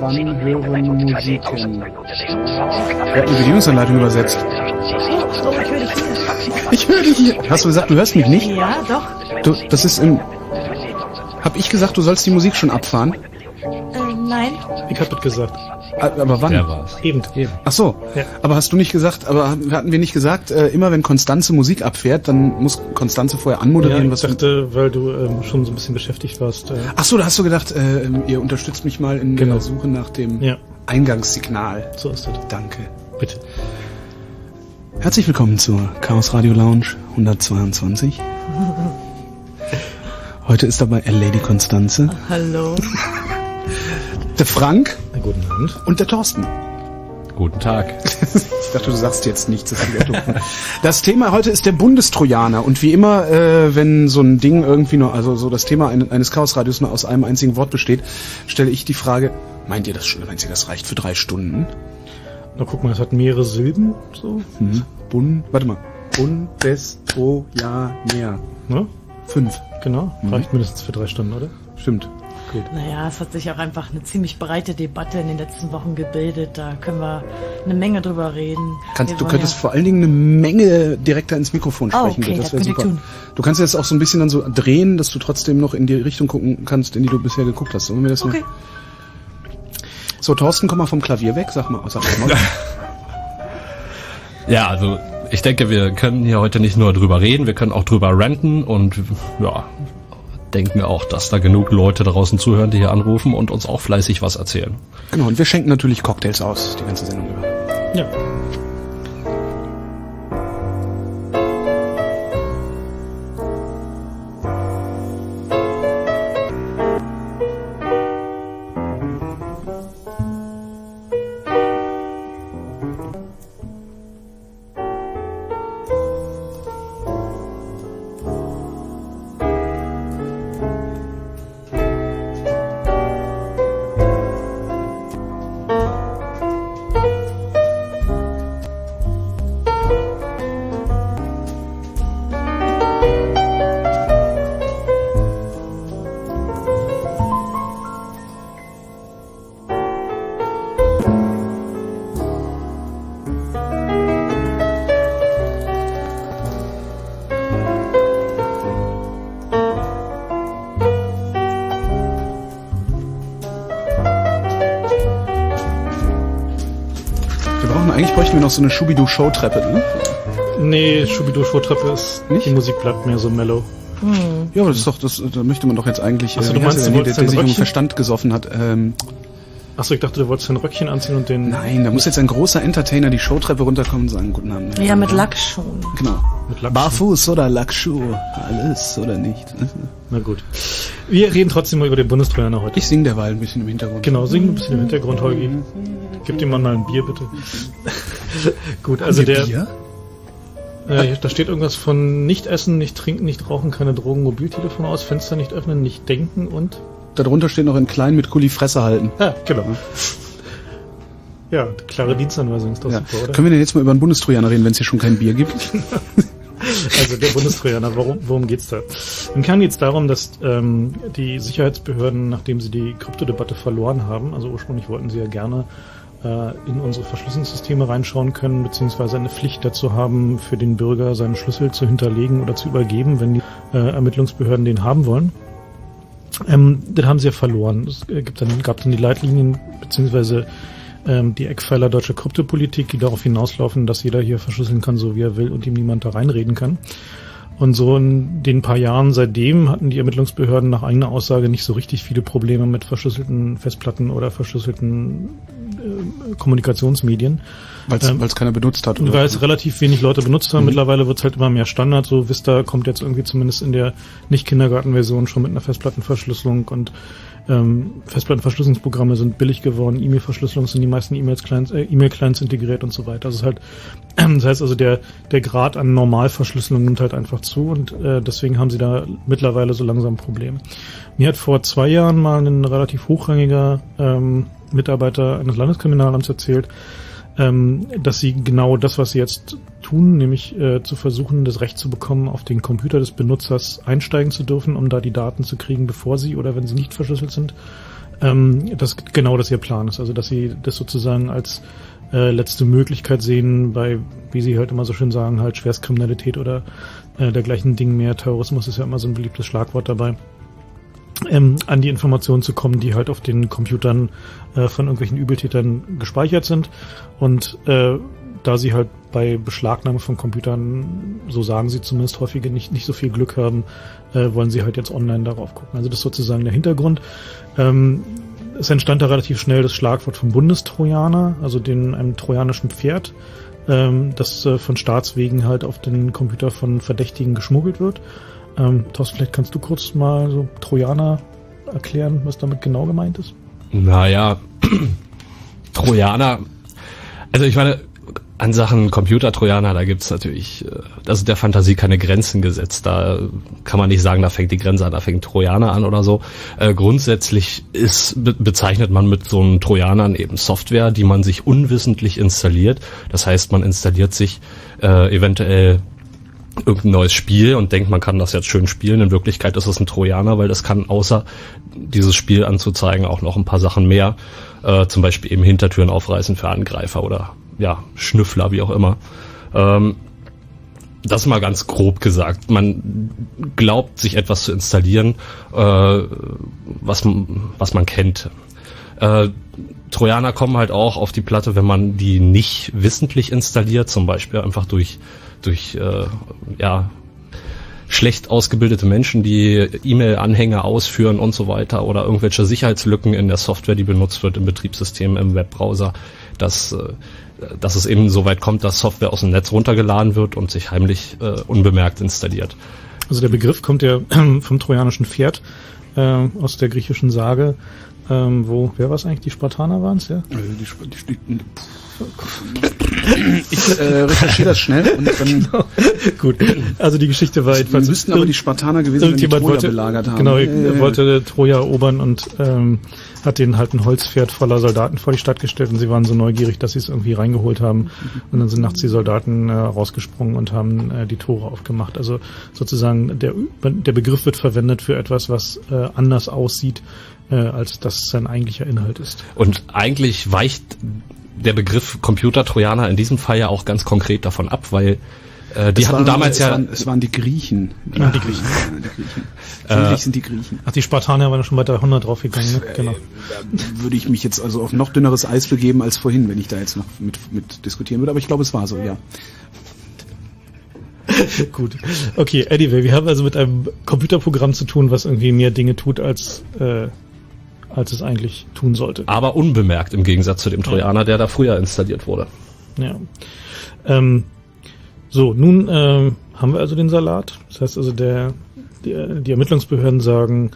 wann hören Musiken. Er hat eine Bedienungsanleitung übersetzt. So, ich höre dich hier. Ich höre dich hier. Hast du gesagt, du hörst mich nicht? Ja, doch. Du, das ist im... Hab ich gesagt, du sollst die Musik schon abfahren? Äh, nein. Ich hab das gesagt. Ah, Aber wann? Wer war's? Eben. Eben. Ach so. Ja. Aber hast du nicht gesagt, aber hatten wir nicht gesagt, äh, immer wenn Konstanze Musik abfährt, dann muss Konstanze vorher Ja, anmoderieren, ich was du... dachte, weil du ähm, schon so ein bisschen beschäftigt warst. Äh, Ach so, da hast du gedacht, äh, ihr unterstützt mich mal in Genau. der Suche nach dem ja, Eingangssignal. so ist das. Danke. Bitte. Herzlich willkommen zur Chaos Radio Lounge 122. Heute ist dabei Lady Konstanze, Hallo. der Frank guten Abend. und der Thorsten. Guten Tag. Ich dachte, du sagst jetzt nichts. Das, ist wieder dumm. das Thema heute ist der Bundestrojaner und wie immer, äh, wenn so ein Ding irgendwie nur, also so das Thema ein- eines Chaosradios nur aus einem einzigen Wort besteht, stelle ich die Frage: Meint ihr das schon? Meint ihr das reicht für drei Stunden? Na guck mal, es hat mehrere Silben. So. Hm. Bund, warte mal, Bundestrojaner. Ne? Fünf, Genau. Reicht mindestens für drei Stunden, oder? stimmt. Gut. Naja, es hat sich auch einfach eine ziemlich breite Debatte in den letzten Wochen gebildet. Da können wir eine Menge drüber reden. Kannst, du könntest ja, vor allen Dingen eine Menge direkter ins Mikrofon Ah, sprechen. okay, das wäre super. tun. Du kannst jetzt auch so ein bisschen dann so drehen, dass du trotzdem noch in die Richtung gucken kannst, in die du bisher geguckt hast. Sollen wir das so? Okay. So, Thorsten, komm mal vom Klavier weg. Sag mal, sag mal. Ja, also ich denke, wir können hier heute nicht nur drüber reden, wir können auch drüber ranten und ja, denken auch, dass da genug Leute draußen zuhören, die hier anrufen und uns auch fleißig was erzählen. genau, und wir schenken natürlich Cocktails aus, die ganze Sendung über. Ja. Bräuchten wir noch so eine Schubidu-Show-Treppe, ne? Nee, Schubidu Showtreppe ist Nicht? Die Musik bleibt mehr so mellow. Ja, aber das ist doch, das, da möchte man doch jetzt eigentlich, Ach so, äh, du meinst, der, du der, wolltest der ein sich um den? Verstand gesoffen hat. Ähm, Achso, ich dachte, du wolltest ein Röckchen anziehen und den nein, da muss jetzt ein großer Entertainer die Showtreppe runterkommen und sagen, guten Abend. Ja, mit Lackschuhen. Genau. mit Lackschuhen. Barfuß oder Lackschuh, alles oder nicht. Na gut. Wir reden trotzdem mal über den Bundestrojaner heute. Ich sing derweil ein bisschen im Hintergrund. Genau, sing ein bisschen im Hintergrund, Holgi. Gib dem Mann mal ein Bier, bitte. Gut, also der, Bier? äh, da steht irgendwas von nicht essen, nicht trinken, nicht rauchen, keine Drogen, Mobiltelefon aus, Fenster nicht öffnen, nicht denken und... Darunter steht noch in klein mit Kuli Fresse halten. Ja, genau. Ja, klare Dienstanweisung ist doch Ja. super, oder? Können wir denn jetzt mal über einen Bundestrojaner reden, wenn es hier schon kein Bier gibt? Also der Bundestrojaner, worum, worum geht's da? Im Kern geht's darum, dass ähm, die Sicherheitsbehörden, nachdem sie die Kryptodebatte verloren haben, also ursprünglich wollten sie ja gerne in unsere Verschlüsselungssysteme reinschauen können, beziehungsweise eine Pflicht dazu haben, für den Bürger seinen Schlüssel zu hinterlegen oder zu übergeben, wenn die äh, Ermittlungsbehörden den haben wollen. Ähm, den haben sie ja verloren. Es äh, gibt dann, gab dann die Leitlinien, beziehungsweise ähm, die Eckpfeiler deutscher Kryptopolitik, die darauf hinauslaufen, dass jeder hier verschlüsseln kann, so wie er will und ihm niemand da reinreden kann. Und so in den paar Jahren seitdem hatten die Ermittlungsbehörden nach eigener Aussage nicht so richtig viele Probleme mit verschlüsselten Festplatten oder verschlüsselten Kommunikationsmedien. Weil es Ähm, keiner benutzt hat. Weil es relativ wenig Leute benutzt haben. Mittlerweile wird es halt immer mehr Standard. So Vista kommt jetzt irgendwie zumindest in der Nicht-Kindergarten-Version schon mit einer Festplattenverschlüsselung und ähm, Festplattenverschlüsselungsprogramme sind billig geworden. E-Mail-Verschlüsselung sind die meisten E-Mails Clients, äh, E-Mail-Clients integriert und so weiter. Das ist halt, das heißt also der der Grad an Normalverschlüsselung nimmt halt einfach zu und äh, deswegen haben sie da mittlerweile so langsam ein Problem. Mir hat vor zwei Jahren mal ein relativ hochrangiger ähm, Mitarbeiter eines Landeskriminalamts erzählt, ähm, dass sie genau das, was sie jetzt tun, nämlich äh, zu versuchen, das Recht zu bekommen, auf den Computer des Benutzers einsteigen zu dürfen, um da die Daten zu kriegen, bevor sie oder wenn sie nicht verschlüsselt sind, ähm, dass genau das ihr Plan ist. Also dass sie das sozusagen als äh, letzte Möglichkeit sehen, bei, wie sie halt immer so schön sagen, halt Schwerstkriminalität oder äh, dergleichen Dingen mehr. Terrorismus ist ja immer so ein beliebtes Schlagwort dabei ähm, an die Informationen zu kommen, die halt auf den Computern äh, von irgendwelchen Übeltätern gespeichert sind. Und äh, da sie halt bei Beschlagnahme von Computern, so sagen sie zumindest häufig, nicht, nicht so viel Glück haben, äh, wollen sie halt jetzt online darauf gucken. Also das ist sozusagen der Hintergrund. Ähm, es entstand da relativ schnell das Schlagwort vom Bundestrojaner, also den einem trojanischen Pferd, ähm, das äh, von Staatswegen halt auf den Computer von Verdächtigen geschmuggelt wird. Ähm, Thorsten, vielleicht kannst du kurz mal so Trojaner erklären, was damit genau gemeint ist? Naja, Trojaner, also ich meine, an Sachen Computer-Trojaner, da gibt's natürlich, äh, das ist der Fantasie keine Grenzen gesetzt. Da kann man nicht sagen, da fängt die Grenze an, da fängt Trojaner an oder so. Äh, grundsätzlich ist, be bezeichnet man mit so einem Trojanern eben Software, die man sich unwissentlich installiert. Das heißt, man installiert sich äh, eventuell irgendein neues Spiel und denkt, man kann das jetzt schön spielen. In Wirklichkeit ist es ein Trojaner, weil das kann außer dieses Spiel anzuzeigen auch noch ein paar Sachen mehr. Äh, zum Beispiel eben Hintertüren aufreißen für Angreifer oder ja, Schnüffler, wie auch immer. Ähm, das mal ganz grob gesagt. Man glaubt, sich etwas zu installieren, äh, was, was man kennt. Äh, Trojaner kommen halt auch auf die Platte, wenn man die nicht wissentlich installiert, zum Beispiel einfach durch, durch äh, ja, schlecht ausgebildete Menschen, die E-Mail-Anhänge ausführen und so weiter oder irgendwelche Sicherheitslücken in der Software, die benutzt wird im Betriebssystem, im Webbrowser, dass, äh, dass es eben so weit kommt, dass Software aus dem Netz runtergeladen wird und sich heimlich äh, unbemerkt installiert. Also der Begriff kommt ja vom trojanischen Pferd äh, aus der griechischen Sage, ähm, wo, wer war es eigentlich, die Spartaner waren es, ja? Äh, die, die, die, ich äh, recherchiere das schnell und dann Gut, also die Geschichte war wir jedenfalls... müssten aber die Spartaner gewesen, wenn die Troja wollte, belagert haben. genau, Äh, wollte Troja erobern und ähm, hat denen halt ein Holzpferd voller Soldaten vor die Stadt gestellt und sie waren so neugierig, dass sie es irgendwie reingeholt haben und dann sind nachts die Soldaten äh, rausgesprungen und haben äh, die Tore aufgemacht. Also sozusagen der, der Begriff wird verwendet für etwas, was äh, anders aussieht, äh, als das sein eigentlicher Inhalt ist. Und eigentlich weicht der Begriff Computer-Trojaner in diesem Fall ja auch ganz konkret davon ab, weil Äh, die Es hatten waren- damals es ja, Waren, es waren die Griechen. Die Griechen. Ja, die Griechen. Friedrich sind die Griechen. Ach, die Spartaner waren ja schon bei 300 draufgegangen, ne? Genau. Würde ich mich jetzt also auf noch dünneres Eis begeben als vorhin, wenn ich da jetzt noch mit, mit diskutieren würde. Aber ich glaube, es war so, ja. Gut. Okay, anyway, wir haben also mit einem Computerprogramm zu tun, was irgendwie mehr Dinge tut, als, äh, als es eigentlich tun sollte. aber unbemerkt im Gegensatz zu dem Trojaner, der da früher installiert wurde. Ja. Ähm, so, nun ähm, haben wir also den Salat. Das heißt also, der, die, die Ermittlungsbehörden sagen,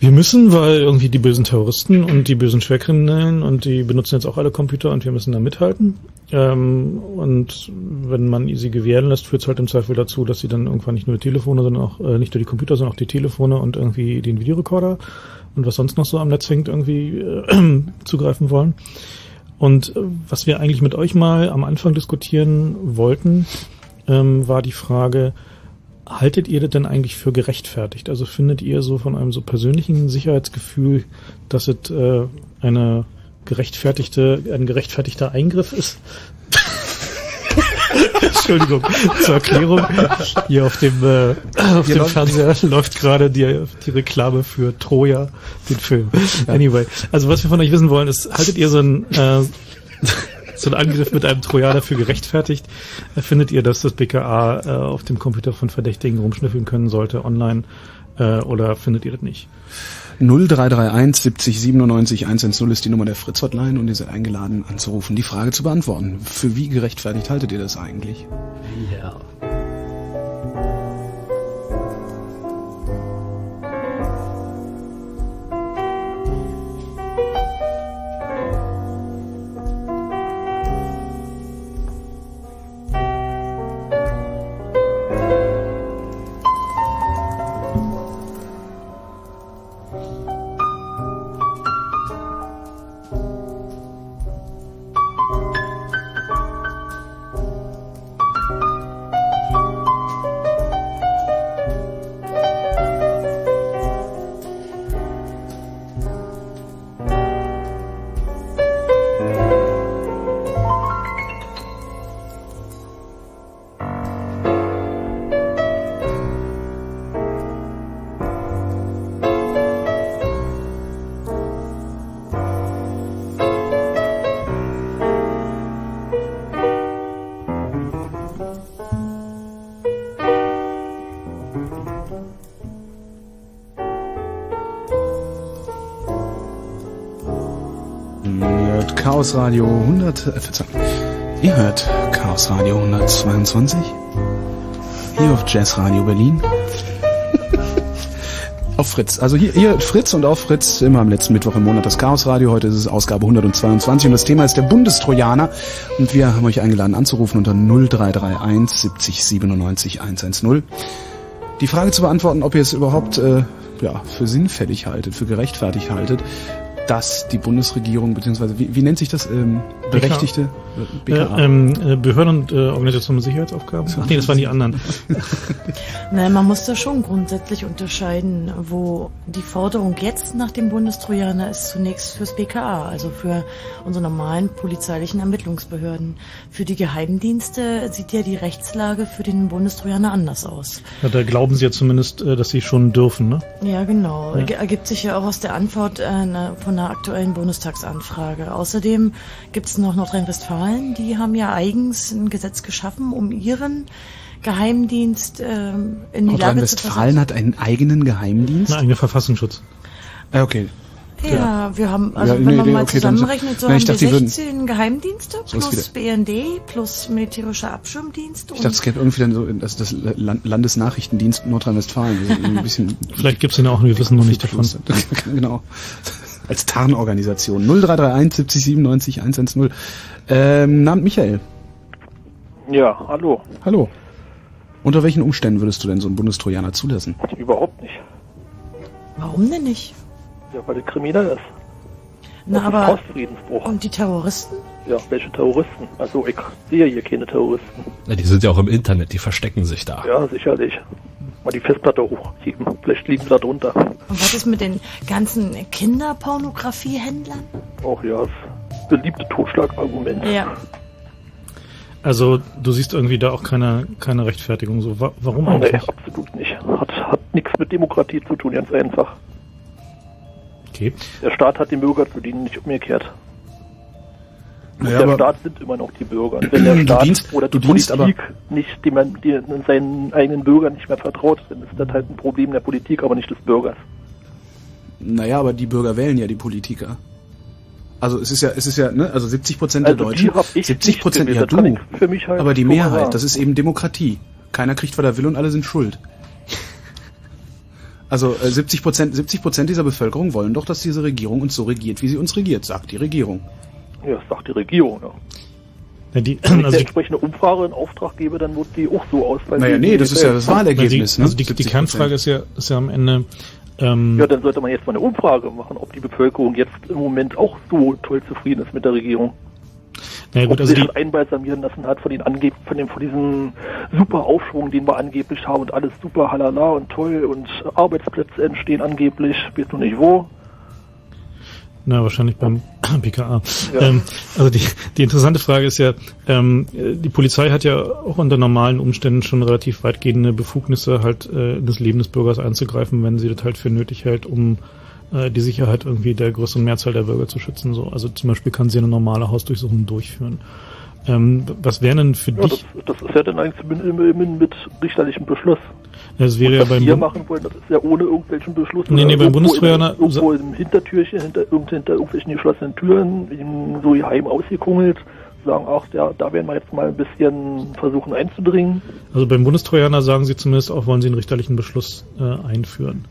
wir müssen, weil irgendwie die bösen Terroristen und die bösen Schwerkriminellen und die benutzen jetzt auch alle Computer und wir müssen da mithalten. Ähm, und wenn man sie gewähren lässt, führt es halt im Zweifel dazu, dass sie dann irgendwann nicht nur die Telefone, sondern auch äh, nicht nur die Computer, sondern auch die Telefone und irgendwie den Videorekorder und was sonst noch so am Netz hängt, irgendwie äh, zugreifen wollen. Und äh, was wir eigentlich mit euch mal am Anfang diskutieren wollten, ähm, war die Frage, haltet ihr das denn eigentlich für gerechtfertigt? Also findet ihr so von einem so persönlichen Sicherheitsgefühl, dass es äh, eine gerechtfertigte, ein gerechtfertigter Eingriff ist? Entschuldigung, zur Erklärung. Hier auf dem, äh, auf Hier dem läuft- Fernseher läuft gerade die, die Reklame für Troja, den Film. Anyway, also was wir von euch wissen wollen, ist, haltet ihr so ein, äh, so ein Angriff mit einem Trojaner für gerechtfertigt? Äh, Findet ihr, dass das BKA äh, auf dem Computer von Verdächtigen rumschnüffeln können sollte online? Äh, oder findet ihr das nicht? 0331 70 97 110 ist die Nummer der Fritz Hotline und ihr seid eingeladen anzurufen, die Frage zu beantworten. Für wie gerechtfertigt haltet ihr das eigentlich? Ja. Chaos Radio 100, äh, Verzeihung. Ihr hört Chaos Radio 122. Hier auf Jazz Radio Berlin. auf Fritz. Also hier, hier Fritz und auf Fritz immer am letzten Mittwoch im Monat das Chaos Radio. Heute ist es Ausgabe 122 und das Thema ist der Bundestrojaner. Und wir haben euch eingeladen anzurufen unter 0331 70 97 110. Die Frage zu beantworten, ob ihr es überhaupt äh, ja, für sinnfällig haltet, für gerechtfertigt haltet, dass die Bundesregierung, beziehungsweise wie, wie nennt sich das, ähm, berechtigte BKA? Äh, ähm, äh, Behörden und äh, Organisationen Sicherheitsaufgaben? Ach nee, das waren die anderen. Nein, man muss da schon grundsätzlich unterscheiden, wo die Forderung jetzt nach dem Bundestrojaner ist zunächst fürs BKA, also für unsere normalen polizeilichen Ermittlungsbehörden. Für die Geheimdienste sieht ja die Rechtslage für den Bundestrojaner anders aus. Ja, da glauben sie ja zumindest, äh, dass sie schon dürfen, ne? Ja, genau. Ja. Ergibt sich ja auch aus der Antwort äh, ne- von der aktuellen Bundestagsanfrage. Außerdem gibt es noch Nordrhein-Westfalen, die haben ja eigens ein Gesetz geschaffen, um ihren Geheimdienst ähm, in die Lage zu Nordrhein-Westfalen hat einen eigenen Geheimdienst? Ein eigener Verfassungsschutz. Ah, okay. Ja, wir haben, also Ja, wenn nee, man nee, mal okay, zusammenrechnet, so Nein, haben wir dachte, würden- 16 Geheimdienste plus BND plus militärischer Abschirmdienst. Ich dachte, es gäbe irgendwie dann so das, das Land- Landesnachrichtendienst Nordrhein-Westfalen. Also ein bisschen Vielleicht gibt's ihn auch, wir wissen nur nicht davon. genau. Als Tarnorganisation. 0331 70 97 110. Ähm, Namen Michael. Ja, hallo. Hallo. Unter welchen Umständen würdest du denn so einen Bundestrojaner zulassen? Überhaupt nicht. Warum denn nicht? Ja, weil er kriminell ist. Na, aber, und die Terroristen? Ja, welche Terroristen? Also ich sehe hier keine Terroristen. Ja, die sind ja auch im Internet, die verstecken sich da. Ja, sicherlich. Mal die Festplatte hochheben. Vielleicht liegen sie da drunter. Und was ist mit den ganzen Kinderpornografiehändlern? Auch ja, das beliebte Totschlagargument. Ja. Also du siehst irgendwie da auch keine, keine Rechtfertigung. So, wa warum Nee, eigentlich? absolut nicht. Hat, hat nichts mit Demokratie zu tun, ganz einfach. Okay. Der Staat hat den Bürger zu dienen, nicht umgekehrt. Und Naja, der aber- Staat sind immer noch die Bürger. Und wenn der Staat dienst- oder die Politik nicht dem, die, seinen eigenen Bürgern nicht mehr vertraut, dann ist das halt ein Problem der Politik, aber nicht des Bürgers. Naja, aber die Bürger wählen ja die Politiker. Also es ist ja, es ist ja, ne, also 70 Prozent der Also die Deutschen, hab ich 70 nicht Prozent, ja du, ich für mich halt aber die Mehrheit, sagen. das ist eben Demokratie. Keiner kriegt, was er will und alle sind schuld. Also äh, 70 Prozent, 70 Prozent dieser Bevölkerung wollen doch, dass diese Regierung uns so regiert, wie sie uns regiert, sagt die Regierung. Ja, das sagt die Regierung. Ja. Ja, die, Wenn ich also die, entsprechende Umfrage in Auftrag gebe, dann wird die auch so ausfallen. Naja, nee, das ist ja das also die, Wahlergebnis, ne? also die, die 70%. Kernfrage ist ja, ist ja am Ende, ähm, Ja, dann sollte man jetzt mal eine Umfrage machen, ob die Bevölkerung jetzt im Moment auch so toll zufrieden ist mit der Regierung. naja ob gut, also sie die, schon einbalsamieren lassen hat von den angeb von dem von diesem super Aufschwung, den wir angeblich haben und alles super halala und toll und Arbeitsplätze entstehen angeblich, weiß noch nicht wo. Na, wahrscheinlich beim PKA. Ja. Ähm, also die, die interessante Frage ist ja, ähm, äh, die Polizei hat ja auch unter normalen Umständen schon relativ weitgehende Befugnisse, halt äh, in das Leben des Bürgers einzugreifen, wenn sie das halt für nötig hält, um äh, die Sicherheit irgendwie der größeren Mehrzahl der Bürger zu schützen. So, also zum Beispiel kann sie eine normale Hausdurchsuchung durchführen. Ähm, was wäre denn für Ja, das, dich? das ist ja dann eigentlich mit, mit richterlichem Beschluss. Das wäre ja beim wir machen wollen, das ist ja ohne irgendwelchen Beschluss. Nee, nee, oder beim Bundestrojaner- Irgendwo im Hintertürchen, hinter, irgend- hinter irgendwelchen geschlossenen Türen, so geheim ausgekungelt, sagen, ach, ja, da werden wir jetzt mal ein bisschen versuchen einzudringen. Also beim Bundestrojaner sagen sie zumindest auch, wollen sie einen richterlichen Beschluss äh, einführen.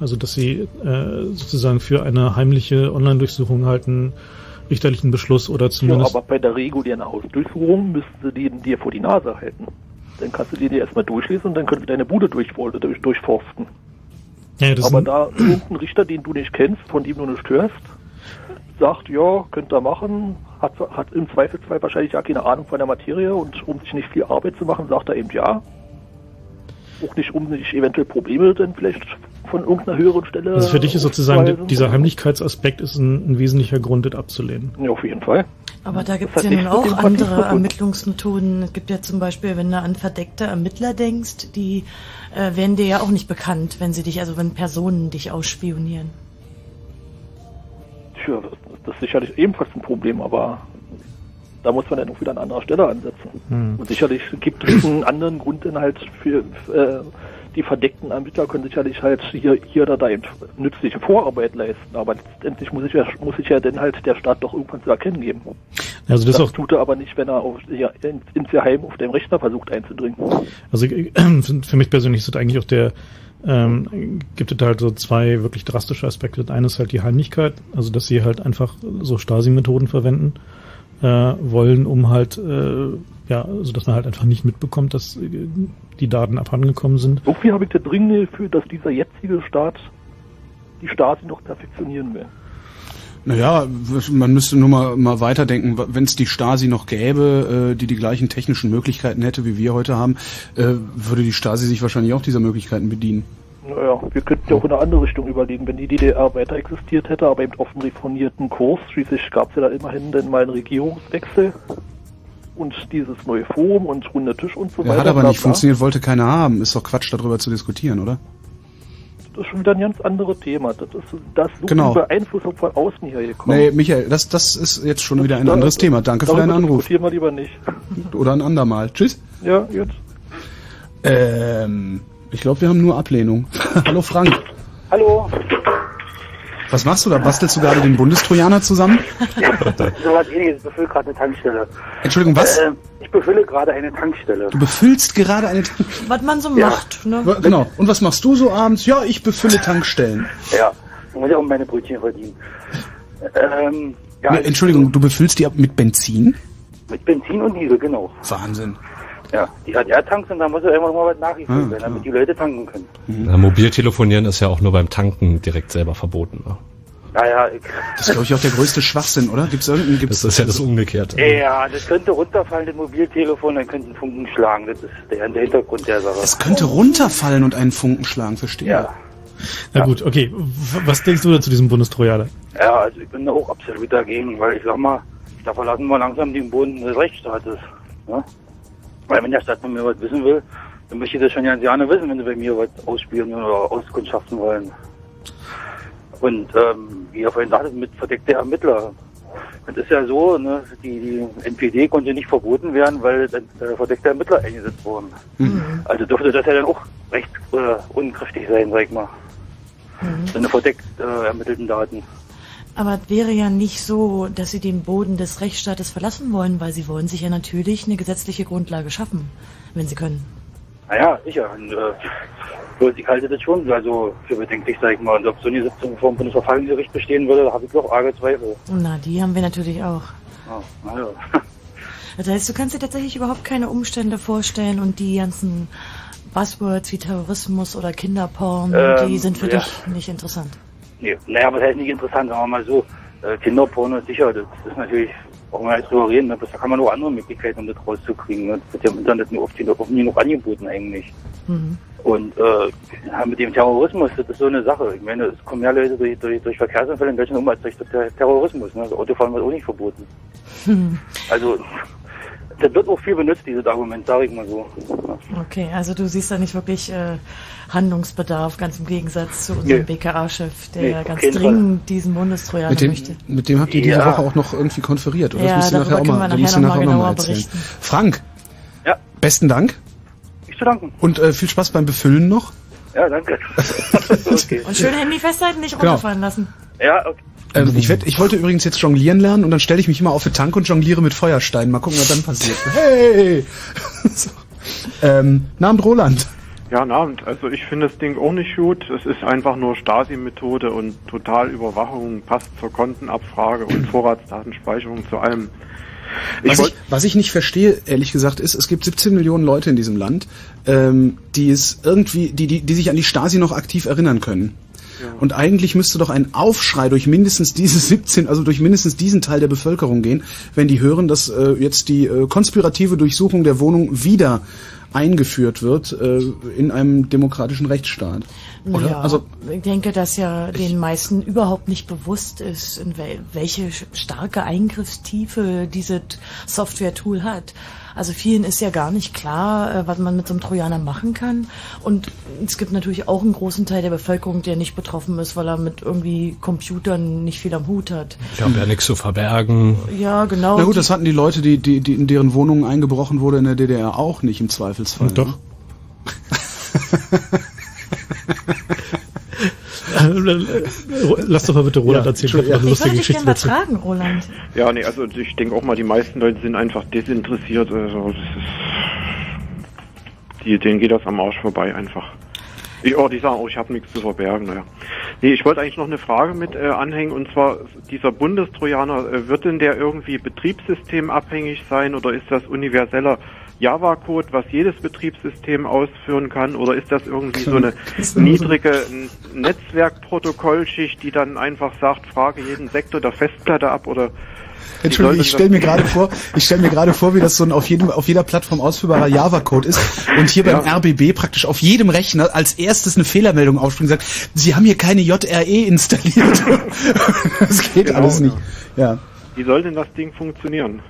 Also dass sie äh, sozusagen für eine heimliche Online-Durchsuchung halten richterlichen Beschluss oder Ja, zumindest. aber bei der regulären Hausdurchsuchung müssen sie den dir vor die Nase halten. Dann kannst du den dir erstmal durchlesen und dann können wir deine Bude durchfor- durch, durchforsten. ja, aber da irgendein Richter, den du nicht kennst, von dem du nicht hörst, sagt, ja, könnt ihr machen, hat, hat im Zweifelsfall wahrscheinlich ja keine Ahnung von der Materie und um sich nicht viel Arbeit zu machen, sagt er eben ja. Auch nicht, um sich eventuell Probleme dann vielleicht von irgendeiner höheren Stelle. also für dich ist sozusagen dieser Heimlichkeitsaspekt ist ein, ein wesentlicher Grund, das abzulehnen. Ja, auf jeden Fall. Aber da gibt es ja nun auch andere. Ermittlungsmethoden. Es gibt ja zum Beispiel, wenn du an verdeckte Ermittler denkst, die äh, werden dir ja auch nicht bekannt, wenn sie dich, also wenn Personen dich ausspionieren. Tja, das, das ist sicherlich ebenfalls ein Problem, aber da muss man dann auch wieder an anderer Stelle ansetzen. Hm. Und sicherlich gibt es einen anderen Grund dann halt für äh, die verdeckten Ermittler können sicherlich halt hier, hier oder da eben nützliche Vorarbeit leisten. Aber letztendlich muss ich ja, muss ich ja dann halt der Staat doch irgendwann zu erkennen geben. Also das Das, tut er aber nicht, wenn er auf, ja, in, ins Geheim auf dem Rechner versucht einzudringen. also äh, für mich persönlich ist das eigentlich auch der ähm, gibt es halt so zwei wirklich drastische Aspekte. Das eine ist halt die Heimlichkeit, also dass sie halt einfach so Stasi-Methoden verwenden äh, wollen, um halt äh, ja, also dass man halt einfach nicht mitbekommt, dass äh, die Daten abhandengekommen sind. Irgendwie habe ich das dringende Gefühl, dass dieser jetzige Staat die Stasi noch perfektionieren will. Naja, man müsste nur mal, mal weiterdenken, wenn es die Stasi noch gäbe, äh, die die gleichen technischen Möglichkeiten hätte, wie wir heute haben, äh, würde die Stasi sich wahrscheinlich auch dieser Möglichkeiten bedienen. Naja, wir könnten ja auch in eine andere Richtung überlegen, wenn die DDR weiter existiert hätte, aber eben auf einem reformierten Kurs. Schließlich gab es ja da immerhin dann mal einen Regierungswechsel und dieses neue Forum und runde Tisch und so Er weiter. hat aber nicht funktioniert, wollte keiner haben. Ist doch Quatsch, darüber zu diskutieren, oder? Das ist schon wieder ein ganz anderes Thema. Das ist, das so Genau. Beeinflussung von außen hier gekommen. Nee, Michael, das, das ist jetzt schon wieder ein anderes Thema. Danke für deinen Anruf. Diskutieren wir lieber nicht. Oder ein andermal. Tschüss. Ja, jetzt. Ähm, ich glaube, wir haben nur Ablehnung. Hallo Frank. Hallo, Was machst du da? Bastelst du gerade den Bundestrojaner zusammen? so was ähnliches. Ich befülle gerade eine Tankstelle. Entschuldigung, was? Äh, ich befülle gerade eine Tankstelle. Du befüllst gerade eine Tank Was man so Ja. macht, ne? Genau. Und was machst du so abends? Ja, ich befülle Tankstellen. Ja, ich muss ja auch meine Brötchen verdienen. Ähm, ja, Entschuldigung, du befüllst die ab mit Benzin? mit Benzin und Diesel, genau. Wahnsinn. Ja, die hat er tanks und da muss er immer mal was nachgefüllt Ah, werden, damit die Leute tanken können. Ja, Mobiltelefonieren ist ja auch nur beim Tanken direkt selber verboten. Ne? Naja, ich, Das ist, glaube ich, auch der größte Schwachsinn, oder? Gibt's irgendeinen, gibt's, Das ist ja das Umgekehrte. ja, das könnte runterfallen, das Mobiltelefon, dann könnten Funken schlagen. Das ist der, der Hintergrund der Sache. es könnte runterfallen und einen Funken schlagen, verstehe. Ja. Na gut, okay. Was denkst du denn zu diesem Bundestrojaner? Ja, also ich bin da auch absolut dagegen, weil ich sag mal, da verlassen wir langsam den Boden des Rechtsstaates. Ja? Weil wenn der Staat von mir was wissen will, dann möchte ich das schon ganz gerne wissen, wenn sie bei mir was ausspielen oder auskundschaften wollen. Und ähm, wie ihr vorhin sagtet, mit verdeckter Ermittler. Es ist ja so, ne, die, die NPD konnte nicht verboten werden, weil dann, äh, verdeckte Ermittler eingesetzt wurden. Also dürfte das ja dann auch recht äh, unkräftig sein, sag ich mal. So eine verdeckt äh, ermittelten Daten. Aber es wäre ja nicht so, dass sie den Boden des Rechtsstaates verlassen wollen, weil sie wollen sich ja natürlich eine gesetzliche Grundlage schaffen, wenn sie können. Naja, sicher. Und, äh, ich halte das schon also für bedenklich, sag ich mal. Und ob so eine Sitzung vor dem Bundesverfassungsgericht bestehen würde, da habe ich doch arge Zweifel. Na, die haben wir natürlich auch. Ja, naja. Das heißt, du kannst dir tatsächlich überhaupt keine Umstände vorstellen und die ganzen Buzzwords wie Terrorismus oder Kinderporn, Ähm, die sind für ja. dich nicht interessant. Nee, naja, was heißt nicht interessant, sagen wir mal so. Äh, Kinderporno, sicher, das ist natürlich, brauchen wir jetzt drüber reden, ne? da kann man nur andere Möglichkeiten, um das rauszukriegen. Ne? Das wird ja im Internet nur oft oft genug angeboten eigentlich. Mhm. Und äh, mit dem Terrorismus, das ist so eine Sache. Ich meine, es kommen ja Leute durch, durch, durch Verkehrsunfälle in Deutschland um als durch Ter Terrorismus. Ne? Also Autofahren wird auch nicht verboten. Also, das wird auch viel benutzt, dieses Argument, sage ich mal so. Okay, also du siehst da nicht wirklich äh, Handlungsbedarf, ganz im Gegensatz zu Nee. unserem BKA-Chef, der Nee, ja ganz jeden Fall. dringend diesen Bundestrojaner Mit dem, möchte. mit dem habt ihr diese Ja. Woche auch noch irgendwie konferiert, oder? Ja, das müsst ihr nachher auch mal, nachher nachher mal auch noch mal genauer erzählen. berichten. Frank, Ja, besten Dank ich zu danken. und äh, viel Spaß beim Befüllen noch. Ja, danke. okay. Und schön Handy festhalten, nicht Genau. runterfallen lassen. Ja, okay. Ähm, ich, werd, ich wollte übrigens jetzt jonglieren lernen und dann stelle ich mich immer auf die Tank und jongliere mit Feuersteinen. Mal gucken, was dann passiert. Hey! so. ähm, Namen Roland. Ja, guten Abend. Also ich finde das Ding auch nicht gut. Es ist einfach nur Stasi-Methode und Totalüberwachung, passt zur Kontenabfrage und Vorratsdatenspeicherung zu allem. Ich Was ich, was ich nicht verstehe, ehrlich gesagt, ist, es gibt 17 Millionen Leute in diesem Land, ähm, die es irgendwie, die, die, die sich an die Stasi noch aktiv erinnern können. Und eigentlich müsste doch ein Aufschrei durch mindestens diese 17, also durch mindestens diesen Teil der Bevölkerung gehen, wenn die hören, dass äh, jetzt die äh, konspirative Durchsuchung der Wohnung wieder eingeführt wird äh, in einem demokratischen Rechtsstaat. Oder? Ja, Also ich denke, dass ja den meisten überhaupt nicht bewusst ist, in wel welche starke Eingriffstiefe diese T- Software-Tool hat. Also vielen ist ja gar nicht klar, äh, was man mit so einem Trojaner machen kann. Und es gibt natürlich auch einen großen Teil der Bevölkerung, der nicht betroffen ist, weil er mit irgendwie Computern nicht viel am Hut hat. Ich habe ja nichts zu verbergen. Ja, genau. Na gut, das hatten die Leute, die, die, die in deren Wohnungen eingebrochen wurde in der DDR auch nicht im Zweifelsfall. Doch. Lass doch mal bitte Roland Ja, erzählen, ich noch eine ich würde lustige dich Geschichte dazu. fragen, Roland. Ja, nee, also ich denke auch mal, die meisten Leute sind einfach desinteressiert. Also das ist, die, denen geht das am Arsch vorbei einfach. Ich, oh, die sagen, oh, ich habe nichts zu verbergen. Naja. Nee, ich wollte eigentlich noch eine Frage mit äh, anhängen und zwar dieser Bundestrojaner, äh, wird denn der irgendwie betriebssystemabhängig sein oder ist das universeller Java-Code, was jedes Betriebssystem ausführen kann oder ist das irgendwie so eine niedrige N- Netzwerkprotokollschicht, die dann einfach sagt, frage jeden Sektor der Festplatte ab oder Entschuldigung, ich stelle mir gerade vor, ich stelle mir gerade vor, wie das so ein auf jedem auf jeder Plattform ausführbarer Java-Code ist und hier beim RBB praktisch auf jedem Rechner als erstes eine Fehlermeldung aufspringt und sagt, Sie haben hier keine JRE installiert. das geht Genau, alles nicht. Ja. Wie soll denn das Ding funktionieren?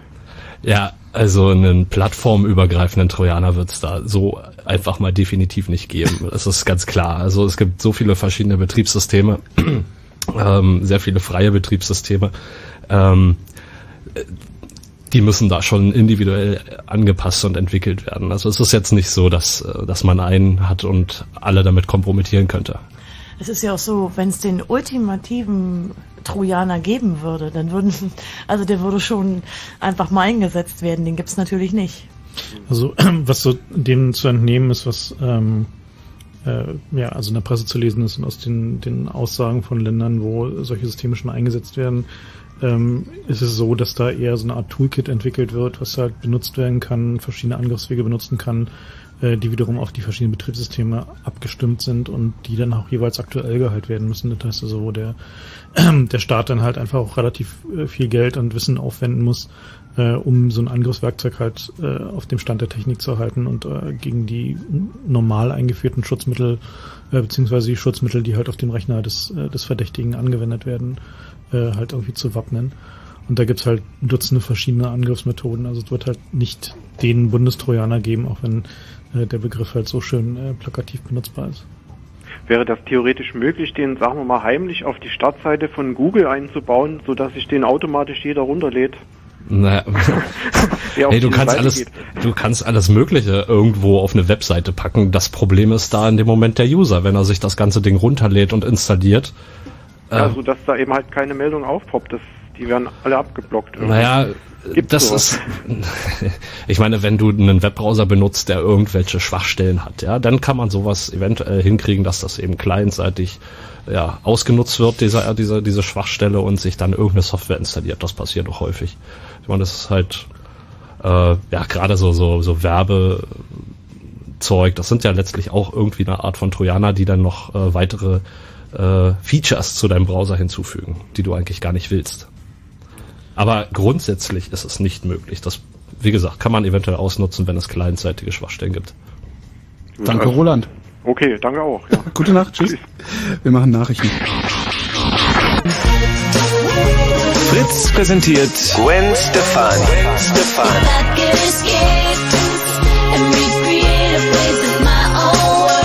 Ja, also einen plattformübergreifenden Trojaner wird es da so einfach mal definitiv nicht geben. Das ist ganz klar. Also es gibt so viele verschiedene Betriebssysteme, ähm, sehr viele freie Betriebssysteme. Ähm, die müssen da schon individuell angepasst und entwickelt werden. Also es ist jetzt nicht so, dass, äh, dass man einen hat und alle damit kompromittieren könnte. Es ist ja auch so, wenn es den ultimativen Trojaner geben würde, dann würden, also der würde schon einfach mal eingesetzt werden. Den gibt's natürlich nicht. Also was so dem zu entnehmen ist, was ähm, äh, ja also in der Presse zu lesen ist und aus den, den Aussagen von Ländern, wo solche Systeme schon eingesetzt werden, ähm, ist es so, dass da eher so eine Art Toolkit entwickelt wird, was halt benutzt werden kann, verschiedene Angriffswege benutzen kann, die wiederum auf die verschiedenen Betriebssysteme abgestimmt sind und die dann auch jeweils aktuell gehalten werden müssen. Das heißt also, wo der, der Staat dann halt einfach auch relativ äh, viel Geld und Wissen aufwenden muss, äh, um so ein Angriffswerkzeug halt äh, auf dem Stand der Technik zu halten und äh, gegen die normal eingeführten Schutzmittel äh, beziehungsweise die Schutzmittel, die halt auf dem Rechner des, äh, des Verdächtigen angewendet werden, äh, halt irgendwie zu wappnen. Und da gibt's halt Dutzende verschiedene Angriffsmethoden. Also es wird halt nicht den Bundestrojaner geben, auch wenn äh, der Begriff halt so schön äh, plakativ benutzbar ist. Wäre das theoretisch möglich, den, sagen wir mal, heimlich auf die Startseite von Google einzubauen, sodass sich den automatisch jeder runterlädt? Naja. Hey, du kannst Seite alles, geht. du kannst alles Mögliche irgendwo auf eine Webseite packen. Das Problem ist da in dem Moment der User, wenn er sich das ganze Ding runterlädt und installiert. Ja, Äh, so dass da eben halt keine Meldung aufpoppt. Das, die werden alle abgeblockt. irgendwie. Naja, Gibt's das sowas? ist, ich meine, wenn du einen Webbrowser benutzt, der irgendwelche Schwachstellen hat, ja, dann kann man sowas eventuell hinkriegen, dass das eben clientseitig ja, ausgenutzt wird, dieser, diese, diese Schwachstelle und sich dann irgendeine Software installiert. Das passiert doch häufig. Ich meine, das ist halt, äh, ja, gerade so, so, so Werbezeug, das sind ja letztlich auch irgendwie eine Art von Trojaner, die dann noch äh, weitere äh, Features zu deinem Browser hinzufügen, die du eigentlich gar nicht willst. Aber grundsätzlich ist es nicht möglich. Das, wie gesagt, kann man eventuell ausnutzen, wenn es clientseitige Schwachstellen gibt. Danke, Roland. Okay, danke auch. Ja. Gute Nacht, tschüss. Wir machen Nachrichten. Fritz präsentiert Gwen Stefani. Stefani.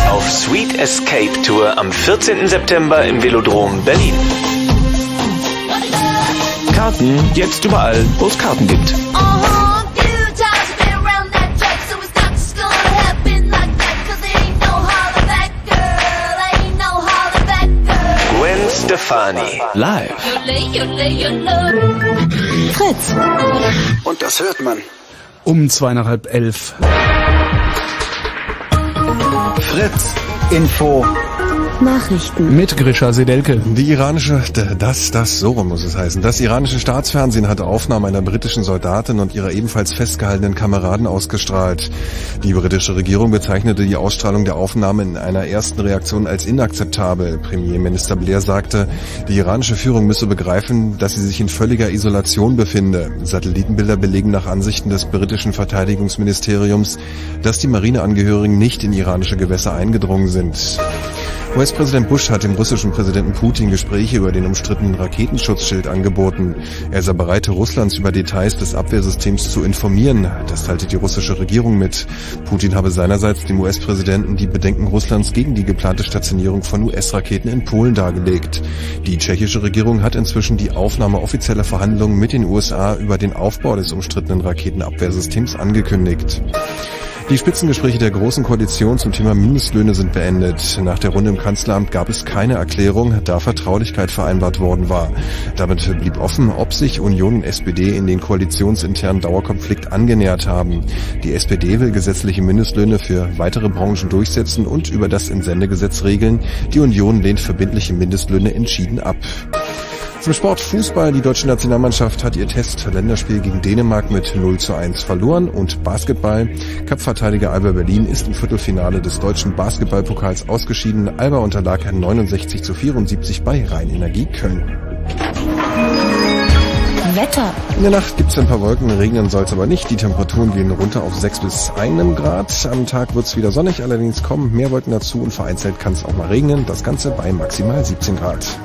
Auf Sweet Escape Tour am 14. September im Velodrom Berlin. Karten jetzt überall, wo es Karten gibt. Gwen Stefani. Live. Fritz. Und das hört man. Um zweieinhalb elf. Fritz. Info. Nachrichten. Mit Grisha Sedelke. Die iranische, das, das, so rum muss es heißen. Das iranische Staatsfernsehen hat Aufnahmen einer britischen Soldatin und ihrer ebenfalls festgehaltenen Kameraden ausgestrahlt. Die britische Regierung bezeichnete die Ausstrahlung der Aufnahmen in einer ersten Reaktion als inakzeptabel. Premierminister Blair sagte, die iranische Führung müsse begreifen, dass sie sich in völliger Isolation befinde. Satellitenbilder belegen nach Ansichten des britischen Verteidigungsministeriums, dass die Marineangehörigen nicht in iranische Gewässer eingedrungen sind. US-Präsident Bush hat dem russischen Präsidenten Putin Gespräche über den umstrittenen Raketenschutzschild angeboten. Er sei bereit, Russlands über Details des Abwehrsystems zu informieren. Das teilte die russische Regierung mit. Putin habe seinerseits dem US-Präsidenten die Bedenken Russlands gegen die geplante Stationierung von US-Raketen in Polen dargelegt. Die tschechische Regierung hat inzwischen die Aufnahme offizieller Verhandlungen mit den USA über den Aufbau des umstrittenen Raketenabwehrsystems angekündigt. Die Spitzengespräche der Großen Koalition zum Thema Mindestlöhne sind beendet. Nach der Runde im Kanzleramt gab es keine Erklärung, da Vertraulichkeit vereinbart worden war. Damit blieb offen, ob sich Union und SPD in den koalitionsinternen Dauerkonflikt angenähert haben. Die SPD will gesetzliche Mindestlöhne für weitere Branchen durchsetzen und über das Entsendegesetz regeln. Die Union lehnt verbindliche Mindestlöhne entschieden ab. Zum Sport Fußball. Die deutsche Nationalmannschaft hat ihr Test-Länderspiel gegen Dänemark mit 0 zu 1 verloren. Und Basketball. Cup-Verteidiger Alba Berlin ist im Viertelfinale des deutschen Basketballpokals ausgeschieden. Alba unterlag 69 zu 74 bei Rheinenergie Köln. Wetter. In der Nacht gibt es ein paar Wolken, regnen soll es aber nicht. Die Temperaturen gehen runter auf 6 bis 1 Grad. Am Tag wird es wieder sonnig, allerdings kommen mehr Wolken dazu und vereinzelt kann es auch mal regnen. Das Ganze bei maximal 17 Grad.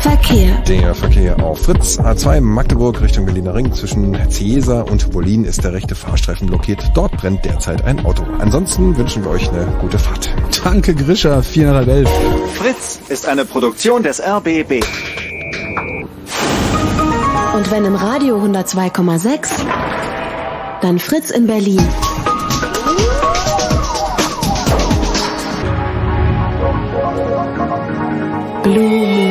Verkehr. Der Verkehr auf Fritz A2 Magdeburg Richtung Berliner Ring zwischen Ciesa und Bolin ist der rechte Fahrstreifen blockiert. Dort brennt derzeit ein Auto. Ansonsten wünschen wir euch eine gute Fahrt. Danke, Grisha. Viereinhalb elf. Fritz ist eine Produktion des RBB. Und wenn im Radio 102,6, dann Fritz in Berlin. Blue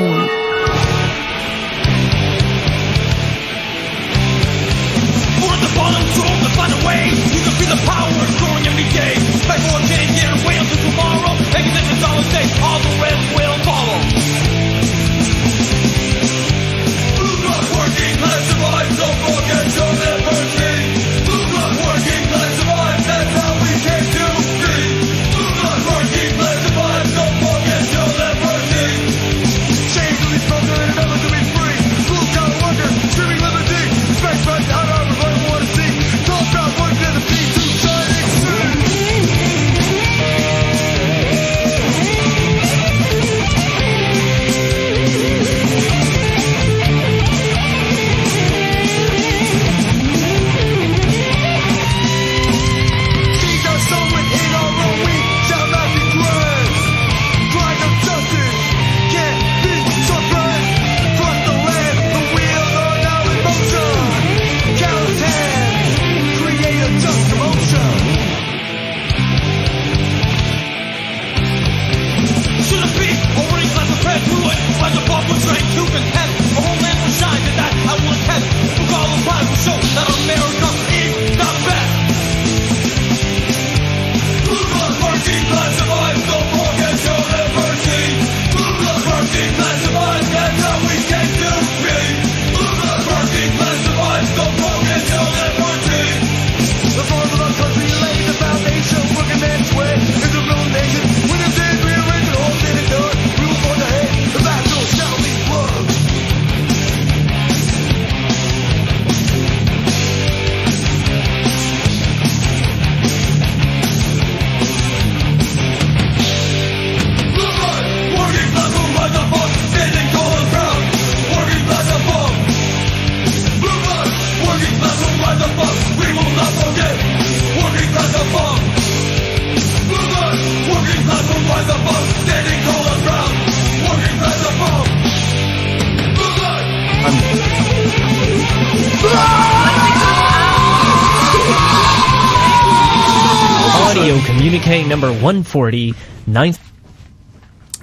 Radio Communique number 140, ninth.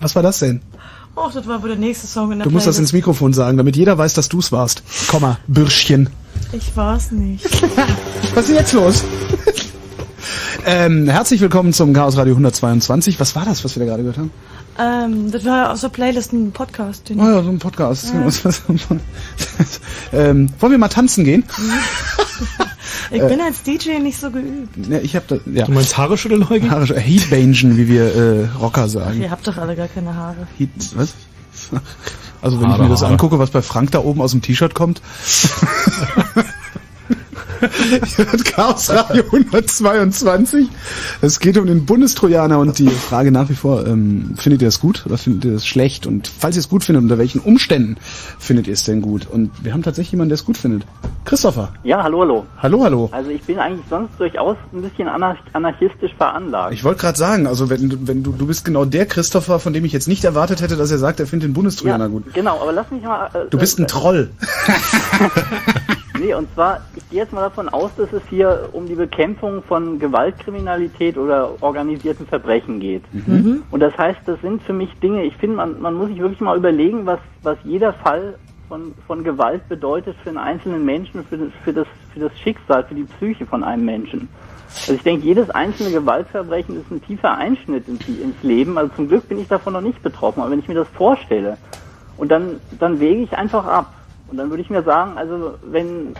Was war das denn? Oh, das war wohl der nächste Song in der Du musst das ins. Mikrofon sagen, damit jeder weiß, dass du's warst. Komma, Bürschchen. Ich war's nicht. Was ist denn jetzt los? ähm, herzlich willkommen zum Chaos Radio 122. Was war das, was wir da gerade gehört haben? ähm, das war aus der Playlist ein Podcast. Den Oh ja, so ein Podcast. Ja. ähm, wollen wir mal tanzen gehen? Ich äh, bin als DJ nicht so geübt. Ja, ich hab da, ja. Du meinst Haare schütteln, Eugen? Haare, Heatbangen, wie wir äh, Rocker sagen. Ihr habt doch alle gar keine Haare. Heat, was? Also wenn ich Haare, mir das Haare. angucke, was bei Frank da oben aus dem T-Shirt kommt. Hier wird Chaos Radio 122. Es geht um den Bundestrojaner und die Frage nach wie vor, ähm, findet ihr es gut oder findet ihr es schlecht? Und falls ihr es gut findet, unter welchen Umständen findet ihr es denn gut? Und wir haben tatsächlich jemanden, der es gut findet. Christopher. Ja, hallo, hallo. Hallo, hallo. Also ich bin eigentlich sonst durchaus ein bisschen anar anarchistisch veranlagt. Ich wollte gerade sagen, also wenn, du- wenn du, du bist genau der Christopher, von dem ich jetzt nicht erwartet hätte, dass er sagt, er findet den Bundestrojaner gut. Genau, aber lass mich mal... Äh, Du bist ein äh, Troll. Nee, und zwar, ich gehe jetzt mal davon aus, dass es hier um die Bekämpfung von Gewaltkriminalität oder organisierten Verbrechen geht. Mhm. Und das heißt, das sind für mich Dinge, ich finde, man, man muss sich wirklich mal überlegen, was, was jeder Fall von, von Gewalt bedeutet für einen einzelnen Menschen, für das, für, das, für das Schicksal, für die Psyche von einem Menschen. Also ich denke, jedes einzelne Gewaltverbrechen ist ein tiefer Einschnitt ins, ins Leben. Also zum Glück bin ich davon noch nicht betroffen, aber wenn ich mir das vorstelle, und dann, dann wäge ich einfach ab. Und dann würde ich mir sagen, also wenn,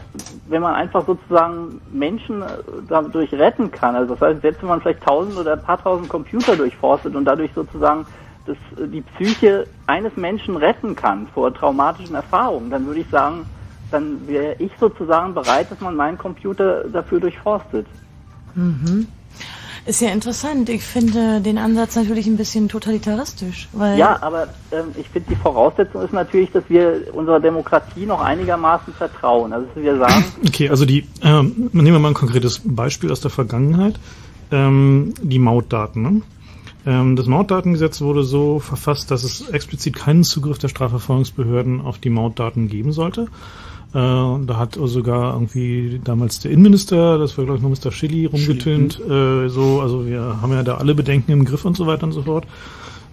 wenn man einfach sozusagen Menschen äh, dadurch retten kann, also das heißt, selbst wenn man vielleicht tausend oder ein paar tausend Computer durchforstet und dadurch sozusagen das, äh, die Psyche eines Menschen retten kann vor traumatischen Erfahrungen, dann würde ich sagen, dann wäre ich sozusagen bereit, dass man meinen Computer dafür durchforstet. Mhm. Ist ja interessant. Ich finde den Ansatz natürlich ein bisschen totalitaristisch, weil Ja, aber ähm, ich finde, die Voraussetzung ist natürlich, dass wir unserer Demokratie noch einigermaßen vertrauen. Also dass wir sagen, Okay, also die, ähm, nehmen wir mal ein konkretes Beispiel aus der Vergangenheit. Ähm, die Mautdaten. Ne? Ähm, das Mautdatengesetz wurde so verfasst, dass es explizit keinen Zugriff der Strafverfolgungsbehörden auf die Mautdaten geben sollte. Äh, und da hat sogar irgendwie damals der Innenminister, das war glaube ich noch Mr. Schilly, rumgetönt, äh, so, also wir haben ja da alle Bedenken im Griff und so weiter und so fort.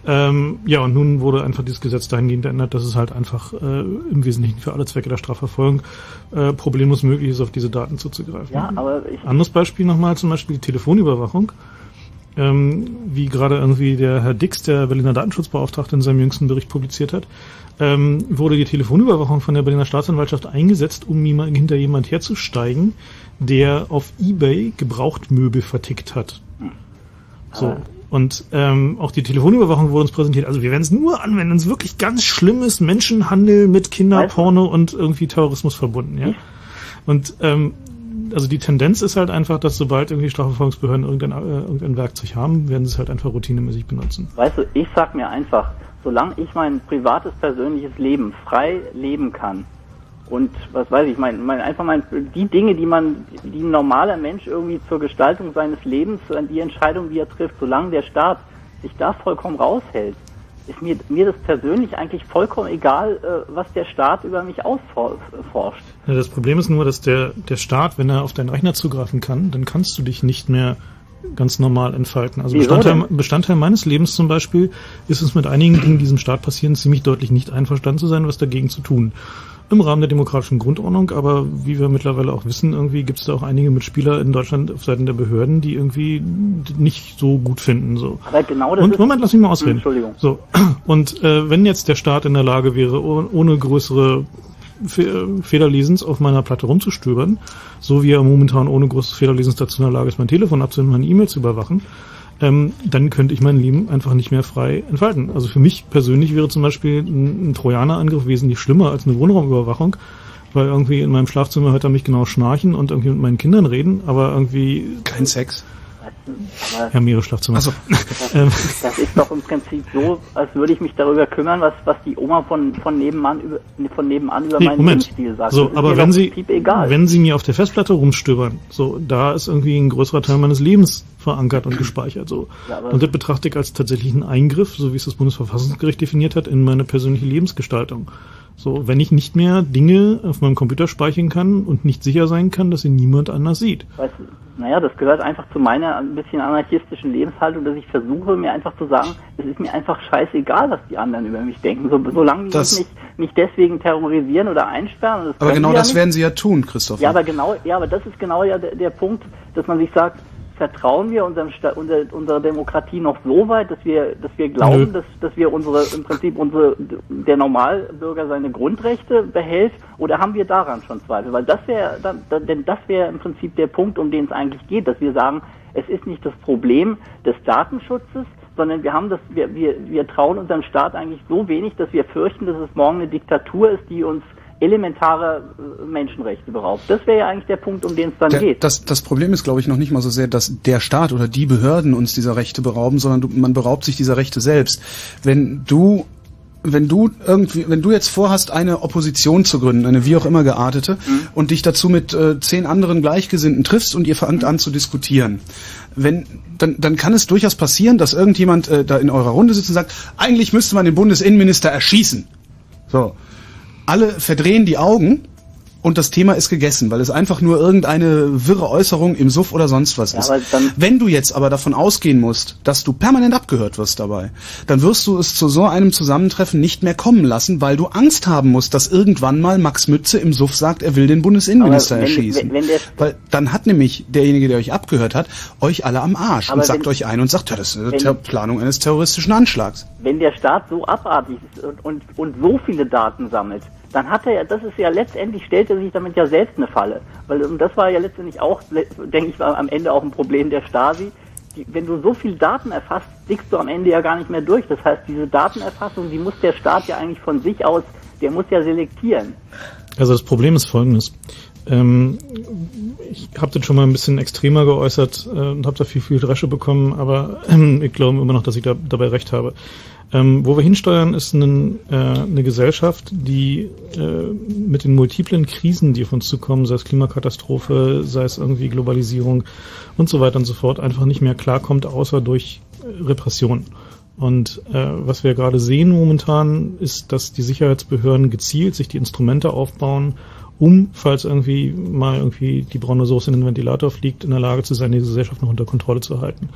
Ähm, ja, und nun wurde einfach dieses Gesetz dahingehend geändert, dass es halt einfach äh, im Wesentlichen für alle Zwecke der Strafverfolgung äh, problemlos möglich ist, auf diese Daten zuzugreifen. ja, aber ich, Anderes Beispiel nochmal, zum Beispiel die Telefonüberwachung. Ähm, wie gerade irgendwie der Herr Dix, der Berliner Datenschutzbeauftragte, in seinem jüngsten Bericht publiziert hat, ähm, wurde die Telefonüberwachung von der Berliner Staatsanwaltschaft eingesetzt, um hinter jemand herzusteigen, der auf Ebay Gebrauchtmöbel vertickt hat. So. Und ähm, auch die Telefonüberwachung wurde uns präsentiert. Also wir werden es nur anwenden, wenn es wirklich ganz schlimm ist, Menschenhandel mit Kinderporno und irgendwie Terrorismus verbunden, ja. Und ähm, also die Tendenz ist halt einfach, dass sobald irgendwie Strafverfolgungsbehörden irgendein, äh, irgendein Werkzeug haben, werden sie es halt einfach routinemäßig benutzen. weißt du, ich sag mir einfach, solange ich mein privates, persönliches Leben frei leben kann und was weiß ich, mein, mein, einfach mein, die Dinge, die man, die ein normaler Mensch irgendwie zur Gestaltung seines Lebens, die Entscheidung, die er trifft, solange der Staat sich da vollkommen raushält, ist mir, mir das persönlich eigentlich vollkommen egal, äh, was der Staat über mich ausforscht. Ja, das Problem ist nur, dass der, der Staat, wenn er auf deinen Rechner zugreifen kann, dann kannst du dich nicht mehr ganz normal entfalten. Also Bestandteil? Bestandteil meines Lebens zum Beispiel ist es mit einigen Dingen, die diesem Staat passieren, ziemlich deutlich nicht einverstanden zu sein, was dagegen zu tun. Im Rahmen der demokratischen Grundordnung, aber wie wir mittlerweile auch wissen, irgendwie gibt es da auch einige Mitspieler in Deutschland auf Seiten der Behörden, die irgendwie nicht so gut finden. So. Aber genau das Und Moment, lass mich mal ausreden. Entschuldigung. So, und äh, wenn jetzt der Staat in der Lage wäre, oh- ohne größere Federlesens auf meiner Platte rumzustöbern, so wie er momentan ohne großes Federlesens dazu in der Lage ist, mein Telefon abzunehmen, meine E-Mail zu überwachen, ähm, dann könnte ich mein Leben einfach nicht mehr frei entfalten. Also für mich persönlich wäre zum Beispiel ein, ein Trojanerangriff wesentlich schlimmer als eine Wohnraumüberwachung, weil irgendwie in meinem Schlafzimmer hört er mich genau schnarchen und irgendwie mit meinen Kindern reden, aber irgendwie... Kein Sex. Aber Ja, mehrere Schlafzimmer. Also, Das, Ähm. das ist doch im Prinzip so, als würde ich mich darüber kümmern, was, was die Oma von, von, nebenan, über, von nebenan über Nee, meinen Moment. Lebensstil sagt. So, aber wenn Sie, wenn Sie mir auf der Festplatte rumstöbern, so, da ist irgendwie ein größerer Teil meines Lebens verankert und gespeichert, so. Ja, und das betrachte ich als tatsächlichen Eingriff, so wie es das Bundesverfassungsgericht definiert hat, in meine persönliche Lebensgestaltung. So, wenn ich nicht mehr Dinge auf meinem Computer speichern kann und nicht sicher sein kann, dass sie niemand anders sieht. Weißt du, naja, das gehört einfach zu meiner ein bisschen anarchistischen Lebenshaltung, dass ich versuche, mir einfach zu sagen, es ist mir einfach scheißegal, was die anderen über mich denken. So, solange die Das- mich nicht, deswegen terrorisieren oder einsperren. und Das Aber genau ja das nicht. werden sie ja tun, Christoph. Ja, aber genau, ja, aber das ist genau ja der, der Punkt, dass man sich sagt, vertrauen wir unserem Sta unser, unserer Demokratie noch so weit, dass wir, dass wir glauben, Nö. dass, dass wir unsere, im Prinzip unsere, der Normalbürger seine Grundrechte behält, oder haben wir daran schon Zweifel? Weil das wäre, denn das wäre im Prinzip der Punkt, um den es eigentlich geht, dass wir sagen, es ist nicht das Problem des Datenschutzes, sondern wir haben das, wir, wir, wir trauen unserem Staat eigentlich so wenig, dass wir fürchten, dass es morgen eine Diktatur ist, die uns elementare äh, Menschenrechte beraubt. Das wäre ja eigentlich der Punkt, um den es dann Der, geht. das, das Problem ist, glaube ich, noch nicht mal so sehr, dass der Staat oder die Behörden uns dieser Rechte berauben, sondern du, man beraubt sich dieser Rechte selbst. Wenn du wenn du irgendwie, wenn du jetzt vorhast, eine Opposition zu gründen, eine wie auch immer geartete, und dich dazu mit äh, zehn anderen Gleichgesinnten triffst und ihr fangt an zu diskutieren, wenn, dann, dann kann es durchaus passieren, dass irgendjemand äh, da in eurer Runde sitzt und sagt, eigentlich müsste man den Bundesinnenminister erschießen. So. Alle verdrehen die Augen und das Thema ist gegessen, weil es einfach nur irgendeine wirre Äußerung im Suff oder sonst was Ja, ist. Wenn du jetzt aber davon ausgehen musst, dass du permanent abgehört wirst dabei, dann wirst du es zu so einem Zusammentreffen nicht mehr kommen lassen, weil du Angst haben musst, dass irgendwann mal Max Mütze im Suff sagt, er will den Bundesinnenminister wenn- erschießen. wenn- wenn weil dann hat nämlich derjenige, der euch abgehört hat, euch alle am Arsch und sagt euch ein und sagt, ja, das ist eine Planung eines terroristischen Anschlags. Wenn der Staat so abartig ist und, und, und so viele Daten sammelt, dann hat er ja, das ist ja letztendlich, stellt er sich damit ja selbst eine Falle. Weil und das war ja letztendlich auch, denke ich, war am Ende auch ein Problem der Stasi. Die, wenn du so viel Daten erfasst, blickst du am Ende ja gar nicht mehr durch. Das heißt, diese Datenerfassung, die muss der Staat ja eigentlich von sich aus, der muss ja selektieren. Also das Problem ist folgendes. Ähm, ich habe das schon mal ein bisschen extremer geäußert äh, und habe dafür viel Dresche bekommen, aber ähm, ich glaube immer noch, dass ich da, dabei recht habe. Ähm, wo wir hinsteuern, ist ein, äh, eine Gesellschaft, die äh, mit den multiplen Krisen, die auf uns zukommen, sei es Klimakatastrophe, sei es irgendwie Globalisierung und so weiter und so fort, einfach nicht mehr klarkommt, außer durch äh, Repression. Und äh, was wir gerade sehen momentan, ist, dass die Sicherheitsbehörden gezielt sich die Instrumente aufbauen, um, falls irgendwie mal irgendwie die braune Soße in den Ventilator fliegt, in der Lage zu sein, die Gesellschaft noch unter Kontrolle zu halten.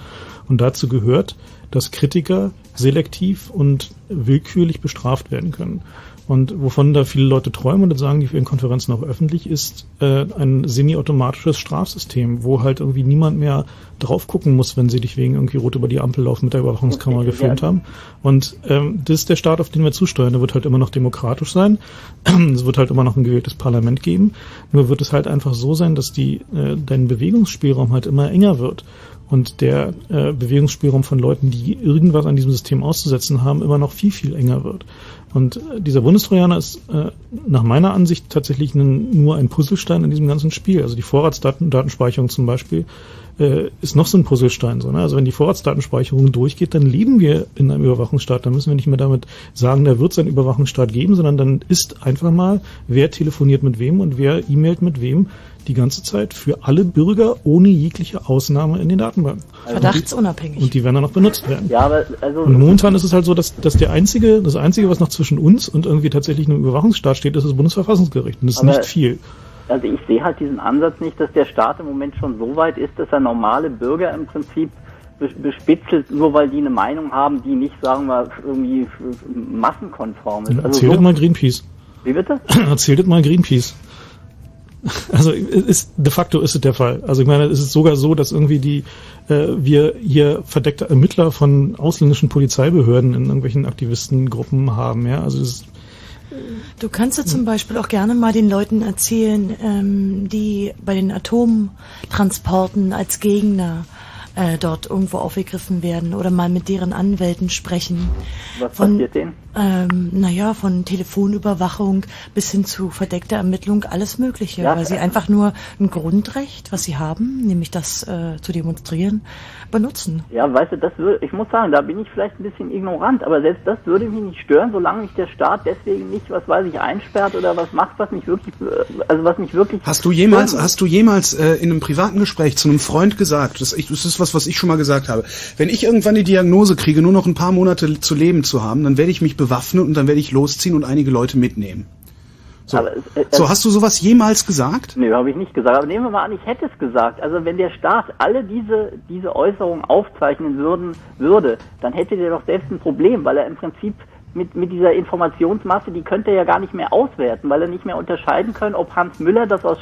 Und dazu gehört, dass Kritiker selektiv und willkürlich bestraft werden können. Und wovon da viele Leute träumen und das sagen die für ihren Konferenzen auch öffentlich, ist äh, ein semi-automatisches Strafsystem, wo halt irgendwie niemand mehr drauf gucken muss, wenn sie dich wegen irgendwie rot über die Ampel laufen mit der Überwachungskamera Ja. gefilmt haben. Und ähm, das ist der Staat, auf den wir zusteuern. Der wird halt immer noch demokratisch sein. es wird halt immer noch ein gewähltes Parlament geben. Nur wird es halt einfach so sein, dass die äh, dein Bewegungsspielraum halt immer enger wird. Und der äh, Bewegungsspielraum von Leuten, die irgendwas an diesem System auszusetzen haben, immer noch viel, viel enger wird. Und äh, dieser Bundestrojaner ist äh, nach meiner Ansicht tatsächlich ein, nur ein Puzzlestein in diesem ganzen Spiel. Also die Vorratsdatenspeicherung zum Beispiel äh, ist noch so ein Puzzlestein. So, ne? Also wenn die Vorratsdatenspeicherung durchgeht, dann leben wir in einem Überwachungsstaat. Dann müssen wir nicht mehr damit sagen, da wird es einen Überwachungsstaat geben, sondern dann ist einfach mal, wer telefoniert mit wem und wer e-mailt mit wem die ganze Zeit für alle Bürger ohne jegliche Ausnahme in den Datenbanken. Verdachtsunabhängig. Und die werden dann noch benutzt werden. Ja, aber also Und momentan ist es halt so, dass, dass der einzige, das einzige, was noch zwischen uns und irgendwie tatsächlich einem Überwachungsstaat steht, ist das Bundesverfassungsgericht. Und das ist nicht viel. Also ich sehe halt diesen Ansatz nicht, dass der Staat im Moment schon so weit ist, dass er normale Bürger im Prinzip be- bespitzelt, nur weil die eine Meinung haben, die nicht, sagen wir, irgendwie massenkonform ist. Also Erzählt so, mal Greenpeace. wie bitte? Erzählt mal Greenpeace. Also ist, de facto ist es der Fall. Also ich meine, es ist sogar so, dass irgendwie die äh, wir hier verdeckte Ermittler von ausländischen Polizeibehörden in irgendwelchen Aktivistengruppen haben. Ja, also das ist, Du kannst ja zum Beispiel auch gerne mal den Leuten erzählen, ähm, die bei den Atomtransporten als Gegner äh, dort irgendwo aufgegriffen werden oder mal mit deren Anwälten sprechen. Was Von- passiert denen? Ähm, naja, von Telefonüberwachung bis hin zu verdeckter Ermittlung, alles Mögliche, Ja, weil sie einfach nur ein Grundrecht, was sie haben, nämlich das äh, zu demonstrieren, benutzen. Ja, weißt du, das würde, ich muss sagen, da bin ich vielleicht ein bisschen ignorant, aber selbst das würde mich nicht stören, solange mich der Staat deswegen nicht, was weiß ich, einsperrt oder was macht, was mich wirklich, äh, also was mich wirklich. Hast du jemals, stören hast du jemals äh, in einem privaten Gespräch zu einem Freund gesagt, das, ich, das ist was etwas, was ich schon mal gesagt habe. Wenn ich irgendwann die Diagnose kriege, nur noch ein paar Monate zu leben zu haben, dann werde ich mich bewaffnen und dann werde ich losziehen und einige Leute mitnehmen. So, Aber es- so hast du sowas jemals gesagt? Nee, habe ich nicht gesagt. Aber nehmen wir mal an, ich hätte es gesagt. Also wenn der Staat alle diese, diese Äußerungen aufzeichnen würden, würde, dann hätte der doch selbst ein Problem, weil er im Prinzip mit, mit dieser Informationsmasse, die könnte er ja gar nicht mehr auswerten, weil er nicht mehr unterscheiden können, ob Hans Müller das aus,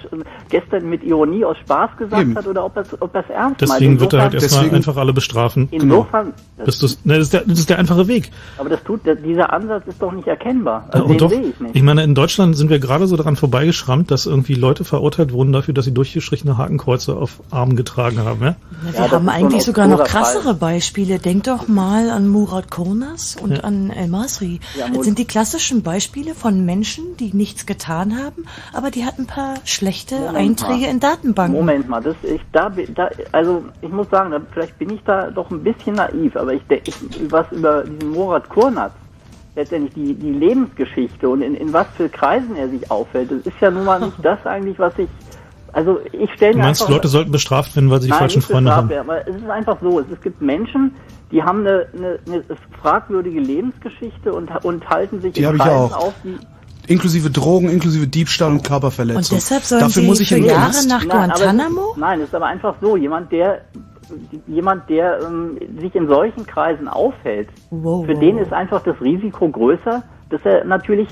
gestern mit Ironie aus Spaß gesagt Eben. hat oder ob er es ob er's ernst meint. Deswegen wird er halt erstmal einfach alle bestrafen. Insofern, Das, das, ne, das, ist der, das ist der einfache Weg. aber das tut, dieser Ansatz ist doch nicht erkennbar. Ja, Also und den doch, sehe ich nicht. ich meine, in Deutschland sind wir gerade so daran vorbeigeschrammt, dass irgendwie Leute verurteilt wurden dafür, dass sie durchgestrichene Hakenkreuze auf Armen getragen haben. Ja? Na, wir haben eigentlich sogar noch krassere Beispiele. Denk doch mal an Murat Kurnas und Ja. an El Masri. Ja, das sind die klassischen Beispiele von Menschen, die nichts getan haben, aber die hatten ein paar schlechte Moment Einträge mal. in Datenbanken. Moment mal, das ich da, da also ich muss sagen, da, vielleicht bin ich da doch ein bisschen naiv, aber ich, ich was über diesen Murat Kurnaz letztendlich die die Lebensgeschichte und in, in was für Kreisen er sich auffällt, das ist ja nun mal nicht das eigentlich, was ich also ich stelle Du mir meinst, einfach Leute sollten bestraft werden, weil sie die Nein, falschen Freunde haben? werden, aber es ist einfach so, es, es gibt Menschen, die haben eine, eine, eine fragwürdige Lebensgeschichte und, und halten sich Die in Kreisen auch. auf, die Inklusive Drogen, inklusive Diebstahl und Körperverletzung. Und deshalb sollen Dafür sie muss ich für in den Jahre Knast. nach Nein, aber Guantanamo? Es ist, nein, es ist aber einfach so, jemand, der jemand, der ähm, sich in solchen Kreisen aufhält, für den ist einfach das Risiko größer, dass er natürlich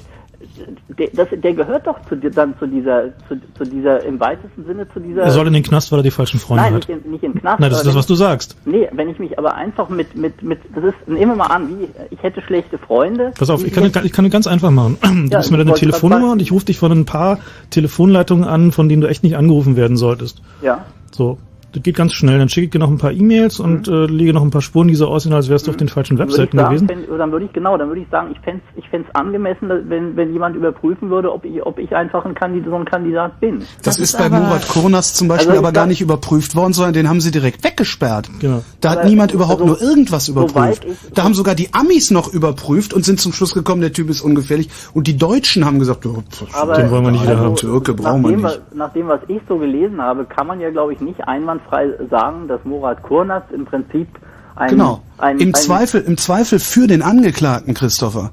das, der gehört doch zu, dann zu dieser, zu, zu dieser, im weitesten Sinne zu dieser. Er soll in den Knast, weil er die falschen Freunde Nein, hat. nicht in, nicht in den Knast. Nein, das ist das, was du sagst. Nee, wenn ich mich aber einfach mit, mit, mit, das ist, nehmen wir mal an, wie, ich hätte schlechte Freunde. Pass auf, ich kann, ich kann ganz einfach machen. Du Ja, gibst mir deine Telefonnummer und ich rufe dich von ein paar Telefonleitungen an, von denen du echt nicht angerufen werden solltest. Ja. So, das geht ganz schnell. Dann schicke ich dir noch ein paar E-Mails und äh, lege noch ein paar Spuren, die so aussehen, als wärst du auf den falschen Mhm. Ich Webseiten sagen, gewesen. wenn, dann würde ich genau, dann würde ich sagen, ich fände ich fänd's angemessen, wenn, wenn jemand überprüfen würde, ob ich, ob ich einfach ein Kandidat, so ein Kandidat bin. Das, ist bei Murat Kurnas zum Beispiel Also aber gar nicht überprüft worden, sondern den haben sie direkt weggesperrt. Genau. Da hat Aber niemand überhaupt also, nur irgendwas überprüft. ich- Da haben sogar die Amis noch überprüft und sind zum Schluss gekommen, der Typ ist ungefährlich. Und die Deutschen haben gesagt, oh, pf, Aber den wollen wir nicht wieder also, haben. Türke brauchen wir nicht. Nach dem, was ich so gelesen habe, kann man ja, glaube ich, nicht einwandfrei sagen, dass Murat Kurnaz im Prinzip ein, Genau. ein, Im ein, Zweifel, im Zweifel für den Angeklagten, Christopher.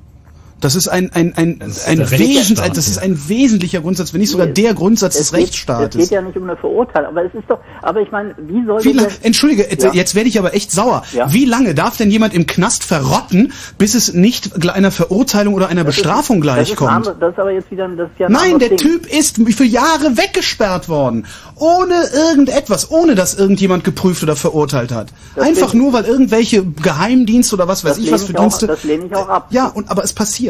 Das ist ein, ein, ein, ein, der Wesens, Rechtsstaat, das ist ein wesentlicher Grundsatz, wenn nicht sogar der Grundsatz des es geht, es Rechtsstaates. geht ja nicht um eine Verurteilung, aber es ist doch, aber ich meine, wie soll Wie lang, der- Entschuldige, jetzt, Ja. jetzt werde ich aber echt sauer. Ja. Wie lange darf denn jemand im Knast verrotten, bis es nicht einer Verurteilung oder einer Das ist- Bestrafung das ist ein gleichkommt? andere- Das ist aber jetzt wieder, das ist ja ein Nein, der Ding. Typ ist für Jahre weggesperrt worden. Ohne irgendetwas, ohne dass irgendjemand geprüft oder verurteilt hat. Das Einfach nur, weil irgendwelche Geheimdienste oder was weiß Das ich was für ich auch- Dienste. das lehne ich auch ab. Ja, und, aber es passiert.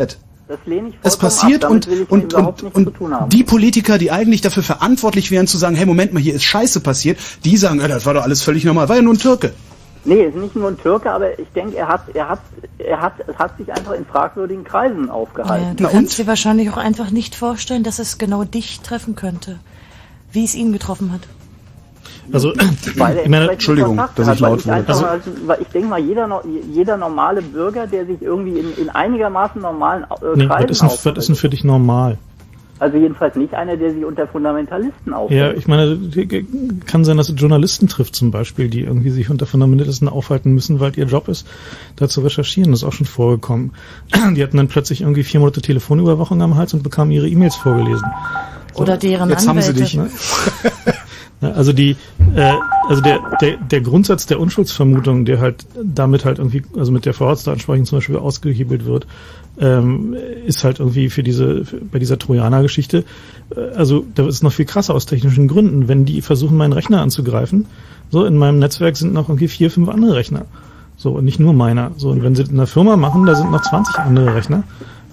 Das lehne ich Es passiert ab. und, und, überhaupt und, nichts und zu tun haben. die Politiker, die eigentlich dafür verantwortlich wären zu sagen, hey, Moment mal, hier ist Scheiße passiert, die sagen, ja, das war doch alles völlig normal, war ja nur ein Türke. Nee, ist nicht nur ein Türke, aber ich denke, er hat, er hat, er hat, es hat sich einfach in fragwürdigen Kreisen Ja, aufgehalten. du kannst dir wahrscheinlich auch einfach nicht vorstellen, dass es genau dich treffen könnte, wie es ihn getroffen hat. Also, Weil ich meine, Kontakte hat, weil ich einfach Also, mal- weil ich denke mal, jeder, jeder normale Bürger, der sich irgendwie in, in einigermaßen normalen äh, nee, Kreisen was ist, denn, aufhält, was ist denn für dich normal? also jedenfalls nicht einer, der sich unter Fundamentalisten Ja, aufhält. ich meine, kann sein, dass es Journalisten trifft zum Beispiel, die irgendwie sich unter Fundamentalisten aufhalten müssen, weil ihr Job ist, da zu recherchieren. Das ist auch schon vorgekommen. Die hatten dann plötzlich irgendwie vier Monate Telefonüberwachung am Hals und bekamen ihre E-Mails vorgelesen. Oder deren Jetzt haben sie Anwälte. dich. Ne? Ja, Also die, äh, also der, der, der Grundsatz der Unschuldsvermutung, der halt damit halt irgendwie, also mit der Vorratsdatenspeicherung zum Beispiel ausgehebelt wird, ähm, ist halt irgendwie für diese, für, bei dieser Trojaner-Geschichte, äh, also da ist es noch viel krasser aus technischen Gründen. Wenn die versuchen, meinen Rechner anzugreifen, so in meinem Netzwerk sind noch irgendwie vier, fünf andere Rechner. So, und nicht nur meiner. So, und wenn sie in der Firma machen, da sind noch 20 andere Rechner.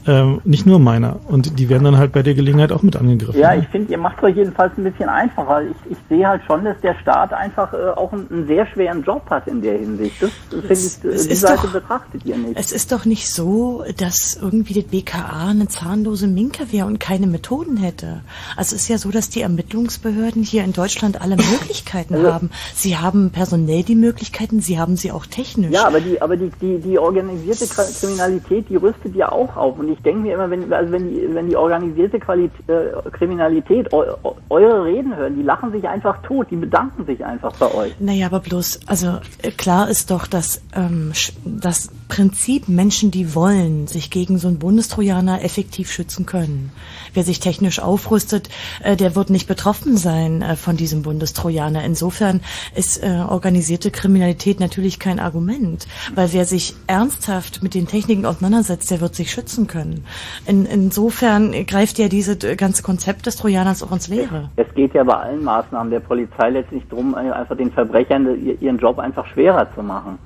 Ähm, nicht nur meiner. Und die werden dann halt bei der Gelegenheit auch mit angegriffen. Ja, ich finde, ihr macht es euch jedenfalls ein bisschen einfacher. Ich, ich sehe halt schon, dass der Staat einfach äh, auch einen, einen sehr schweren Job hat in der Hinsicht. Das finde ich, Es äh, die ist Seite doch- betrachtet ihr nicht. Es ist doch nicht so, dass irgendwie das BKA eine zahnlose Minke wäre und keine Methoden hätte. Also es ist ja so, dass die Ermittlungsbehörden hier in Deutschland alle Möglichkeiten Also- haben. Sie haben personell die Möglichkeiten, sie haben sie auch technisch. Ja, aber die, aber die, die, die organisierte Kr- Kriminalität, die rüstet ja auch auf. Und ich denke mir immer, wenn, also wenn, die, wenn die organisierte Qualit äh, Kriminalität eu, eu, eure Reden hören, die lachen sich einfach tot, die bedanken sich einfach bei euch. Naja, aber bloß, also äh, klar ist doch, dass ähm, das Prinzip Menschen, die wollen, sich gegen so einen Bundestrojaner effektiv schützen können. Wer sich technisch aufrüstet, äh, der wird nicht betroffen sein äh, von diesem Bundestrojaner. Insofern ist äh, organisierte Kriminalität natürlich kein Argument, weil wer sich ernsthaft mit den Techniken auseinandersetzt, der wird sich schützen können. In, insofern greift ja dieses ganze Konzept des Trojaners auch ins Leere. Es geht ja bei allen Maßnahmen der Polizei letztlich darum, äh, einfach den Verbrechern äh, ihren Job einfach schwerer zu machen.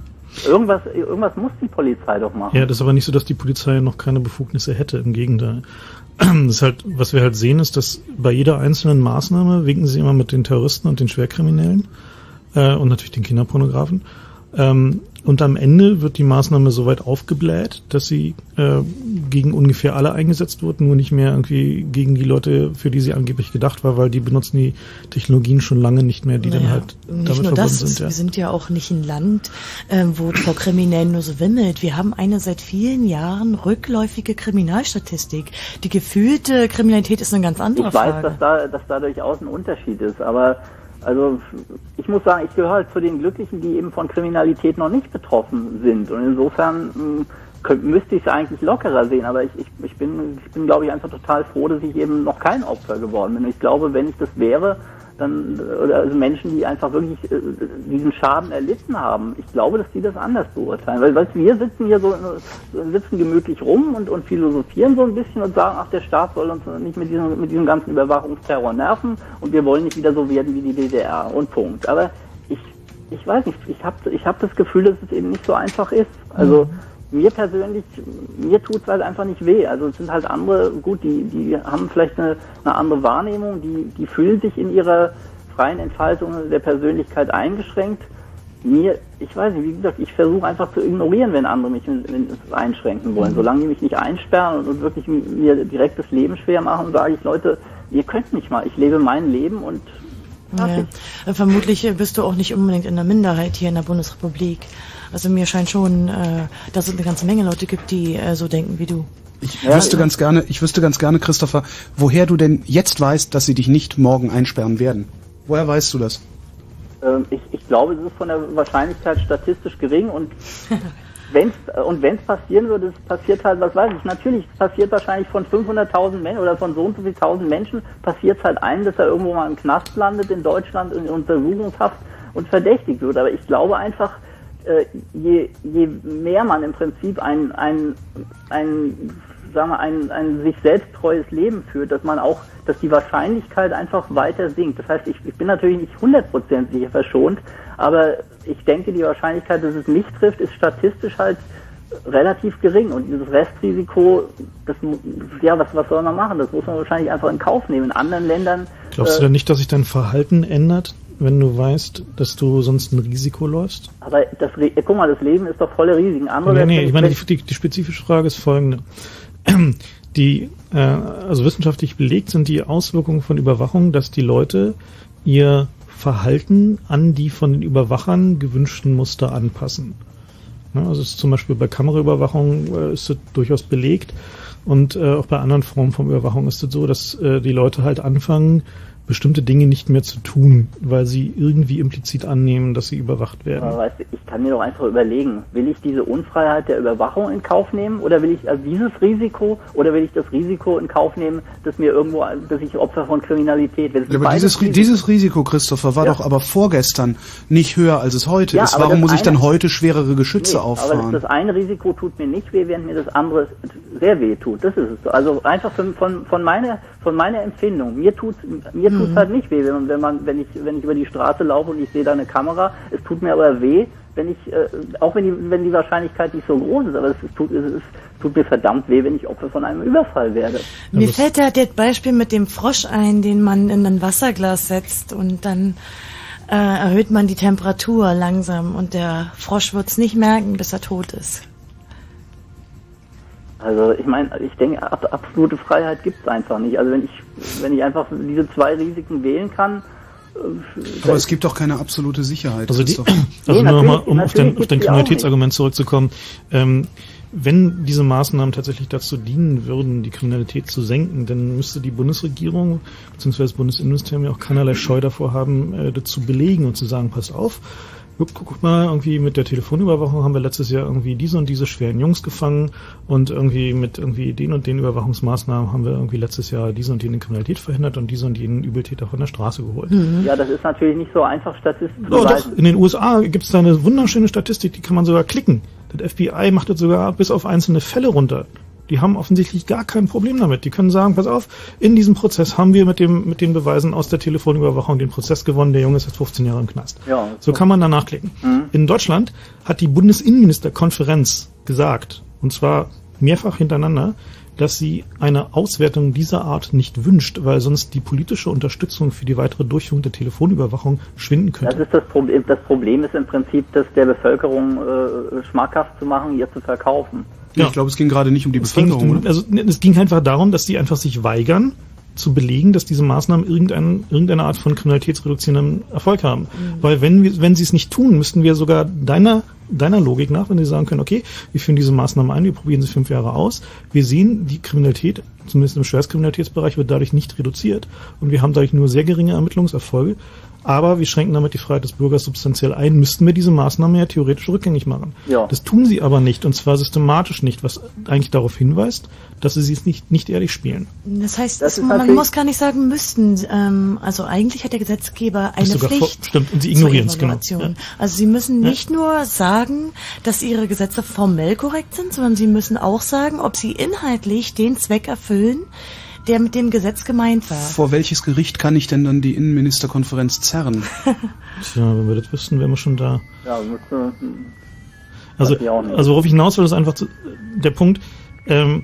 Irgendwas, irgendwas muss die Polizei doch machen. Ja, das ist aber nicht so, dass die Polizei noch keine Befugnisse hätte, im Gegenteil. Das ist halt, was wir halt sehen, ist, dass bei jeder einzelnen Maßnahme winken sie immer mit den Terroristen und den Schwerkriminellen äh, und natürlich den Kinderpornografen. Ähm, und am Ende wird die Maßnahme so weit aufgebläht, dass sie äh, gegen ungefähr alle eingesetzt wird, nur nicht mehr irgendwie gegen die Leute, für die sie angeblich gedacht war, weil die benutzen die Technologien schon lange nicht mehr, die dann Naja, halt damit nicht nur verbunden das, sind. Ja. wir sind ja auch nicht ein Land, ähm, wo vor Kriminellen nur so wimmelt. Wir haben eine seit vielen Jahren rückläufige Kriminalstatistik. Die gefühlte Kriminalität ist eine ganz andere Ich weiß, Frage. dass da, dass da durchaus ein Unterschied ist, aber also ich muss sagen, ich gehöre halt zu den Glücklichen, die eben von Kriminalität noch nicht betroffen sind. Und insofern mh, könnt, müsste ich es eigentlich lockerer sehen, aber ich, ich, ich bin, ich bin glaube ich einfach total froh, dass ich eben noch kein Opfer geworden bin. Und ich glaube, wenn ich das wäre, dann oder also Menschen, die einfach wirklich äh, diesen Schaden erlitten haben, ich glaube, dass die das anders beurteilen. Weil du, wir sitzen hier so, äh, sitzen gemütlich rum und, und philosophieren so ein bisschen und sagen, ach, der Staat soll uns nicht mit diesem, mit diesem ganzen Überwachungsterror nerven und wir wollen nicht wieder so werden wie die DDR und Punkt. Aber ich, ich weiß nicht, ich habe ich hab das Gefühl, dass es eben nicht so einfach ist. Also mir persönlich, mir tut es halt einfach nicht weh. Also es sind halt andere, gut, die, die haben vielleicht eine, eine andere Wahrnehmung, die, die fühlen sich in ihrer freien Entfaltung der Persönlichkeit eingeschränkt. Mir, ich weiß nicht, wie gesagt, ich versuche einfach zu ignorieren, wenn andere mich in, einschränken wollen. Mhm. Solange die mich nicht einsperren und, wirklich mir direkt das Leben schwer machen, sage ich, Leute, ihr könnt mich mal, ich lebe mein Leben und Ja. Vermutlich bist du auch nicht unbedingt in der Minderheit hier in der Bundesrepublik. Also mir scheint schon, äh, dass es eine ganze Menge Leute gibt, die äh, so denken wie du. Ich wüsste ganz gerne, ich wüsste ganz gerne, Christopher, woher du denn jetzt weißt, dass sie dich nicht morgen einsperren werden. Woher weißt du das? Ähm, ich, ich glaube, es ist von der Wahrscheinlichkeit statistisch gering und wenn's und wenn es passieren würde, es passiert halt, was weiß ich, natürlich es passiert wahrscheinlich von 500.000 Menschen oder von so und so viel tausend Menschen passiert es halt einem, dass er irgendwo mal im Knast landet in Deutschland in Untersuchungshaft und verdächtigt wird. Aber ich glaube einfach, äh, je, je mehr man im Prinzip ein, ein, ein sagen wir, ein, ein sich selbst treues Leben führt, dass man auch, dass die Wahrscheinlichkeit einfach weiter sinkt. Das heißt, ich, ich bin natürlich nicht 100% sicher verschont, aber ich denke, die Wahrscheinlichkeit, dass es mich trifft, ist statistisch halt relativ gering. Und dieses Restrisiko, das, ja, was, was soll man machen? Das muss man wahrscheinlich einfach in Kauf nehmen. In anderen Ländern, Glaubst du äh, denn nicht, dass sich dein Verhalten ändert, wenn du weißt, dass du sonst ein Risiko läufst? aber das, guck mal, das Leben ist doch voller Risiken. Andere Nee, nee, ich meine, die, die, spezifische Frage ist folgende. Die, äh, also wissenschaftlich belegt sind die Auswirkungen von Überwachung, dass die Leute ihr Verhalten an die von den Überwachern gewünschten Muster anpassen. Also ist zum Beispiel bei Kameraüberwachung äh, ist das durchaus belegt und äh, auch bei anderen Formen von Überwachung ist es so, dass äh, die Leute halt anfangen, bestimmte Dinge nicht mehr zu tun, weil sie irgendwie implizit annehmen, dass sie überwacht werden. Aber weißt du, ich kann mir doch einfach überlegen, will ich diese Unfreiheit der Überwachung in Kauf nehmen oder will ich also dieses Risiko oder will ich das Risiko in Kauf nehmen, dass mir irgendwo, dass ich Opfer von Kriminalität werde? Ja, aber dieses, Ri- dieses Risiko, Christopher, war Ja. doch aber vorgestern nicht höher, als es heute Ja, ist. Warum das muss ich dann heute schwerere Geschütze Nee, auffahren? Aber das eine Risiko tut mir nicht weh, während mir das andere sehr weh tut. Das ist es. so. Also einfach von, von, von meiner von meiner Empfindung. Mir tut mir tut's halt nicht weh, wenn man, wenn man wenn ich wenn ich über die Straße laufe und ich sehe da eine Kamera. Es tut mir aber weh, wenn ich äh, auch wenn die wenn die Wahrscheinlichkeit nicht so groß ist, aber es, es tut es, es tut mir verdammt weh, wenn ich Opfer von einem Überfall werde. Mir fällt da das Beispiel mit dem Frosch ein, den man in ein Wasserglas setzt und dann äh, erhöht man die Temperatur langsam und der Frosch wird's nicht merken, bis er tot ist. Also ich meine, ich denke, ab, absolute Freiheit gibt's einfach nicht. Also wenn ich wenn ich einfach diese zwei Risiken wählen kann, äh, aber es gibt doch keine absolute Sicherheit. Also, die, also Nee, nur nochmal, um auf dein, auf auch Kriminalitätsargument zurückzukommen. Ähm, wenn diese Maßnahmen tatsächlich dazu dienen würden, die Kriminalität zu senken, dann müsste die Bundesregierung bzw. das Bundesinnenministerium ja auch keinerlei Scheu davor haben, äh, dazu belegen und zu sagen, pass auf, guck, guck mal, irgendwie mit der Telefonüberwachung haben wir letztes Jahr irgendwie diese und diese schweren Jungs gefangen und irgendwie mit irgendwie den und den Überwachungsmaßnahmen haben wir irgendwie letztes Jahr diese und jene Kriminalität verhindert und diese und jenen Übeltäter von der Straße geholt. Ja, das ist natürlich nicht so einfach statistisch zu Oh, doch, in den USA gibt es da eine wunderschöne Statistik, die kann man sogar klicken. Das FBI macht das sogar bis auf einzelne Fälle runter. Die haben offensichtlich gar kein Problem damit. Die können sagen, pass auf, in diesem Prozess haben wir mit dem mit den Beweisen aus der Telefonüberwachung den Prozess gewonnen, der Junge ist jetzt 15 Jahre im Knast. Ja. So kann man da nachklicken. Mhm. In Deutschland hat die Bundesinnenministerkonferenz gesagt, und zwar mehrfach hintereinander, dass sie eine Auswertung dieser Art nicht wünscht, weil sonst die politische Unterstützung für die weitere Durchführung der Telefonüberwachung schwinden könnte. Das ist das Problem. Das Problem ist im Prinzip, das der Bevölkerung äh, schmackhaft zu machen, ihr zu verkaufen. Ja. Ich glaube, es ging gerade nicht um die Es Bevölkerung. um, also ne, es ging einfach darum, dass die einfach sich weigern, zu belegen, dass diese Maßnahmen irgendein, irgendeine Art von kriminalitätsreduzierendem Erfolg haben. Weil wenn wir, wenn sie es nicht tun, müssten wir sogar deiner deiner Logik nach, wenn sie sagen können, okay, wir führen diese Maßnahmen ein, wir probieren sie fünf Jahre aus, wir sehen, die Kriminalität, zumindest im Schwerstkriminalitätsbereich, wird dadurch nicht reduziert und wir haben dadurch nur sehr geringe Ermittlungserfolge, aber wir schränken damit die Freiheit des Bürgers substanziell ein, müssten wir diese Maßnahmen ja theoretisch rückgängig machen. Ja. Das tun sie aber nicht, und zwar systematisch nicht, was eigentlich darauf hinweist, dass sie es nicht, nicht ehrlich spielen. Das heißt, Das man muss gar nicht sagen müssten. Ähm, also eigentlich hat der Gesetzgeber eine sogar vor- Pflicht. stimmt, und sie ignorieren es, genau. Ja. Also sie müssen nicht nur sagen, dass ihre Gesetze formell korrekt sind, sondern sie müssen auch sagen, ob sie inhaltlich den Zweck erfüllen, der mit dem Gesetz gemeint war. Vor welches Gericht kann ich denn dann die Innenministerkonferenz zerren? Tja, wenn wir das wüssten, wären wir schon da. Ja, Also, also worauf ich hinaus will, ist einfach zu, der Punkt, ähm,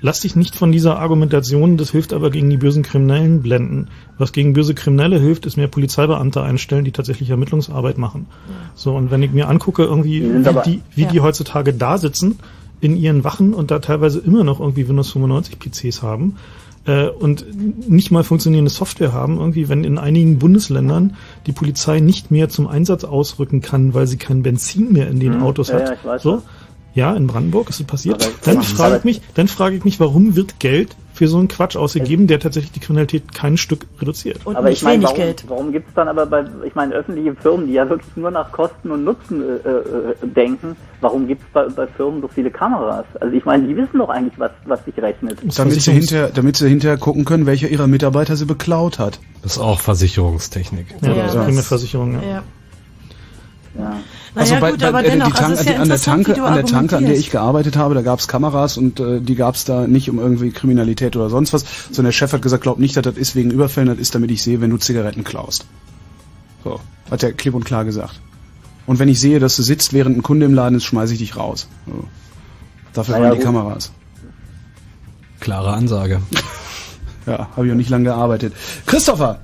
lass dich nicht von dieser Argumentation, das hilft aber gegen die bösen Kriminellen blenden. Was gegen böse Kriminelle hilft, ist mehr Polizeibeamte einstellen, die tatsächlich Ermittlungsarbeit machen. So, und wenn ich mir angucke, irgendwie, wie, die, wie Ja. die heutzutage da sitzen, in ihren Wachen und da teilweise immer noch irgendwie Windows 95 PCs haben, äh, und nicht mal funktionierende Software haben, irgendwie, wenn in einigen Bundesländern die Polizei nicht mehr zum Einsatz ausrücken kann, weil sie kein Benzin mehr in den Mhm. Autos Ja, hat. ja, ich weiß so. Ja, in Brandenburg ist es passiert. Dann frage ich mich, dann frage ich mich, warum wird Geld für so einen Quatsch ausgegeben, der tatsächlich die Kriminalität kein Stück reduziert? Und aber nicht ich meine, warum, Geld. warum gibt es dann aber bei, ich meine, öffentliche Firmen, die ja wirklich nur nach Kosten und Nutzen äh, äh, denken, warum gibt es bei, bei Firmen so viele Kameras? Also ich meine, die wissen doch eigentlich, was, was sich rechnet. Damit sie, hinter, damit sie hinterher gucken können, welcher ihrer Mitarbeiter sie beklaut hat. Das ist auch Versicherungstechnik. Ja, Ja, das ist primär Versicherung, ja. Ja. Ja. Naja, gut, aber äh, dennoch, die Tank, also ja die, an der Tanke, an der Tanke, an der ich gearbeitet habe, da gab's Kameras und äh, die gab's da nicht um irgendwie Kriminalität oder sonst was, sondern der Chef hat gesagt, glaub nicht, dass das ist wegen Überfällen, das ist, damit ich sehe, wenn du Zigaretten klaust. So, hat er klipp und klar gesagt. Und wenn ich sehe, dass du sitzt, während ein Kunde im Laden ist, schmeiße ich dich raus. So. Dafür waren die gut. Kameras. Klare Ansage. Ja, habe ich auch nicht lange gearbeitet. Christopher,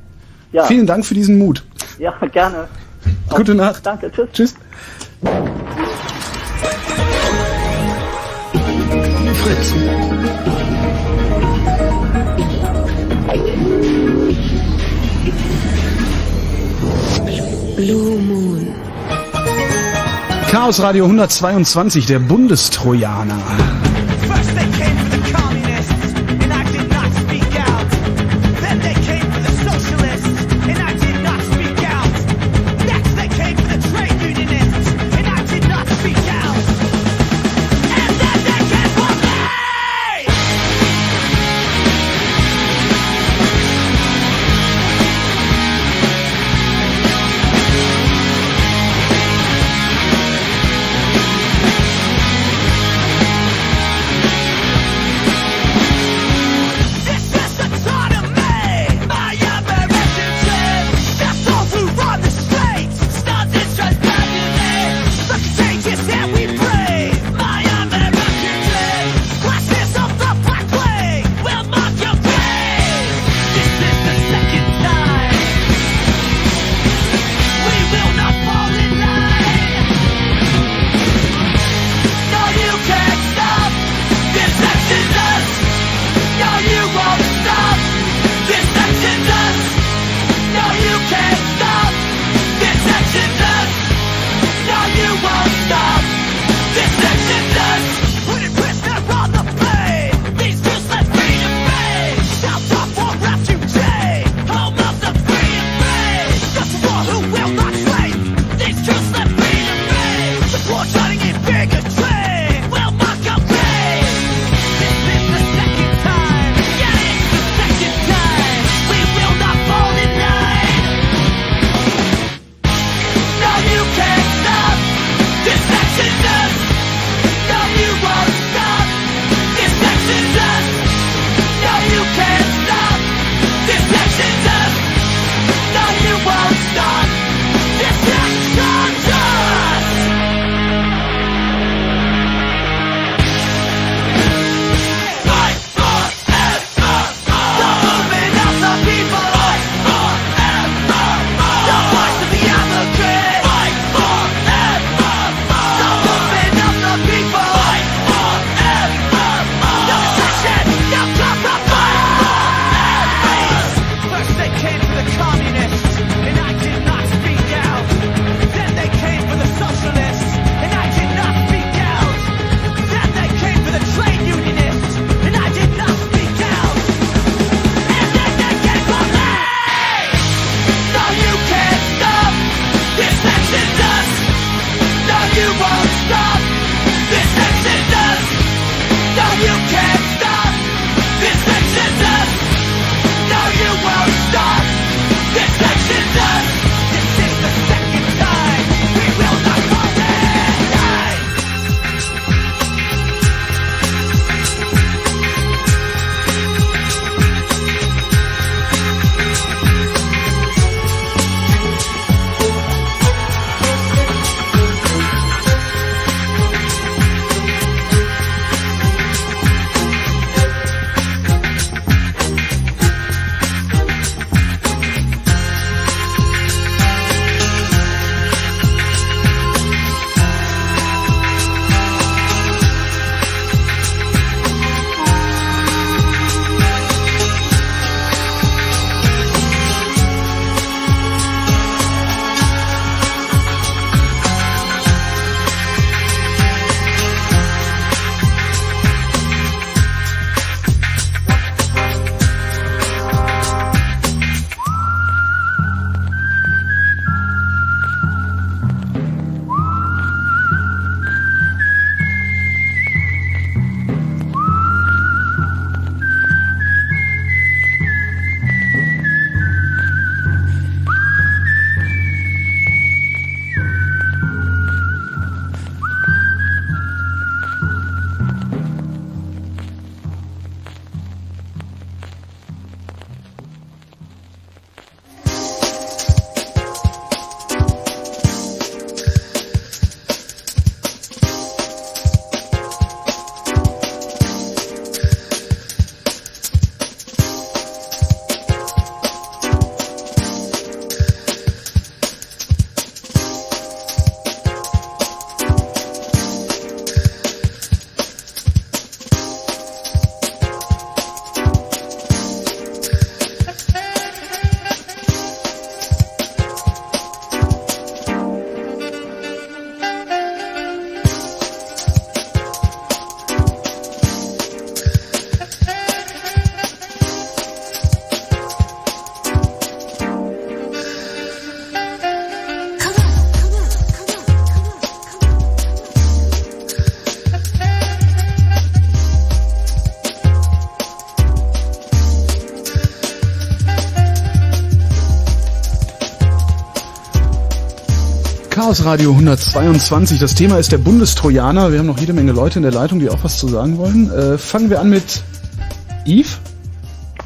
Ja. vielen Dank für diesen Mut. Ja, gerne. Gute Nacht. Danke, tschüss. Tschüss. Fritz. Blue Moon. Chaos Radio 122, der Bundestrojaner. Chaos Radio 122. Das Thema ist der Bundestrojaner. Wir haben noch jede Menge Leute in der Leitung, die auch was zu sagen wollen. Äh, fangen wir an mit Yves.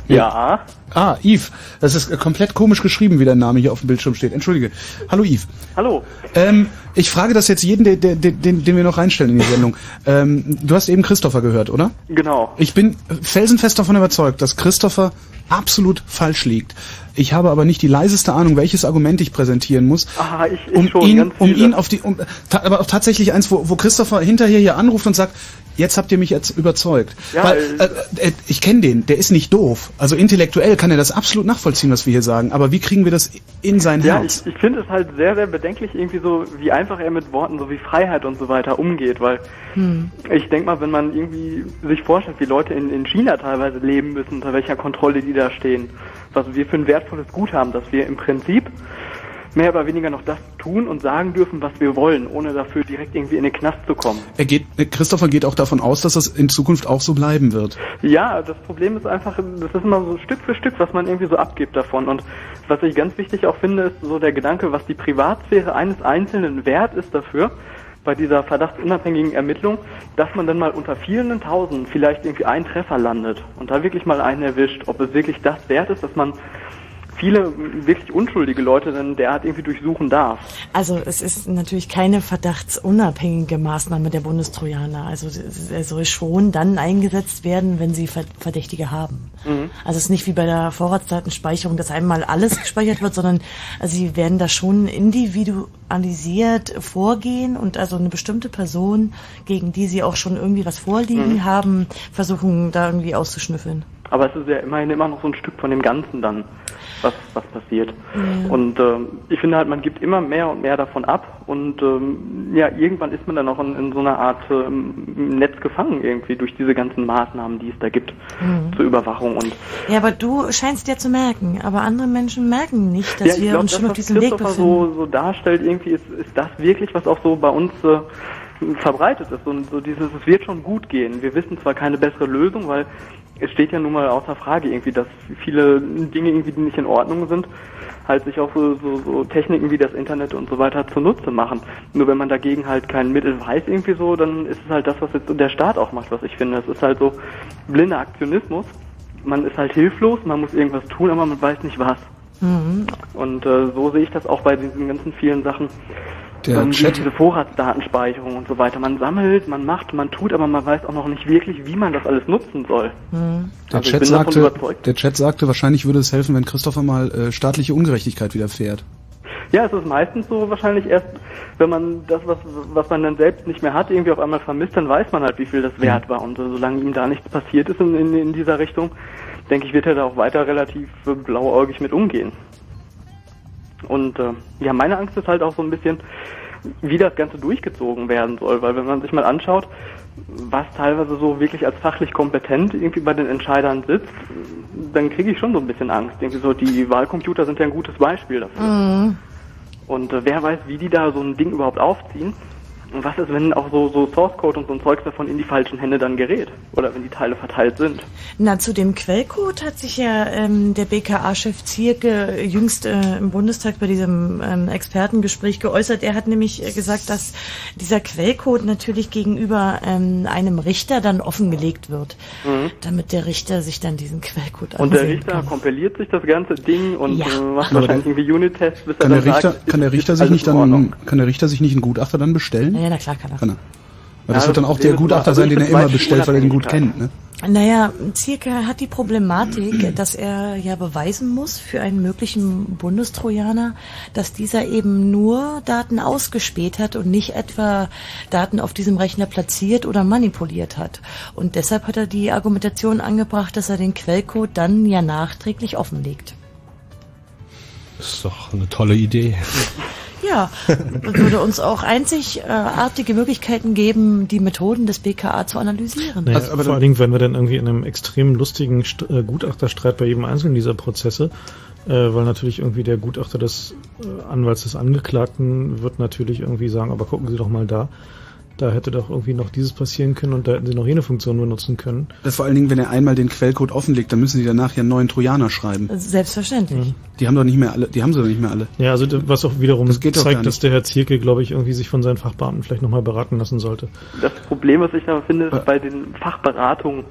Ja. Ah, Yves. Das ist äh, komplett komisch geschrieben, wie dein Name hier auf dem Bildschirm steht. Entschuldige. Hallo Yves. Hallo. Ähm, ich frage das jetzt jeden, der, der, den, den wir noch reinstellen in die Sendung. Ähm, du hast eben Christopher gehört, oder? Genau. Ich bin felsenfest davon überzeugt, dass Christopher absolut falsch liegt. Ich habe aber nicht die leiseste Ahnung, welches Argument ich präsentieren muss, Ah, ich, ich um schon, ihn, ganz um ihn auf die, um, ta, aber auch tatsächlich eins, wo, wo Christopher hinterher hier anruft und sagt, jetzt habt ihr mich jetzt überzeugt. Ja, Weil, äh, äh, ich kenne den, der ist nicht doof. Also intellektuell kann er das absolut nachvollziehen, was wir hier sagen. Aber wie kriegen wir das in sein Ja, Herz? ich, ich finde es halt sehr, sehr bedenklich irgendwie so, wie einfach er mit Worten so wie Freiheit und so weiter umgeht, weil Hm. ich denke mal, wenn man irgendwie sich vorstellt, wie Leute in, in China teilweise leben müssen, unter welcher Kontrolle die da stehen, was wir für ein wertvolles Gut haben, dass wir im Prinzip mehr oder weniger noch das tun und sagen dürfen, was wir wollen, ohne dafür direkt irgendwie in den Knast zu kommen. Er geht, Christopher geht auch davon aus, dass das in Zukunft auch so bleiben wird. Ja, das Problem ist einfach, das ist immer so Stück für Stück, was man irgendwie so abgibt davon. Und was ich ganz wichtig auch finde, ist so der Gedanke, was die Privatsphäre eines Einzelnen wert ist dafür, bei dieser verdachtsunabhängigen Ermittlung, dass man dann mal unter vielen Tausend vielleicht irgendwie einen Treffer landet und da wirklich mal einen erwischt, ob es wirklich das wert ist, dass man viele wirklich unschuldige Leute dann derart irgendwie durchsuchen darf. Also es ist natürlich keine verdachtsunabhängige Maßnahme der Bundestrojaner. Also er soll schon dann eingesetzt werden, wenn sie Ver- Verdächtige haben. Mhm. Also es ist nicht wie bei der Vorratsdatenspeicherung, dass einmal alles gespeichert wird, sondern also sie werden da schon individualisiert vorgehen und also eine bestimmte Person, gegen die sie auch schon irgendwie was vorliegen Mhm. haben, versuchen da irgendwie auszuschnüffeln. Aber es ist ja immerhin immer noch so ein Stück von dem Ganzen dann, was, was passiert. Ja. Und ähm, ich finde halt, man gibt immer mehr und mehr davon ab und ähm, ja, irgendwann ist man dann auch in, in so einer Art ähm, Netz gefangen irgendwie durch diese ganzen Maßnahmen, die es da gibt Mhm. zur Überwachung und Ja, aber du scheinst ja zu merken, aber andere Menschen merken nicht, dass ja, wir glaub, uns das, schon auf diesem Weg befinden. so, so darstellt, irgendwie ist, ist das wirklich, was auch so bei uns äh, verbreitet ist. Und so dieses, es wird schon gut gehen. Wir wissen zwar keine bessere Lösung, weil es steht ja nun mal außer Frage irgendwie, dass viele Dinge irgendwie, die nicht in Ordnung sind, halt sich auch so, so, so Techniken wie das Internet und so weiter zunutze machen. Nur wenn man dagegen halt kein Mittel weiß irgendwie so, dann ist es halt das, was jetzt der Staat auch macht, was ich finde. Es ist halt so blinder Aktionismus. Man ist halt hilflos, man muss irgendwas tun, aber man weiß nicht was. Mhm. Und äh, so sehe ich das auch bei diesen ganzen vielen Sachen. Der ähm, Chat- diese Vorratsdatenspeicherung und so weiter. Man sammelt, man macht, man tut, aber man weiß auch noch nicht wirklich, wie man das alles nutzen soll. Mhm. Der, Also Chat sagte, überzeugt. der Chat sagte, wahrscheinlich würde es helfen, wenn Christopher mal äh, staatliche Ungerechtigkeit widerfährt. Ja, es ist meistens so wahrscheinlich erst, wenn man das, was, was man dann selbst nicht mehr hat, irgendwie auf einmal vermisst, dann weiß man halt, wie viel das wert war. Und äh, solange ihm da nichts passiert ist in, in, in dieser Richtung, denke ich, wird er da auch weiter relativ äh, blauäugig mit umgehen. Und äh, ja, meine Angst ist halt auch so ein bisschen, wie das Ganze durchgezogen werden soll, weil wenn man sich mal anschaut, was teilweise so wirklich als fachlich kompetent irgendwie bei den Entscheidern sitzt, dann kriege ich schon so ein bisschen Angst. Irgendwie so, die Wahlcomputer sind ja ein gutes Beispiel dafür. Mhm. Und äh, wer weiß, wie die da so ein Ding überhaupt aufziehen. Und was ist, wenn auch so, so Source Code und so ein Zeugs davon in die falschen Hände dann gerät? Oder wenn die Teile verteilt sind? Na, zu dem Quellcode hat sich ja ähm, der BKA-Chef Zierke jüngst äh, im Bundestag bei diesem ähm, Expertengespräch geäußert. Er hat nämlich äh, gesagt, dass dieser Quellcode natürlich gegenüber ähm, einem Richter dann offengelegt wird, Mhm. damit der Richter sich dann diesen Quellcode Und der Richter kann. kompiliert sich das ganze Ding und Ja. äh, macht wahrscheinlich irgendwie Unit-Tests, bis Kann er der dann Richter, sagt, kann der Richter sich nicht dann, kann der Richter sich nicht einen Gutachter dann bestellen? Ja, na klar kann er. Kann er. Weil das Ja, wird dann auch der Gutachter sein, den er immer bestellt, weil er den gut kennt, ne? Naja, Zierke hat die Problematik, dass er ja beweisen muss für einen möglichen Bundestrojaner, dass dieser eben nur Daten ausgespäht hat und nicht etwa Daten auf diesem Rechner platziert oder manipuliert hat. Und deshalb hat er die Argumentation angebracht, dass er den Quellcode dann ja nachträglich offenlegt. Das ist doch eine tolle Idee. Ja, würde uns auch einzigartige Möglichkeiten geben, die Methoden des BKA zu analysieren. Naja, Also, aber vor allen Dingen, wenn wir dann irgendwie in einem extrem lustigen St äh, Gutachterstreit bei jedem einzelnen dieser Prozesse, äh, weil natürlich irgendwie der Gutachter des äh, Anwalts des Angeklagten wird natürlich irgendwie sagen, aber gucken Sie doch mal da, da hätte doch irgendwie noch dieses passieren können und da hätten Sie noch jene Funktion benutzen können. Das vor allen Dingen, wenn er einmal den Quellcode offenlegt, dann müssen sie danach ja einen neuen Trojaner schreiben. Selbstverständlich. Die haben doch nicht mehr alle, die haben sie doch nicht mehr alle. Ja, also was auch wiederum Das geht doch gar zeigt, dass der Herr Zierke, glaube ich, irgendwie sich von seinen Fachbeamten vielleicht nochmal beraten lassen sollte. Das Problem, was ich aber finde, ist bei den Fachberatungen,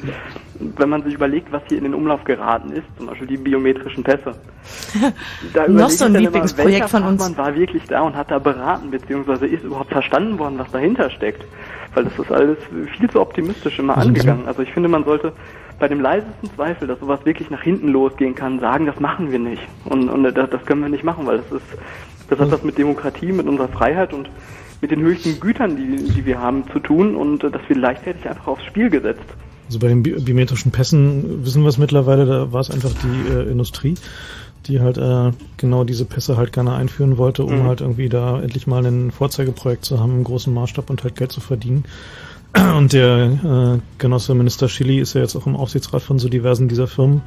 wenn man sich überlegt, was hier in den Umlauf geraten ist, zum Beispiel die biometrischen Pässe. Da Noch so ein Lieblingsprojekt immer, von uns. Fachmann war wirklich da und hat da beraten, beziehungsweise ist überhaupt verstanden worden, was dahinter steckt. Weil das ist alles viel zu optimistisch immer Also angegangen. Also ich finde, man sollte bei dem leisesten Zweifel, dass sowas wirklich nach hinten losgehen kann, sagen, das machen wir nicht. Und, und das, können wir nicht machen, weil das ist, das hat was mit Demokratie, mit unserer Freiheit und mit den höchsten Gütern, die, die wir haben, zu tun und das wird leichtfertig einfach aufs Spiel gesetzt. Also bei den bi biometrischen Pässen wissen wir es mittlerweile, da war es einfach die äh, Industrie, die halt äh, genau diese Pässe halt gerne einführen wollte, um Mhm. halt irgendwie da endlich mal ein Vorzeigeprojekt zu haben im großen Maßstab und halt Geld zu verdienen. Und der äh, Genosse Minister Schilly ist ja jetzt auch im Aufsichtsrat von so diversen dieser Firmen.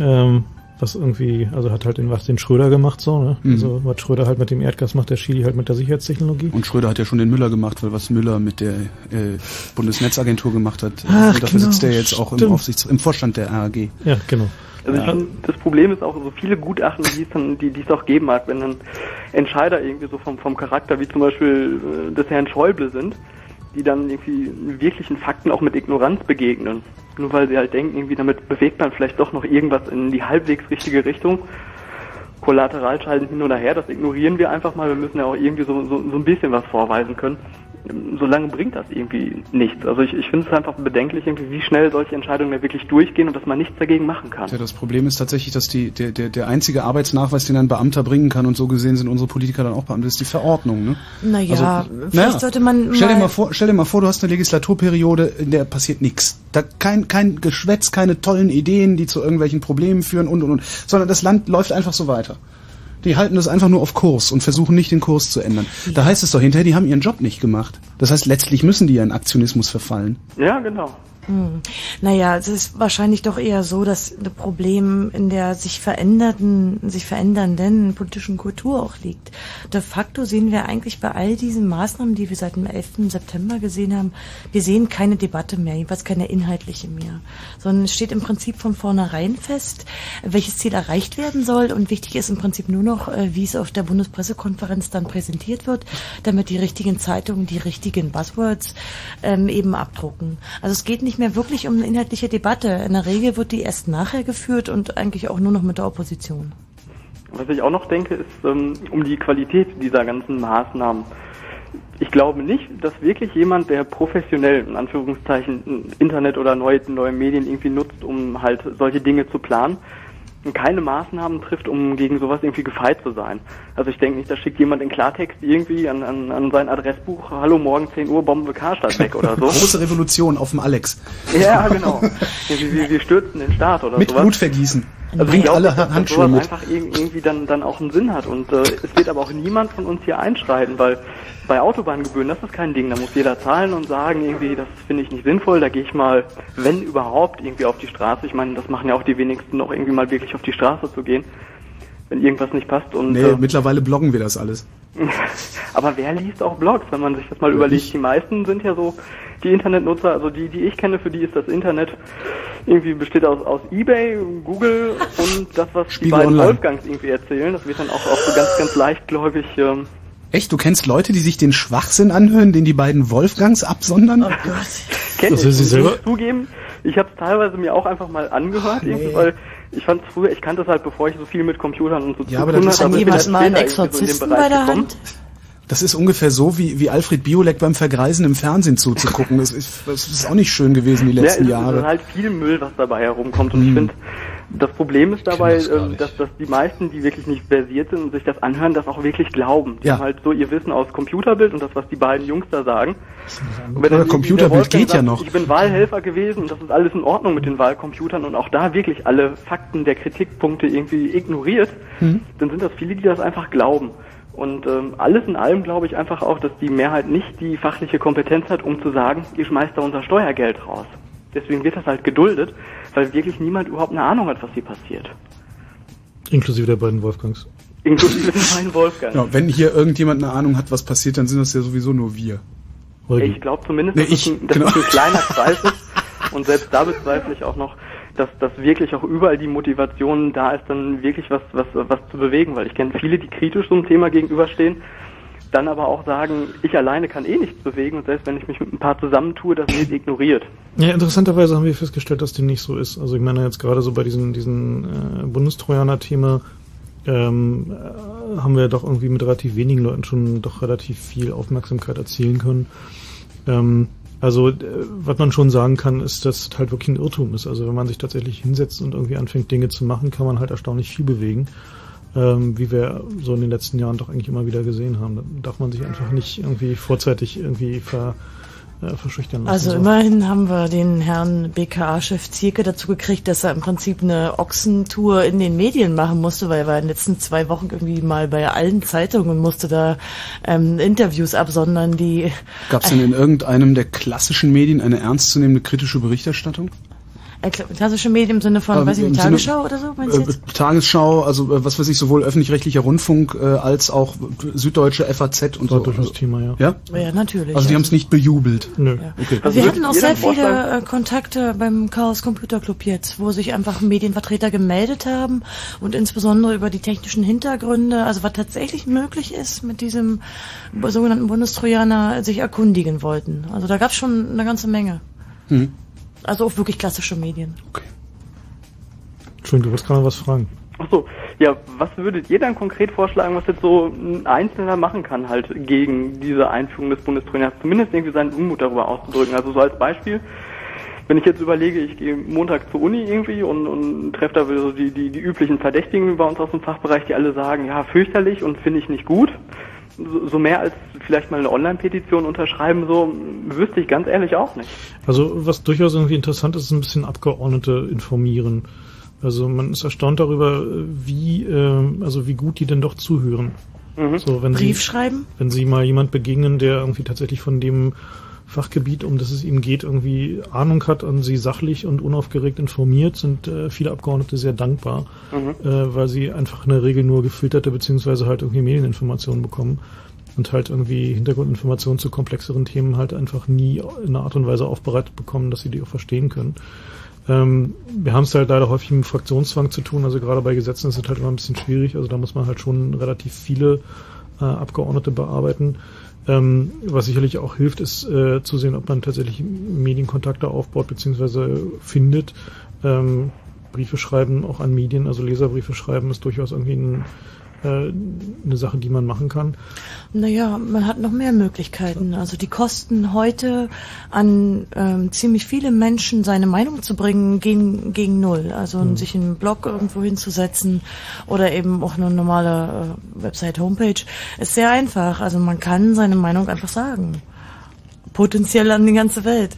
Ähm, was irgendwie, also hat halt den, was den Schröder gemacht, so, ne? Mhm. Also was Schröder halt mit dem Erdgas macht, der Schilly halt mit der Sicherheitstechnologie. Und Schröder hat ja schon den Müller gemacht, weil was Müller mit der äh, Bundesnetzagentur gemacht hat, Ach, und dafür genau, sitzt er jetzt auch im. Aufsichts im Vorstand der AG. Ja, genau. Also ich Ja. finde, das Problem ist auch so viele Gutachten, die es dann, die, die es auch geben mag, wenn dann Entscheider irgendwie so vom, vom Charakter wie zum Beispiel äh, des Herrn Schäuble sind, die dann irgendwie wirklichen Fakten auch mit Ignoranz begegnen. Nur weil sie halt denken, irgendwie damit bewegt man vielleicht doch noch irgendwas in die halbwegs richtige Richtung. Kollateralschalten hin oder her, das ignorieren wir einfach mal. Wir müssen ja auch irgendwie so, so, so ein bisschen was vorweisen können. Solange bringt das irgendwie nichts. Also ich, ich finde es einfach bedenklich, irgendwie, wie schnell solche Entscheidungen da wirklich durchgehen und dass man nichts dagegen machen kann. Ja, das Problem ist tatsächlich, dass die, der, der, der einzige Arbeitsnachweis, den ein Beamter bringen kann, und so gesehen sind unsere Politiker dann auch Beamte, ist die Verordnung. Ne? Naja, Also, vielleicht naja. sollte man Stell dir, mal- mal vor, stell dir mal vor, du hast eine Legislaturperiode, in der passiert nichts. Da kein, kein Geschwätz, keine tollen Ideen, die zu irgendwelchen Problemen führen und und und, sondern das Land läuft einfach so weiter. Die halten das einfach nur auf Kurs und versuchen nicht den Kurs zu ändern. Da heißt es doch hinterher, die haben ihren Job nicht gemacht. Das heißt, letztlich müssen die ja in Aktionismus verfallen. Ja, genau. Hm. Naja, es ist wahrscheinlich doch eher so, dass ein Problem in der sich verändernden, sich verändernden politischen Kultur auch liegt. De facto sehen wir eigentlich bei all diesen Maßnahmen, die wir seit dem 11. September gesehen haben, wir sehen keine Debatte mehr, jedenfalls keine inhaltliche mehr, sondern es steht im Prinzip von vornherein fest, welches Ziel erreicht werden soll und wichtig ist im Prinzip nur noch, äh, wie es auf der Bundespressekonferenz dann präsentiert wird, damit die richtigen Zeitungen die richtigen Buzzwords ähm, eben abdrucken. Also es geht nicht mehr wirklich um eine inhaltliche Debatte. In der Regel wird die erst nachher geführt und eigentlich auch nur noch mit der Opposition. Was ich auch noch denke, ist ähm, um die Qualität dieser ganzen Maßnahmen. Ich glaube nicht, dass wirklich jemand, der professionell, in Anführungszeichen, Internet oder neue, neue Medien irgendwie nutzt, um halt solche Dinge zu planen, keine Maßnahmen trifft, um gegen sowas irgendwie gefeit zu sein. Also ich denke nicht, da schickt jemand in Klartext irgendwie an, an, an sein Adressbuch, hallo, morgen 10 Uhr, bomben wir Karstadt weg oder so. Große Revolution auf dem Alex. Ja, genau. Wir, stürzen den Staat oder Mit sowas. Blutvergießen. Also ich Bringt glaube, alle dass, Handschuhe sowas mit. einfach irg- irgendwie dann, dann auch einen Sinn hat. Und äh, es wird aber auch niemand von uns hier einschreiten, weil bei Autobahngebühren, das ist kein Ding. Da muss jeder zahlen und sagen, irgendwie, das finde ich nicht sinnvoll. Da gehe ich mal, wenn überhaupt, irgendwie auf die Straße. Ich meine, das machen ja auch die wenigsten noch irgendwie mal wirklich auf die Straße zu gehen, wenn irgendwas nicht passt. Und Nee, äh, mittlerweile bloggen wir das alles. aber wer liest auch Blogs, wenn man sich das mal überlegt? Die meisten sind ja so, die Internetnutzer, also die, die ich kenne, für die ist das Internet irgendwie besteht aus, aus Ebay, Google und das, was die Spiegel beiden Online. Wolfgangs irgendwie erzählen. Das wird dann auch, auch so ganz, ganz leichtgläubig. Ähm, Echt? Du kennst Leute, die sich den Schwachsinn anhören, den die beiden Wolfgangs absondern? Oh kenn Das ich. sie Und ich selber? muss zugeben, ich habe es teilweise mir auch einfach mal angehört, irgendwie, weil ich fand früher, ich kannte es halt, bevor ich so viel mit Computern und so Ja, zu aber tun hatte, jemand bin mal einen erst später irgendwie so in den Exorzisten Bereich bei der gekommen. Hand? Das ist ungefähr so, wie, wie Alfred Biolek beim Vergreisen im Fernsehen zuzugucken. Das ist, das ist auch nicht schön gewesen die letzten ja, es Jahre. ist halt viel Müll, was dabei herumkommt. Und ich finde, das Problem ist dabei, ähm, dass, dass die meisten, die wirklich nicht versiert sind und sich das anhören, das auch wirklich glauben. Die Ja. haben halt so ihr Wissen aus Computerbild und das, was die beiden Jungs da sagen. Oder Computerbild geht ja sagt, noch. Ich bin Wahlhelfer gewesen und das ist alles in Ordnung mit den Wahlcomputern und auch da wirklich alle Fakten der Kritikpunkte irgendwie ignoriert, Mhm. dann sind das viele, die das einfach glauben. Und ähm, alles in allem glaube ich einfach auch, dass die Mehrheit nicht die fachliche Kompetenz hat, um zu sagen, ihr schmeißt da unser Steuergeld raus. Deswegen wird das halt geduldet, weil wirklich niemand überhaupt eine Ahnung hat, was hier passiert. Inklusive der beiden Wolfgangs. Inklusive den beiden Wolfgang. Ja, wenn hier irgendjemand eine Ahnung hat, was passiert, dann sind das ja sowieso nur wir. Ich glaube zumindest, Nee, dass, ich, es ein, dass genau. es ein kleiner Kreis ist. Und selbst da bezweifle ich auch noch, dass, dass wirklich auch überall die Motivation da ist, dann wirklich was, was, was zu bewegen. Weil ich kenne viele, die kritisch so einem Thema gegenüberstehen, dann aber auch sagen, ich alleine kann eh nichts bewegen und selbst wenn ich mich mit ein paar zusammentue, das wird ignoriert. Ja, interessanterweise haben wir festgestellt, dass dem nicht so ist. Also ich meine jetzt gerade so bei diesem diesen äh, Bundestrojaner-Thema ähm, äh, haben wir doch irgendwie mit relativ wenigen Leuten schon doch relativ viel Aufmerksamkeit erzielen können. Ähm, also äh, was man schon sagen kann, ist, dass es halt wirklich ein Irrtum ist. Also wenn man sich tatsächlich hinsetzt und irgendwie anfängt, Dinge zu machen, kann man halt erstaunlich viel bewegen. Ähm, wie wir so in den letzten Jahren doch eigentlich immer wieder gesehen haben. Da darf man sich einfach nicht irgendwie vorzeitig irgendwie ver, äh, verschüchtern lassen. Also so. immerhin haben wir den Herrn BKA-Chef Zierke dazu gekriegt, dass er im Prinzip eine Ochsentour in den Medien machen musste, weil er war in den letzten zwei Wochen irgendwie mal bei allen Zeitungen und musste da ähm, Interviews absondern, die Gab es denn in irgendeinem der klassischen Medien eine ernstzunehmende kritische Berichterstattung? Äh, kla- klassische Medien im Sinne von, Ähm, weiß ich nicht, Sinne- Tagesschau oder so, meinst Äh, jetzt? Tagesschau, also äh, was weiß ich, sowohl öffentlich-rechtlicher Rundfunk äh, als auch Süddeutsche FAZ und so. durchaus Thema, ja. Ja? Ja, natürlich. Also die haben es nicht bejubelt. Nö. Okay. Wir hatten auch sehr viele äh, Kontakte beim Chaos Computer Club jetzt, wo sich einfach Medienvertreter gemeldet haben und insbesondere über die technischen Hintergründe, also was tatsächlich möglich ist mit diesem sogenannten Bundestrojaner, sich erkundigen wollten. Also da gab es schon eine ganze Menge. Hm. Also auch wirklich klassische Medien. Entschuldigung, du wolltest gerade was fragen. Achso, ja, was würdet ihr dann konkret vorschlagen, was jetzt so ein Einzelner machen kann, halt gegen diese Einführung des Bundestrainers? Zumindest irgendwie seinen Unmut darüber auszudrücken. Also so als Beispiel, wenn ich jetzt überlege, ich gehe Montag zur Uni irgendwie und, und treffe da so die, die, die üblichen Verdächtigen bei uns aus dem Fachbereich, die alle sagen, ja, fürchterlich und finde ich nicht gut. So, mehr als vielleicht mal eine Online-Petition unterschreiben, so wüsste ich ganz ehrlich auch nicht. Also was durchaus irgendwie interessant ist, ist ein bisschen Abgeordnete informieren. Also man ist erstaunt darüber, wie äh, also wie gut die denn doch zuhören. Mhm. So, wenn Brief sie, schreiben? Wenn sie mal jemand begegnen, der irgendwie tatsächlich von dem Fachgebiet, um das es ihnen geht, irgendwie Ahnung hat und sie sachlich und unaufgeregt informiert, sind äh, viele Abgeordnete sehr dankbar, Mhm. äh, weil sie einfach in der Regel nur gefilterte beziehungsweise halt irgendwie Medieninformationen bekommen und halt irgendwie Hintergrundinformationen zu komplexeren Themen halt einfach nie in einer Art und Weise aufbereitet bekommen, dass sie die auch verstehen können. Ähm, wir haben es halt leider häufig mit Fraktionszwang zu tun, also gerade bei Gesetzen ist es halt immer ein bisschen schwierig, also da muss man halt schon relativ viele äh, Abgeordnete bearbeiten. Ähm, was sicherlich auch hilft, ist äh, zu sehen, ob man tatsächlich Medienkontakte aufbaut bzw. findet. Ähm, Briefe schreiben auch an Medien, also Leserbriefe schreiben ist durchaus irgendwie ein, eine Sache, die man machen kann. Naja, man hat noch mehr Möglichkeiten. Also die Kosten heute an ähm, ziemlich viele Menschen seine Meinung zu bringen, gehen gegen null. Also Mhm. sich einen Blog irgendwo hinzusetzen oder eben auch eine normale äh, Website, Homepage, ist sehr einfach. Also man kann seine Meinung einfach sagen. Potenziell an die ganze Welt.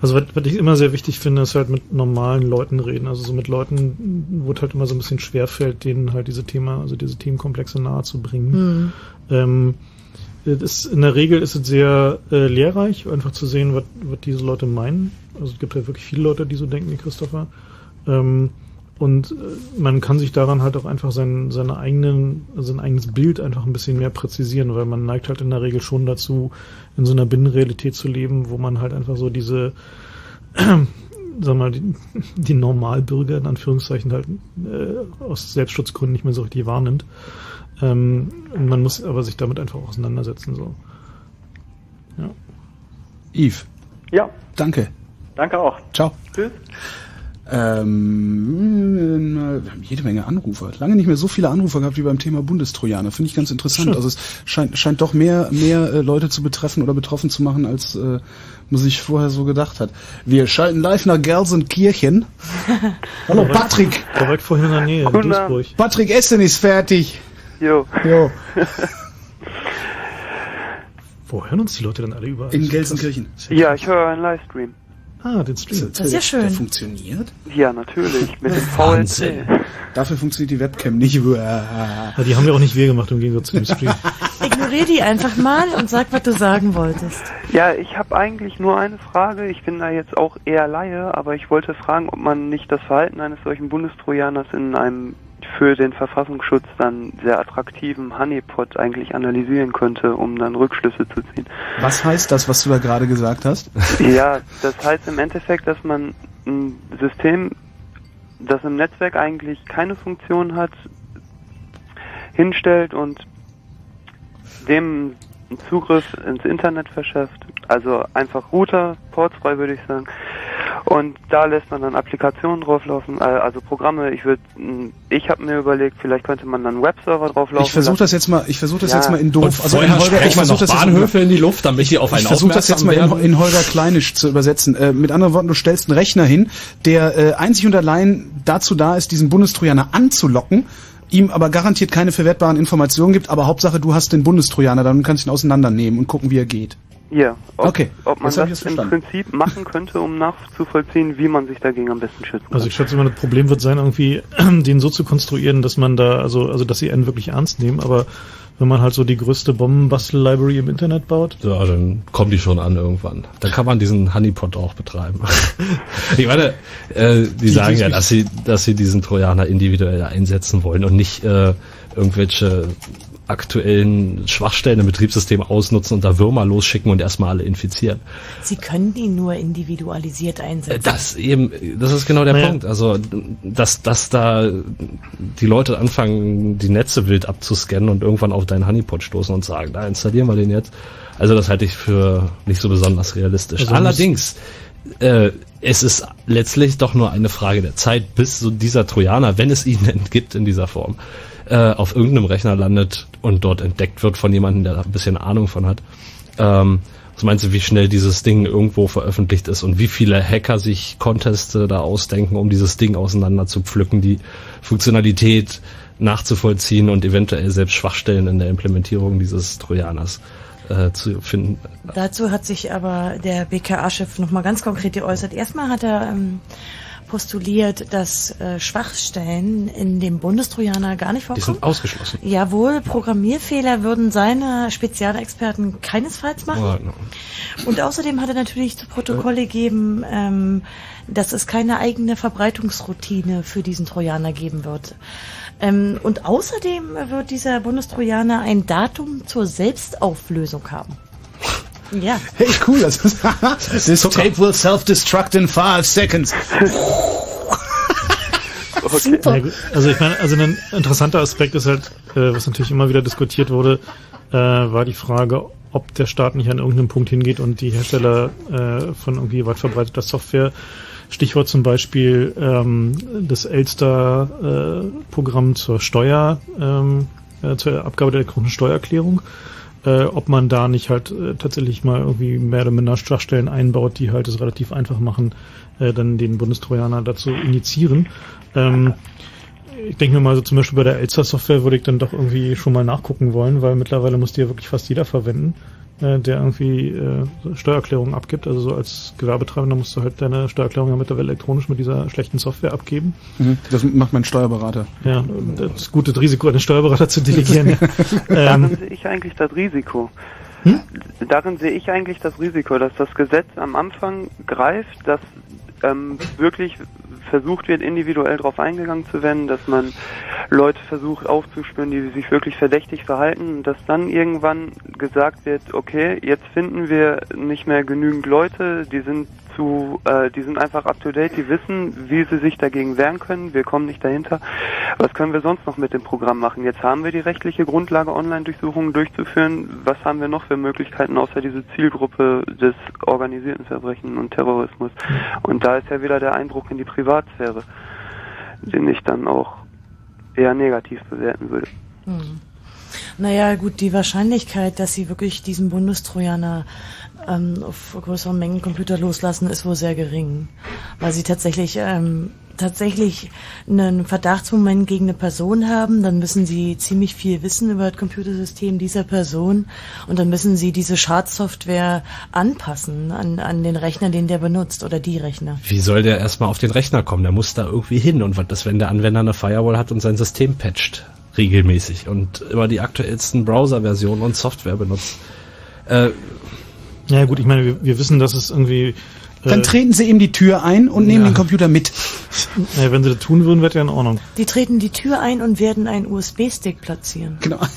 Also was, was ich immer sehr wichtig finde, ist halt mit normalen Leuten reden. Also so mit Leuten, wo es halt immer so ein bisschen schwerfällt, denen halt diese Thema, also diese Themenkomplexe nahe zu bringen. Ähm, das in der Regel ist es sehr äh, lehrreich, einfach zu sehen, was, was diese Leute meinen. Also es gibt halt wirklich viele Leute, die so denken wie Christopher. Ähm, und äh, man kann sich daran halt auch einfach sein, seine eigenen, sein eigenes Bild einfach ein bisschen mehr präzisieren, weil man neigt halt in der Regel schon dazu, in so einer Binnenrealität zu leben, wo man halt einfach so diese, sagen wir mal, die, die Normalbürger in Anführungszeichen halt äh, aus Selbstschutzgründen nicht mehr so richtig wahrnimmt. Ähm, man muss aber sich damit einfach auseinandersetzen. So. Ja. Yves. Ja. Danke. Danke auch. Ciao. Tschüss. Ähm, wir haben jede Menge Anrufer. Lange nicht mehr so viele Anrufer gehabt wie beim Thema Bundestrojaner. Finde ich ganz interessant. Schön. Also es scheint, scheint doch mehr, mehr äh, Leute zu betreffen oder betroffen zu machen, als äh, man sich vorher so gedacht hat. Wir schalten live nach Gelsenkirchen. Hallo Patrick. Da war vorhin in der Nähe, in Duisburg. Patrick Essen ist fertig. Jo. Jo. Wo hören uns die Leute dann alle überall? In Gelsenkirchen. Ja, ich höre einen Livestream. Ah, den Stream. Das ist ja schön. Der funktioniert? Ja, natürlich. Mit dem Wahnsinn. VLC. Dafür funktioniert die Webcam nicht. Ja, die haben wir auch nicht wir gemacht im Gegensatz zu dem Stream. Ignorier die einfach mal und sag, was du sagen wolltest. Ja, ich habe eigentlich nur eine Frage. Ich bin da jetzt auch eher Laie, aber ich wollte fragen, ob man nicht das Verhalten eines solchen Bundestrojaners in einem für den Verfassungsschutz dann sehr attraktiven Honeypot eigentlich analysieren könnte, um dann Rückschlüsse zu ziehen. Was heißt das, was du da gerade gesagt hast? Ja, das heißt im Endeffekt, dass man ein System, das im Netzwerk eigentlich keine Funktion hat, hinstellt und dem einen Zugriff ins Internet verschafft. Also einfach Router, portsfrei würde ich sagen. Und da lässt man dann Applikationen drauflaufen, äh, also Programme. Ich würde, ich habe mir überlegt, vielleicht könnte man dann einen Webserver drauflaufen. Ich versuche das jetzt mal, ich versuche das Ja. jetzt mal in doof. Und vorher sprechen wir versuch noch das jetzt Bahnhöfe in die Luft, damit die auf einen Ich versuche das jetzt mal in, in Holger Kleinisch zu übersetzen. Äh, mit anderen Worten, du stellst einen Rechner hin, der äh, einzig und allein dazu da ist, diesen Bundestrojaner anzulocken, ihm aber garantiert keine verwertbaren Informationen gibt, aber Hauptsache du hast den Bundestrojaner, dann kannst du ihn auseinandernehmen und gucken, wie er geht. Ja, ob, Okay, ob man das im. Prinzip machen könnte, um nachzuvollziehen, wie man sich dagegen am besten schützen kann. Also ich schätze mal, das Problem wird sein, irgendwie den so zu konstruieren, dass man da, also, also dass sie einen wirklich ernst nehmen, aber wenn man halt so die größte Bombenbastel-Library im Internet baut. Ja, dann kommen die schon an irgendwann. Dann kann man diesen Honeypot auch betreiben. ich meine, äh, die, Die- sagen die- ja, dass sie, dass sie diesen Trojaner individuell einsetzen wollen und nicht äh, irgendwelche aktuellen Schwachstellen im Betriebssystem ausnutzen und da Würmer losschicken und erstmal alle infizieren. Sie können ihn nur individualisiert einsetzen. Das eben, das ist genau der Naja. Punkt. Also, dass, dass da die Leute anfangen, die Netze wild abzuscannen und irgendwann auf deinen Honeypot stoßen und sagen, da installieren wir den jetzt. Also, das halte ich für nicht so besonders realistisch. Also Allerdings, äh, es ist letztlich doch nur eine Frage der Zeit, bis so dieser Trojaner, wenn es ihn denn gibt in dieser Form, äh, auf irgendeinem Rechner landet und dort entdeckt wird von jemandem, der da ein bisschen Ahnung von hat. Ähm, was meinst du, wie schnell dieses Ding irgendwo veröffentlicht ist und wie viele Hacker sich Conteste da ausdenken, um dieses Ding auseinander zu pflücken, die Funktionalität nachzuvollziehen und eventuell selbst Schwachstellen in der Implementierung dieses Trojaners äh, zu finden. Dazu hat sich aber der BKA-Chef nochmal ganz konkret geäußert. Erstmal hat er ähm, postuliert, dass äh, Schwachstellen in dem Bundestrojaner gar nicht Die vorkommen. sind ausgeschlossen. Jawohl, Programmierfehler würden seine Spezialexperten keinesfalls machen. Ja, no. Und außerdem hat er natürlich zu Protokoll gegeben, ähm, dass es keine eigene Verbreitungsroutine für diesen Trojaner geben wird. Ähm, und außerdem wird dieser Bundestrojaner ein Datum zur Selbstauflösung haben. Ja. Hey, cool. Das ist, This tape will self-destruct in five seconds. Super. Ja. Also ich meine, also ein interessanter Aspekt ist halt, äh, was natürlich immer wieder diskutiert wurde, äh, war die Frage, ob der Staat nicht an irgendeinem Punkt hingeht und die Hersteller äh, von irgendwie weit verbreiteter Software, Stichwort zum Beispiel ähm, das Elster-Programm zur Steuer, ähm, äh, zur Abgabe der elektronischen Steuererklärung, äh, ob man da nicht halt äh, tatsächlich mal irgendwie mehr oder minder Schwachstellen einbaut, die halt es relativ einfach machen, äh, dann den Bundestrojaner dazu initiieren. Ähm, ich denke mir mal, so zum Beispiel bei der Elster-Software würde ich dann doch irgendwie schon mal nachgucken wollen, weil mittlerweile muss die ja wirklich fast jeder verwenden, äh, der irgendwie äh, Steuererklärungen abgibt. Also so als Gewerbetreibender musst du halt deine Steuererklärung ja mittlerweile elektronisch mit dieser schlechten Software abgeben. Mhm, Das macht mein Steuerberater. Ja, das ist gut, das Risiko, einen Steuerberater zu delegieren. ja. Darin ähm, sehe ich eigentlich das Risiko. Hm? Darin sehe ich eigentlich das Risiko, dass das Gesetz am Anfang greift, dass ähm, wirklich versucht wird, individuell darauf eingegangen zu werden, dass man Leute versucht aufzuspüren, die sich wirklich verdächtig verhalten, und dass dann irgendwann gesagt wird, okay, jetzt finden wir nicht mehr genügend Leute, die sind zu, äh, die sind einfach up to date, die wissen, wie sie sich dagegen wehren können, wir kommen nicht dahinter. Was können wir sonst noch mit dem Programm machen? Jetzt haben wir die rechtliche Grundlage, Online-Durchsuchungen durchzuführen. Was haben wir noch für Möglichkeiten außer diese Zielgruppe des organisierten Verbrechen und Terrorismus? Und da ist ja wieder der Einbruch in die Privatsphäre, den ich dann auch eher negativ bewerten würde. Hm. Naja, gut, die Wahrscheinlichkeit, dass sie wirklich diesen Bundestrojaner ähm, auf größeren Mengen Computer loslassen, ist wohl sehr gering. Weil sie tatsächlich ähm, tatsächlich einen Verdachtsmoment gegen eine Person haben, dann müssen sie ziemlich viel wissen über das Computersystem dieser Person und dann müssen sie diese Schadsoftware anpassen an, an den Rechner, den der benutzt oder die Rechner. Wie soll der erstmal auf den Rechner kommen? Der muss da irgendwie hin. Und was ist, wenn der Anwender eine Firewall hat und sein System patcht? Regelmäßig. Und immer die aktuellsten Browser-Versionen und Software benutzt. Äh, ja gut, ich meine, wir, wir wissen, dass es irgendwie... Dann treten sie ihm die Tür ein und nehmen Ja. den Computer mit. Naja, wenn sie das tun würden, wäre ja in Ordnung. Die treten die Tür ein und werden einen USB-Stick platzieren. Genau.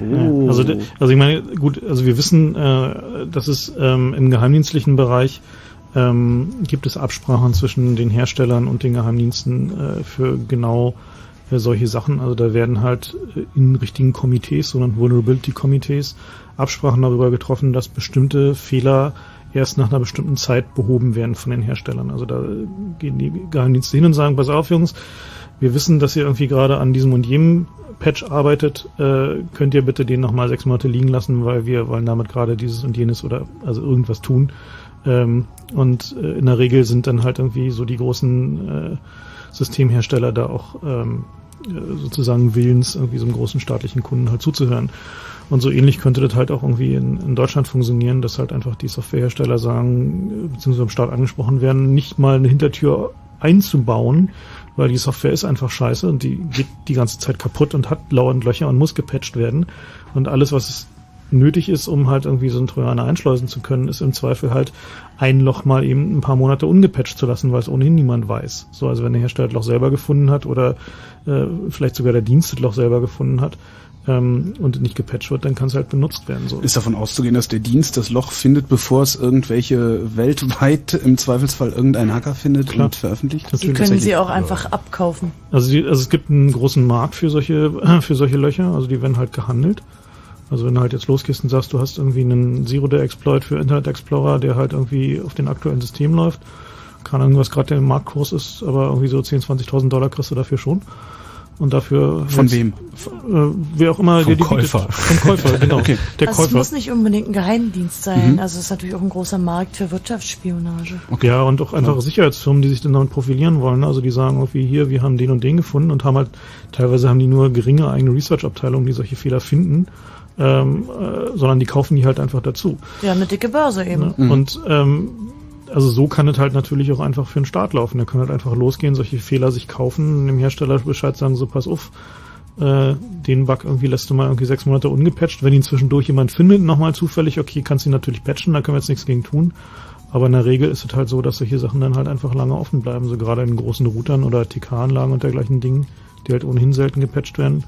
Ja, also, also ich meine, gut, also wir wissen, äh, dass es ähm, im geheimdienstlichen Bereich ähm, gibt es Absprachen zwischen den Herstellern und den Geheimdiensten äh, für genau äh, solche Sachen. Also da werden halt äh, in richtigen Komitees, sogenannten Vulnerability Komitees, Absprachen darüber getroffen, dass bestimmte Fehler erst nach einer bestimmten Zeit behoben werden von den Herstellern. Also da äh, gehen die Geheimdienste hin und sagen, pass auf Jungs, wir wissen, dass ihr irgendwie gerade an diesem und jenem Patch arbeitet, äh, könnt ihr bitte den nochmal sechs Monate liegen lassen, weil wir wollen damit gerade dieses und jenes oder also irgendwas tun. Ähm, und äh, in der Regel sind dann halt irgendwie so die großen äh, Systemhersteller da auch ähm, äh, sozusagen willens, irgendwie so einem großen staatlichen Kunden halt zuzuhören. Und so ähnlich könnte das halt auch irgendwie in, in Deutschland funktionieren, dass halt einfach die Softwarehersteller sagen, äh, beziehungsweise im Staat angesprochen werden, nicht mal eine Hintertür einzubauen, weil die Software ist einfach scheiße und die geht die ganze Zeit kaputt und hat lauernd Löcher und muss gepatcht werden. Und alles, was nötig ist, um halt irgendwie so einen Trojaner einschleusen zu können, ist im Zweifel halt ein Loch mal eben ein paar Monate ungepatcht zu lassen, weil es ohnehin niemand weiß. So, also wenn der Hersteller das Loch selber gefunden hat oder äh, vielleicht sogar der Dienst das Loch selber gefunden hat ähm, und nicht gepatcht wird, dann kann es halt benutzt werden. So. Ist davon auszugehen, dass der Dienst das Loch findet, bevor es irgendwelche weltweit im Zweifelsfall irgendein Hacker findet Klar. und veröffentlicht? Die können sie auch einfach abkaufen. Also, die, also es gibt einen großen Markt für solche, für solche Löcher, also die werden halt gehandelt. Also wenn du halt jetzt losgehst und sagst, du hast irgendwie einen Zero-Day-Exploit für Internet Explorer, der halt irgendwie auf den aktuellen System läuft, kann irgendwas gerade der Marktkurs ist, aber irgendwie so 10.000, 20.000 Dollar kriegst du dafür schon. Und dafür... Von wem? Äh, wer auch immer... Vom Käufer. Bietet. Vom Käufer, genau. Okay. Der also es Käufer. muss nicht unbedingt ein Geheimdienst sein. Mhm. Also es ist natürlich auch ein großer Markt für Wirtschaftsspionage. Ja, und auch einfach Sicherheitsfirmen, die sich dann damit profilieren wollen. Also die sagen irgendwie hier, wir haben den und den gefunden und haben halt, teilweise haben die nur geringe eigene Research-Abteilungen, die solche Fehler finden, ähm, äh, sondern die kaufen die halt einfach dazu. Ja, eine dicke Börse eben. Ne? Und ähm, also so kann es halt natürlich auch einfach für den Start laufen. Der kann halt einfach losgehen, solche Fehler sich kaufen, dem Hersteller Bescheid sagen, so pass auf, äh, den Bug irgendwie lässt du mal irgendwie sechs Monate ungepatcht. Wenn ihn zwischendurch jemand findet, nochmal zufällig, okay, kannst ihn natürlich patchen, da können wir jetzt nichts gegen tun. Aber in der Regel ist es halt so, dass solche Sachen dann halt einfach lange offen bleiben. So gerade in großen Routern oder TK-Anlagen und dergleichen Dingen, die halt ohnehin selten gepatcht werden,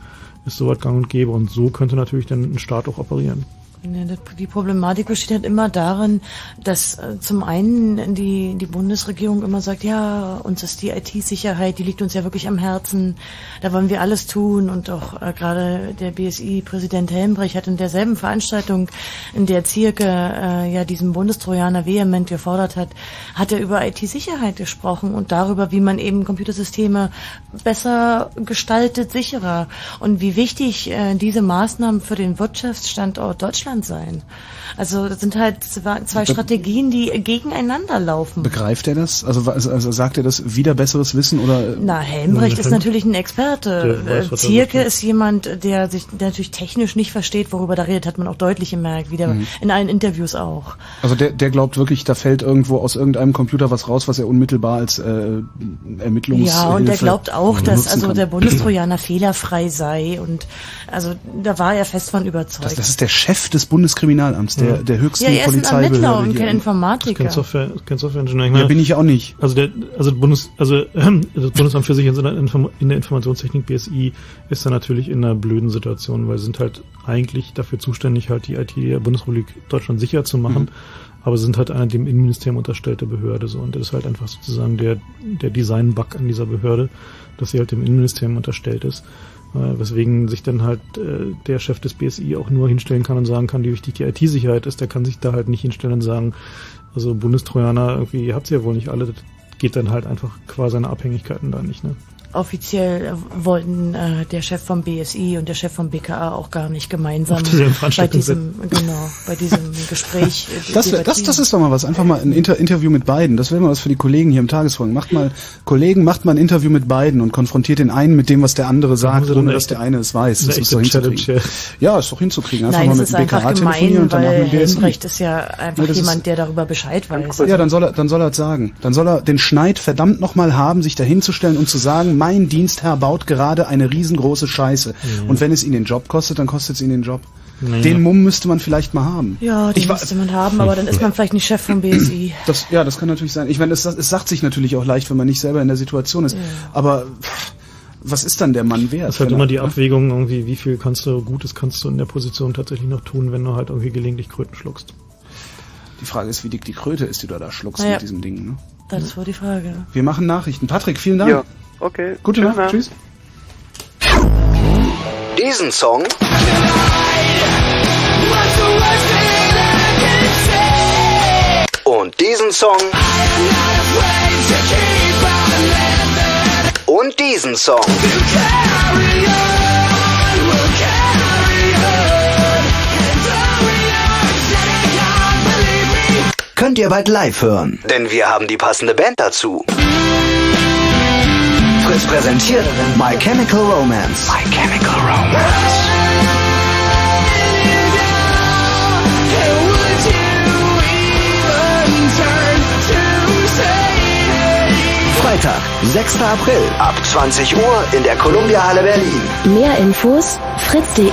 ist sowas gang und gäbe. Und so könnte natürlich dann ein Staat auch operieren. Die Problematik besteht halt immer darin, dass äh, zum einen die, die Bundesregierung immer sagt, ja, uns ist die IT-Sicherheit, die liegt uns ja wirklich am Herzen, da wollen wir alles tun. Und auch äh, gerade der BSI-Präsident Helmbrecht hat in derselben Veranstaltung, in der Zierke äh, ja diesen Bundestrojaner vehement gefordert hat, hat er über IT-Sicherheit gesprochen und darüber, wie man eben Computersysteme besser gestaltet, sicherer. Und wie wichtig äh, diese Maßnahmen für den Wirtschaftsstandort Deutschland sein. Also das sind halt zwei Strategien, die gegeneinander laufen. Begreift er das? Also, also, also sagt er das wieder besseres Wissen oder? Na, Helmbrecht ist natürlich ein Experte. Weiß, Äh, er Zierke ist jemand, der sich der natürlich technisch nicht versteht, worüber da redet, hat man auch deutlich gemerkt, wieder Mhm. in allen Interviews auch. Also der, der glaubt wirklich, da fällt irgendwo aus irgendeinem Computer was raus, was er unmittelbar als äh, Ermittlungs Ja, und der glaubt auch, dass also kann. der Bundestrojaner fehlerfrei sei und also da war er fest von überzeugt. Das, das ist der Chef des Bundeskriminalamts, der, Ja. der höchsten ja, er ist ein. Ermittler und kein in- Informatiker. Kein Software, kein Softwareingenieur. Ich Ja, bin ich auch nicht. Also der, also das Bundes, also äh, das Bundesamt für Sicherheit in der, Inform in der Informationstechnik BSI ist da natürlich in einer blöden Situation, weil sie sind halt eigentlich dafür zuständig, halt die IT der Bundesrepublik Deutschland sicher zu machen, Mhm. aber sind halt eine dem Innenministerium unterstellte Behörde so und das ist halt einfach sozusagen der der Design-Bug an dieser Behörde, dass sie halt dem Innenministerium unterstellt ist. Äh, weswegen sich dann halt äh, der Chef des BSI auch nur hinstellen kann und sagen kann, wie wichtig die IT-Sicherheit ist. Der kann sich da halt nicht hinstellen und sagen, also Bundestrojaner, irgendwie, ihr habt ja wohl nicht alle. Das geht dann halt einfach qua seine Abhängigkeiten da nicht, ne? Offiziell wollten äh, der Chef vom BSI und der Chef vom BKA auch gar nicht gemeinsam bei diesem genau bei diesem Gespräch. äh, Das, wär- das, das ist doch mal was. Einfach mal ein Inter Interview mit beiden. Das wäre mal was für die Kollegen hier im Tagesfolgen. Macht mal, Kollegen, macht mal ein Interview mit beiden und konfrontiert den einen mit dem, was der andere sagt, ohne dass der eine es weiß. Das ist doch hinzukriegen. Ja, ist doch hinzukriegen. Einfach Nein, mal mit ist dem einfach BKA telefonieren gemein, und danach mit dem BSI. Helmbrecht ist ja einfach ist- jemand, der darüber Bescheid weiß. Ja, dann soll er, dann soll er es sagen. Dann soll er den Schneid verdammt nochmal haben, sich dahinzustellen und zu sagen, mein Dienstherr baut gerade eine riesengroße Scheiße. Mhm. Und wenn es ihn den Job kostet, dann kostet es ihn den Job. Naja. Den Mumm müsste man vielleicht mal haben. Ja, die Ich müsste man haben, aber dann ist man vielleicht nicht Chef vom BSI. Das, ja, das kann natürlich sein. Ich meine, es, es sagt sich natürlich auch leicht, wenn man nicht selber in der Situation ist. Aber pff, was ist dann der Mann wert? Das ist halt immer er- die Abwägung irgendwie, wie viel kannst du, Gutes kannst du in der Position tatsächlich noch tun, wenn du halt irgendwie gelegentlich Kröten schluckst. Die Frage ist, wie dick die Kröte ist, die du da schluckst Naja. mit diesem Ding. Ne? Das ist wohl die Frage. Wir machen Nachrichten. Patrick, vielen Dank. Ja, okay. Gute Nacht. Abend. Tschüss. Diesen Song und diesen Song und diesen Song. Könnt ihr bald live hören, denn wir haben die passende Band dazu. Fritz präsentiert My Chemical Romance. My Chemical Romance. Freitag, 6. April, ab 20 Uhr in der Columbia Halle Berlin. Mehr Infos fritz.de.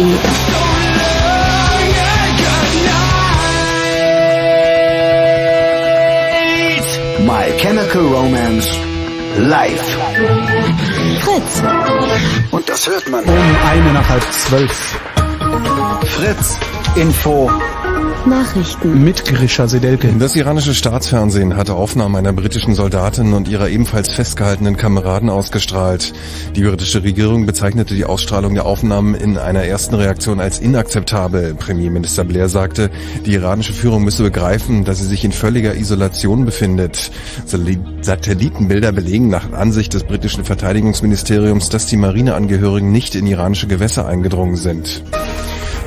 My Chemical Romance live. Fritz. Und das hört man. Um eine nach halb zwölf. Fritz Info. Nachrichten. Mit Grisha Sedelke. Das iranische Staatsfernsehen hatte Aufnahmen einer britischen Soldatin und ihrer ebenfalls festgehaltenen Kameraden ausgestrahlt. Die britische Regierung bezeichnete die Ausstrahlung der Aufnahmen in einer ersten Reaktion als inakzeptabel. Premierminister Blair sagte, die iranische Führung müsse begreifen, dass sie sich in völliger Isolation befindet. Satellitenbilder belegen nach Ansicht des britischen Verteidigungsministeriums, dass die Marineangehörigen nicht in iranische Gewässer eingedrungen sind.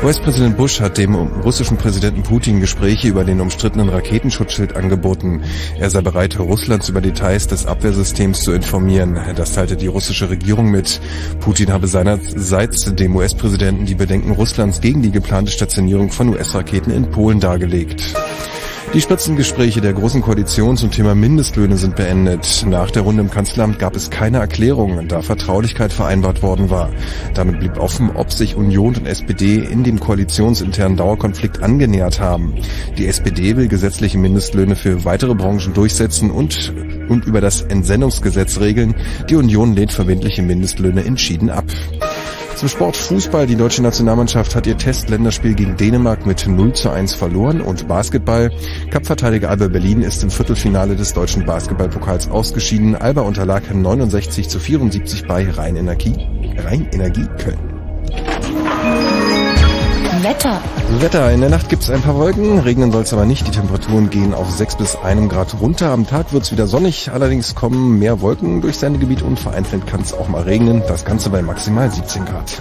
US-Präsident Bush hat dem russischen Präsidenten Putin Gespräche über den umstrittenen Raketenschutzschild angeboten. Er sei bereit, Russlands über Details des Abwehrsystems zu informieren. Das teilte die russische Regierung mit. Putin habe seinerseits dem US-Präsidenten die Bedenken Russlands gegen die geplante Stationierung von US-Raketen in Polen dargelegt. Die Spitzengespräche der Großen Koalition zum Thema Mindestlöhne sind beendet. Nach der Runde im Kanzleramt gab es keine Erklärung, da Vertraulichkeit vereinbart worden war. Damit blieb offen, ob sich Union und SPD in dem koalitionsinternen Dauerkonflikt angenähert haben. Die SPD will gesetzliche Mindestlöhne für weitere Branchen durchsetzen und, und über das Entsendungsgesetz regeln. Die Union lehnt verbindliche Mindestlöhne entschieden ab. Zum Sport Fußball. Die deutsche Nationalmannschaft hat ihr Testländerspiel gegen Dänemark mit 0 zu 1 verloren und Basketball. Cup-Verteidiger Alba Berlin ist im Viertelfinale des deutschen Basketballpokals ausgeschieden. Alba unterlag 69 zu 74 bei Rheinenergie, Köln. Wetter. Wetter. In der Nacht gibt es ein paar Wolken, regnen soll es aber nicht. Die Temperaturen gehen auf 6 bis 1 Grad runter. Am Tag wird es wieder sonnig, allerdings kommen mehr Wolken durchs Sendegebiet und vereinzelt kann es auch mal regnen. Das Ganze bei maximal 17 Grad.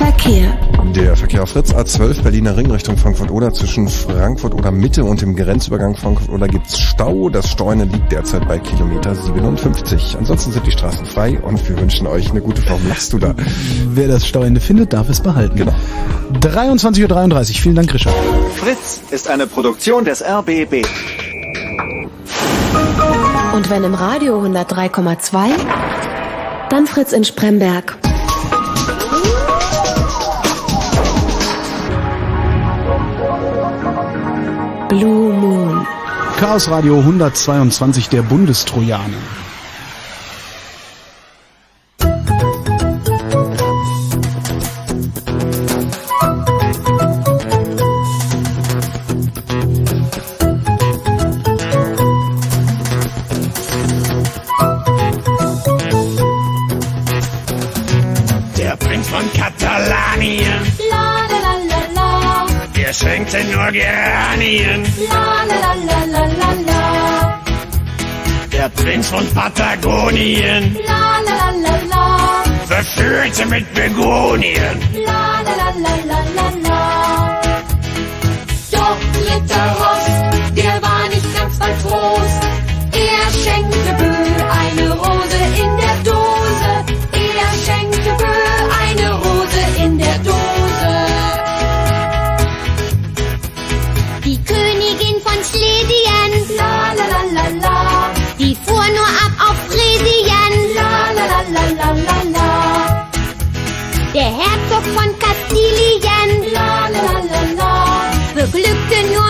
Verkehr. Der Verkehr auf Fritz A12 Berliner Ring Richtung Frankfurt-Oder zwischen Frankfurt oder Mitte und dem Grenzübergang Frankfurt-Oder gibt's Stau. Das Steuern liegt derzeit bei Kilometer 57. Ansonsten sind die Straßen frei und wir wünschen euch eine gute Fahrt. Machst du da? Wer das Stauende findet, darf es behalten. Genau. 23.33 Uhr. Vielen Dank, Grisha. Fritz ist eine Produktion des RBB. Und wenn im Radio 103,2, dann Fritz in Spremberg. Blue Moon. Chaos Radio 122, der Bundestrojaner. Geranien. La la la la la la. Der Prinz von Patagonien, La la la la la. verführte mit Begonien. La la la la la la. Doch Ritter Kastilien, la la la la la,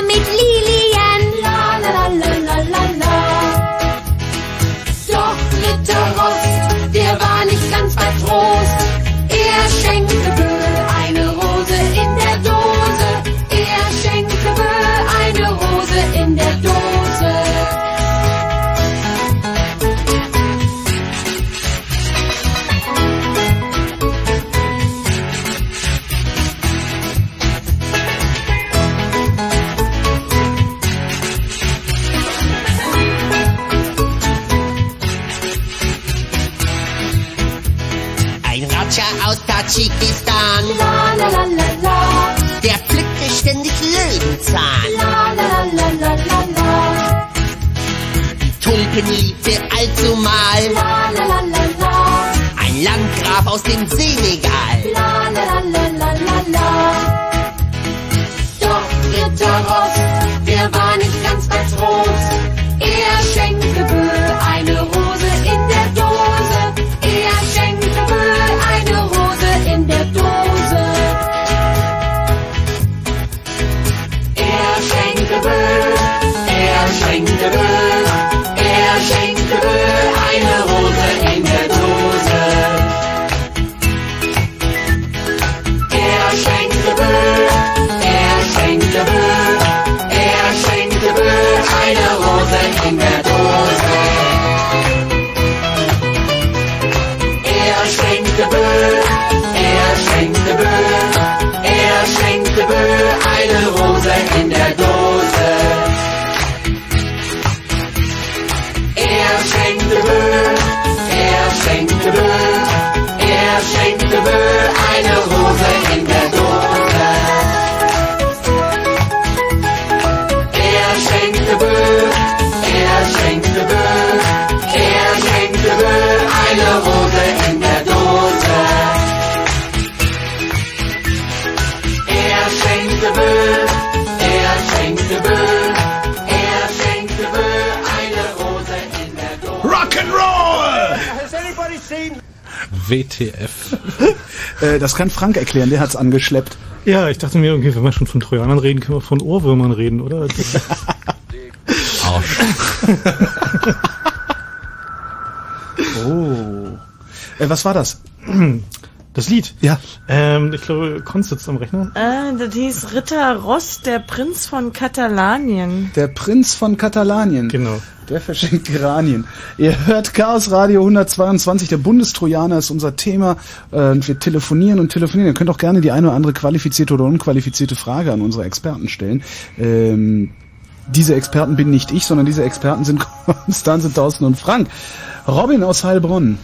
Löwenzahn. la la la la la la. Tulpen liebte allzumal, La la la la la, ein Landgraf aus dem Senegal. WTF. Äh, das kann Frank erklären, der hat's angeschleppt. Ja, ich dachte mir irgendwie, wenn wir schon von Trojanern reden, können wir von Ohrwürmern reden, oder? Arsch. oh. Äh, was war das? Das Lied? Ja. Ähm, ich glaube, Konz sitzt am Rechner. Äh, das hieß Ritter Ross, der Prinz von Katalanien. Der Prinz von Katalanien. Genau. Der verschenkt Geranien. Ihr hört Chaos Radio 122, der Bundestrojaner ist unser Thema. Äh, und wir telefonieren und telefonieren. Ihr könnt auch gerne die eine oder andere qualifizierte oder unqualifizierte Frage an unsere Experten stellen. Ähm, diese Experten bin nicht ich, sondern diese Experten sind Konstanze, Thorsten und Frank. Robin aus Heilbronn.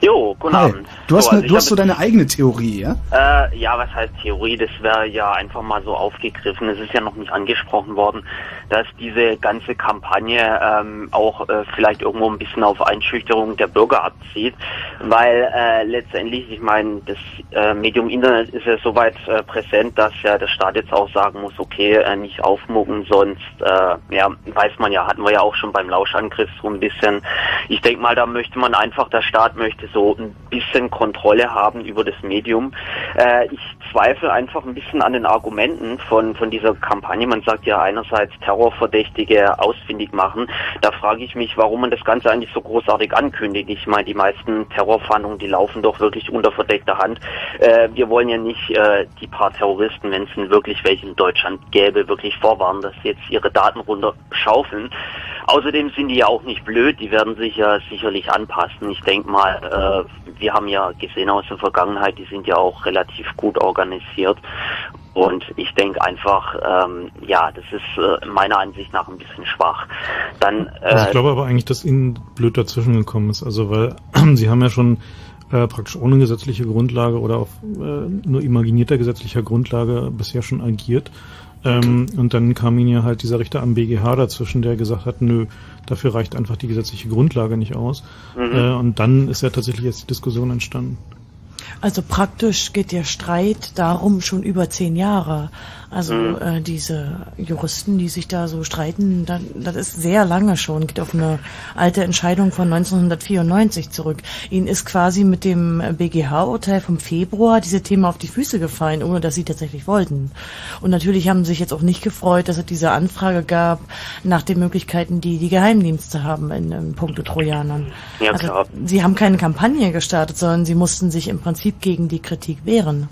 Jo, guten Hi. Abend. Du hast, So, also du hast so deine eigene Theorie, ja? Äh, ja, was heißt Theorie? Das wäre ja einfach mal so aufgegriffen. Es ist ja noch nicht angesprochen worden, dass diese ganze Kampagne ähm, auch äh, vielleicht irgendwo ein bisschen auf Einschüchterung der Bürger abzieht, weil äh, letztendlich, ich meine, das äh, Medium Internet ist ja soweit äh, präsent, dass ja der Staat jetzt auch sagen muss, okay, äh, nicht aufmucken, sonst, äh, ja, weiß man ja, hatten wir ja auch schon beim Lauschangriff so ein bisschen. Ich denke mal, da möchte man einfach, der Staat möchte so ein bisschen Kontrolle haben über das Medium. Äh, ich zweifle einfach ein bisschen an den Argumenten von, von dieser Kampagne. Man sagt ja einerseits Terrorverdächtige ausfindig machen. Da frage ich mich, warum man das Ganze eigentlich so großartig ankündigt. Ich meine, die meisten Terrorfahndungen, die laufen doch wirklich unter verdeckter Hand. Äh, wir wollen ja nicht äh, die paar Terroristen, wenn es wirklich welche in Deutschland gäbe, wirklich vorwarnen, dass sie jetzt ihre Daten runterschaufeln. Außerdem sind die ja auch nicht blöd, die werden sich ja sicherlich anpassen. Ich denke mal, äh, wir haben ja gesehen aus der Vergangenheit, die sind ja auch relativ gut organisiert. Und ich denke einfach, ähm, ja, das ist äh, meiner Ansicht nach ein bisschen schwach. Dann, äh, Also ich glaube aber eigentlich, dass Ihnen blöd dazwischen gekommen ist. Also weil Sie haben ja schon äh, praktisch ohne gesetzliche Grundlage oder auf äh, nur imaginierter gesetzlicher Grundlage bisher schon agiert. Ähm, und dann kam Ihnen ja halt dieser Richter am BGH dazwischen, der gesagt hat, nö, dafür reicht einfach die gesetzliche Grundlage nicht aus. Mhm. Äh, und dann ist ja tatsächlich jetzt die Diskussion entstanden. Also praktisch geht der Streit darum schon über zehn Jahre. Also Mhm. äh, diese Juristen, die sich da so streiten, da, das ist sehr lange schon, geht auf eine alte Entscheidung von 1994 zurück. Ihnen ist quasi mit dem BGH-Urteil vom Februar diese Themen auf die Füße gefallen, ohne dass sie tatsächlich wollten. Und natürlich haben sie sich jetzt auch nicht gefreut, dass es diese Anfrage gab nach den Möglichkeiten, die die Geheimdienste haben in, in puncto Trojanern. Ja, also. Sie haben keine Kampagne gestartet, sondern sie mussten sich im Prinzip gegen die Kritik wehren.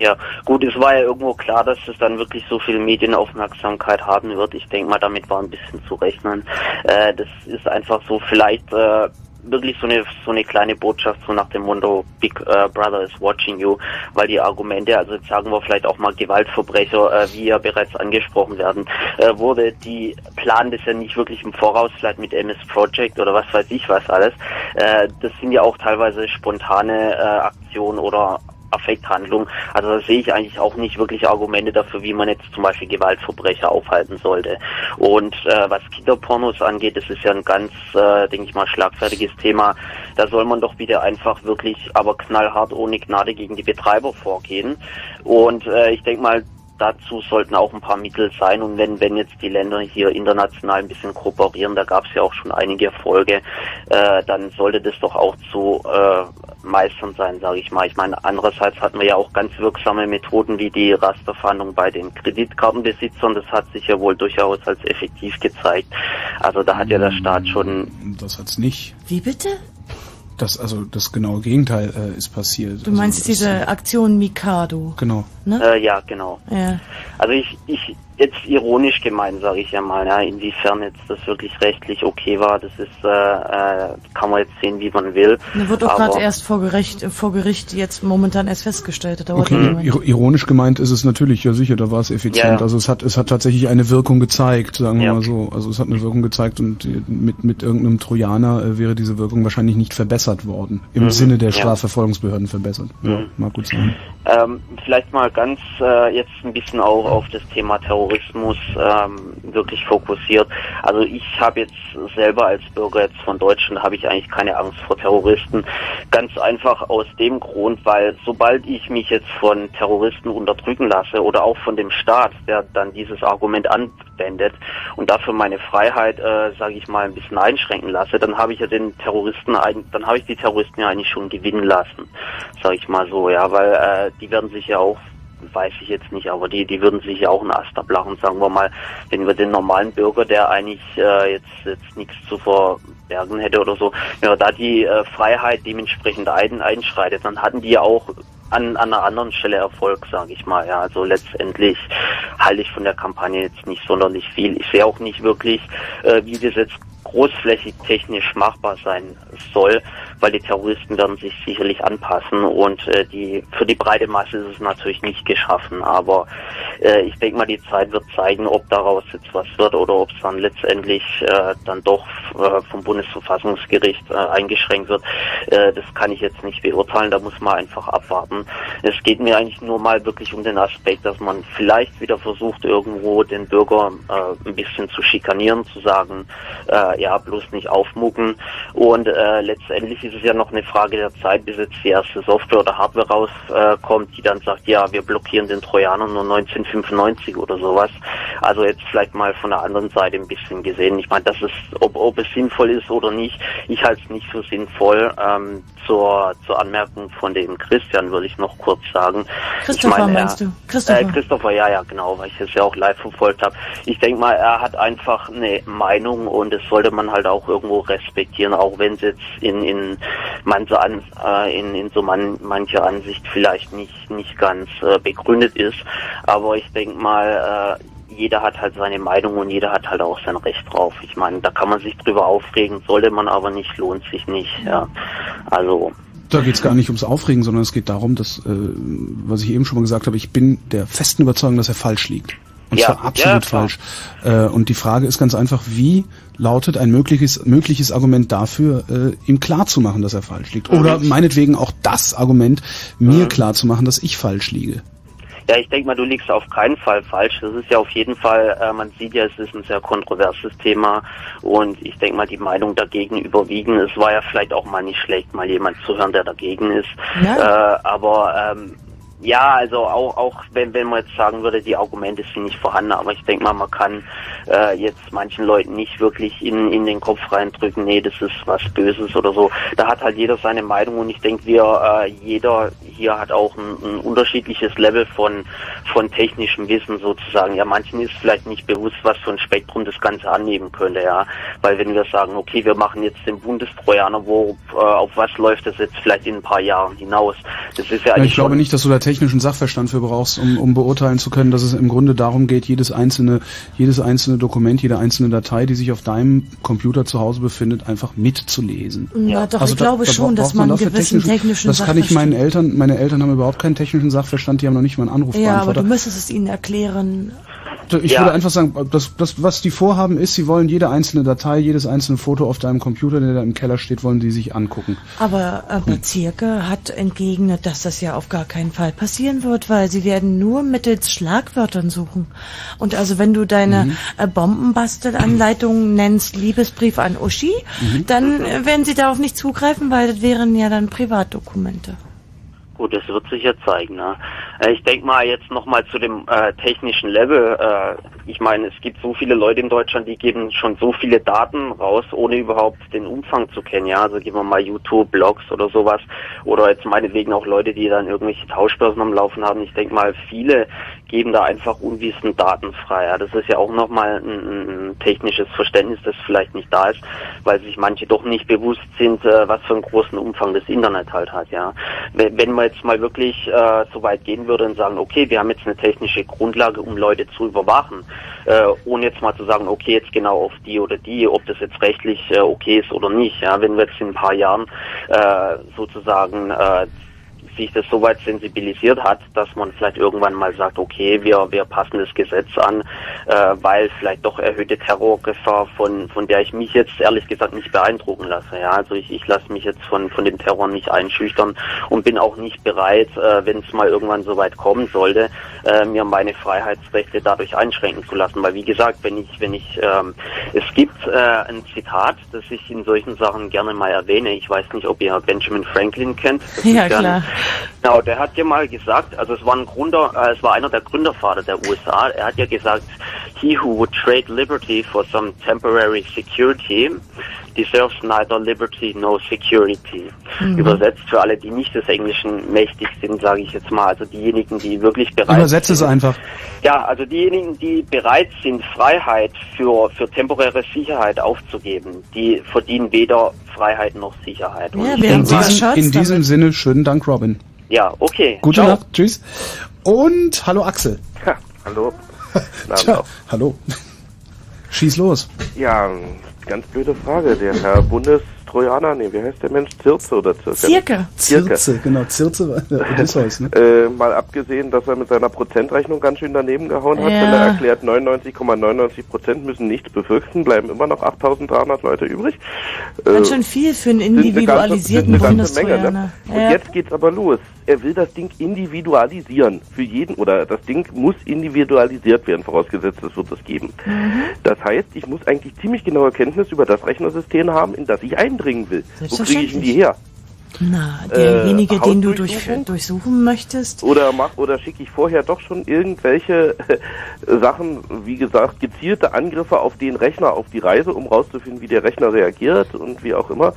Ja, gut, es war ja irgendwo klar, dass es dann wirklich so viel Medienaufmerksamkeit haben wird. Ich denke mal, damit war ein bisschen zu rechnen. Äh, das ist einfach so vielleicht äh, wirklich so eine so eine kleine Botschaft so nach dem Motto Big äh, Brother is watching you, weil die Argumente, also jetzt sagen wir vielleicht auch mal Gewaltverbrecher, äh, wie ja bereits angesprochen werden, äh, wurde, die planen das ja nicht wirklich im Voraus, vielleicht mit MS Project oder was weiß ich was alles. Äh, das sind ja auch teilweise spontane äh, Aktionen oder Affekthandlung. Also da sehe ich eigentlich auch nicht wirklich Argumente dafür, wie man jetzt zum Beispiel Gewaltverbrecher aufhalten sollte. Und äh, was Kinderpornos angeht, das ist ja ein ganz, äh, denke ich mal, schlagfertiges Thema. Da soll man doch bitte einfach wirklich, aber knallhart ohne Gnade gegen die Betreiber vorgehen. Und äh, ich denke mal, dazu sollten auch ein paar Mittel sein und wenn wenn jetzt die Länder hier international ein bisschen kooperieren, da gab es ja auch schon einige Erfolge, äh, dann sollte das doch auch zu äh, meistern sein, sage ich mal. Ich meine, andererseits hatten wir ja auch ganz wirksame Methoden wie die Rasterfahndung bei den Kreditkartenbesitzern. Das hat sich ja wohl durchaus als effektiv gezeigt. Also da hat ja der Staat schon Das hat's nicht. Wie bitte? Das, also das genaue Gegenteil äh, ist passiert. Du also, meinst das- diese Aktion Mikado? Genau. Ne? Äh, ja, genau. Ja. Also ich, ich jetzt ironisch gemeint, sage ich ja mal. Ja, inwiefern jetzt das wirklich rechtlich okay war, das ist äh, äh, kann man jetzt sehen, wie man will. Da wird auch gerade erst vor Gericht, vor Gericht jetzt momentan erst festgestellt. Okay, ironisch gemeint ist es natürlich, ja sicher, da war es effizient. Ja, ja. Also es hat, es hat tatsächlich eine Wirkung gezeigt, sagen wir Ja. mal so. Also es hat eine Wirkung gezeigt und äh, mit, mit irgendeinem Trojaner äh, wäre diese Wirkung wahrscheinlich nicht verbessert worden. Im Mhm, Sinne der ja. Strafverfolgungsbehörden verbessert. Ja, Mhm. mag gut sein. Ähm, vielleicht mal ganz äh, jetzt ein bisschen auch auf das Thema Terrorismus ähm, wirklich fokussiert. Also ich habe jetzt selber als Bürger jetzt von Deutschland habe ich eigentlich keine Angst vor Terroristen. Ganz einfach aus dem Grund, weil sobald ich mich jetzt von Terroristen unterdrücken lasse oder auch von dem Staat, der dann dieses Argument anwendet und dafür meine Freiheit, äh, sage ich mal, ein bisschen einschränken lasse, dann habe ich ja den Terroristen, dann habe ich die Terroristen ja eigentlich schon gewinnen lassen, sage ich mal so, ja, weil äh, die werden sich ja auch weiß ich jetzt nicht, aber die, die würden sich ja auch einen Ast ablachen, sagen wir mal, wenn wir den normalen Bürger, der eigentlich äh, jetzt, jetzt nichts zu verbergen hätte oder so, wenn wir da die äh, Freiheit dementsprechend ein, einschreitet, dann hatten die ja auch an, an einer anderen Stelle Erfolg, sage ich mal. Ja, also letztendlich halte ich von der Kampagne jetzt nicht sonderlich viel. Ich sehe auch nicht wirklich, äh, wie das jetzt großflächig technisch machbar sein soll, weil die Terroristen werden sich sicherlich anpassen und äh, die für die breite Masse ist es natürlich nicht geschaffen. Aber äh, ich denke mal, die Zeit wird zeigen, ob daraus jetzt was wird oder ob es dann letztendlich äh, dann doch äh, vom Bundesverfassungsgericht äh, eingeschränkt wird. Äh, das kann ich jetzt nicht beurteilen, da muss man einfach abwarten. Es geht mir eigentlich nur mal wirklich um den Aspekt, dass man vielleicht wieder versucht, irgendwo den Bürger äh, ein bisschen zu schikanieren, zu sagen, äh, ja, bloß nicht aufmucken. Und äh, letztendlich ist es ja noch eine Frage der Zeit, bis jetzt die erste Software oder Hardware rauskommt, die dann sagt, ja, wir blockieren den Trojaner nur 1995 oder sowas. Also jetzt vielleicht mal von der anderen Seite ein bisschen gesehen. Ich meine, das ist, ob, ob es sinnvoll ist oder nicht, ich halte es nicht für sinnvoll. Ähm, zur, zur Anmerkung von dem Christian würde ich noch kurz sagen. Christopher meine, er- meinst du? Christopher. Äh, Christopher, ja, ja, genau, weil ich es ja auch live verfolgt habe. Ich denke mal, er hat einfach eine Meinung und das sollte man halt auch irgendwo respektieren, auch wenn es jetzt in, in, manche An, äh, in, in so man, mancher Ansicht vielleicht nicht, nicht ganz äh, begründet ist. Aber ich denke mal, äh, jeder hat halt seine Meinung und jeder hat halt auch sein Recht drauf. Ich meine, da kann man sich drüber aufregen, sollte man aber nicht, lohnt sich nicht. Ja, also Da geht es gar nicht ums Aufregen, sondern es geht darum, dass, äh, was ich eben schon mal gesagt habe, ich bin der festen Überzeugung, dass er falsch liegt. Und Ja, zwar absolut ja, falsch. Äh, und die Frage ist ganz einfach, wie lautet ein mögliches, mögliches Argument dafür, äh, ihm klar zu machen, dass er falsch liegt? Oder meinetwegen auch das Argument, mir klar zu machen, dass ich falsch liege. Ja, ich denke mal, du liegst auf keinen Fall falsch. Das ist ja auf jeden Fall, äh, man sieht ja, es ist ein sehr kontroverses Thema und ich denke mal, die Meinung dagegen überwiegen. Es war ja vielleicht auch mal nicht schlecht, mal jemand zu hören, der dagegen ist. Ja. Äh, aber ähm, ja, also auch, auch wenn, wenn man jetzt sagen würde, die Argumente sind nicht vorhanden, aber ich denke mal, man kann äh, jetzt manchen Leuten nicht wirklich in, in den Kopf reindrücken, nee, das ist was Böses oder so. Da hat halt jeder seine Meinung und ich denke, wir, äh, jeder hier hat auch ein, ein unterschiedliches Level von, von technischem Wissen sozusagen. Ja, manchen ist vielleicht nicht bewusst, was für ein Spektrum das Ganze annehmen könnte, ja. Weil wenn wir sagen, okay, wir machen jetzt den Bundestrojaner, wo, äh, auf was läuft das jetzt vielleicht in ein paar Jahren hinaus? Das ist ja Ja, eigentlich ich glaube nicht, dass du da technischen Sachverstand für brauchst, um, um beurteilen zu können, dass es im Grunde darum geht, jedes einzelne, jedes einzelne Dokument, jede einzelne Datei, die sich auf deinem Computer zu Hause befindet, einfach mitzulesen. Ja, doch, Also ich da- glaube da schon, dass man einen gewissen technischen Das kann ich meinen Sachverstand- Eltern, meine Eltern haben überhaupt keinen technischen Sachverstand, die haben noch nicht mal einen Ja, aber du müsstest es ihnen erklären. Ich Ja. würde einfach sagen, das, das, was die vorhaben, ist, sie wollen jede einzelne Datei, jedes einzelne Foto auf deinem Computer, der da im Keller steht, wollen die sich angucken. Aber äh, Bezirke hat entgegnet, dass das ja auf gar keinen Fall passieren wird, weil sie werden nur mittels Schlagwörtern suchen. Und also wenn du deine Mhm. äh, Bombenbastelanleitung nennst, Liebesbrief an Uschi, Mhm. dann äh, werden sie darauf nicht zugreifen, weil das wären ja dann Privatdokumente. Gut, das wird sich ja zeigen. Ne? Äh, Ich denke mal jetzt nochmal zu dem äh, technischen Level. Äh, ich meine, es gibt so viele Leute in Deutschland, die geben schon so viele Daten raus, ohne überhaupt den Umfang zu kennen. Ja, also geben wir mal YouTube, Blogs oder sowas. Oder jetzt meinetwegen auch Leute, die dann irgendwelche Tauschbörsen am Laufen haben. Ich denke mal, viele geben da einfach unwissend Daten frei. Ja, das ist ja auch nochmal ein, ein, technisches Verständnis, das vielleicht nicht da ist, weil sich manche doch nicht bewusst sind, äh, was für einen großen Umfang das Internet halt hat. Ja, wenn, wenn man jetzt mal wirklich äh, so weit gehen würde und sagen, okay, wir haben jetzt eine technische Grundlage, um Leute zu überwachen, äh, ohne jetzt mal zu sagen, okay, jetzt genau auf die oder die, ob das jetzt rechtlich äh, okay ist oder nicht. Ja, wenn wir jetzt in ein paar Jahren äh, sozusagen äh, sich das so weit sensibilisiert hat, dass man vielleicht irgendwann mal sagt, okay, wir, wir passen das Gesetz an, äh, weil vielleicht doch erhöhte Terrorgefahr, von, von der ich mich jetzt ehrlich gesagt nicht beeindrucken lasse. Ja, also ich, ich lasse mich jetzt von, von dem Terror nicht einschüchtern und bin auch nicht bereit, äh, wenn es mal irgendwann so weit kommen sollte, äh, mir meine Freiheitsrechte dadurch einschränken zu lassen. Weil wie gesagt, wenn ich, wenn ich, ähm, es gibt äh, ein Zitat, das ich in solchen Sachen gerne mal erwähne. Ich weiß nicht, ob ihr Benjamin Franklin kennt. Das Ja, ein- klar. Genau, der hat ja mal gesagt, also es war ein Gründer, äh, es war einer der Gründervater der USA. Er hat ja gesagt, he who would trade liberty for some temporary security deserves neither liberty nor security. Mhm. Übersetzt für alle, die nicht des Englischen mächtig sind, sage ich jetzt mal, also diejenigen, die wirklich bereit Übersetze es sind. einfach. Ja, also diejenigen, die bereit sind, Freiheit für, für temporäre Sicherheit aufzugeben, die verdienen weder Freiheit noch Sicherheit. Und Ja, wir In diesem, in diesem Sinne, schönen Dank, Robin. ja, okay. Gute Ciao. Nacht, tschüss. Und hallo Axel. Hallo. Tja, hallo. Schieß los. Ja, ganz blöde Frage. Der Herr Bundestrojaner, nee, wie heißt der Mensch? Zirze oder Zirke? Zirke. Zirke. Zirze, genau, Zirze war der Odysseus, ne? Äh, mal abgesehen, dass er mit seiner Prozentrechnung ganz schön daneben gehauen hat, Ja. wenn er erklärt, 99,99 Prozent müssen nichts befürchten, bleiben immer noch 8.300 Leute übrig. Ganz Äh, schön viel für einen sind eine ganze- individualisierten sind eine ganze Menge, ne? Und Ja. jetzt geht's aber los. Er will das Ding individualisieren. Für jeden, oder das Ding muss individualisiert werden, vorausgesetzt, es wird es geben. Mhm. Das heißt, ich muss eigentlich ziemlich genaue Kenntnis über das Rechnersystem haben, in das ich eindringen will. Wo kriege ich denn die her? Na, derjenige, Äh, den du durch, Hausdurchsuchung? durchsuchen möchtest. Oder mach oder schicke ich vorher doch schon irgendwelche Sachen, wie gesagt, gezielte Angriffe auf den Rechner auf die Reise, um rauszufinden, wie der Rechner reagiert und wie auch immer.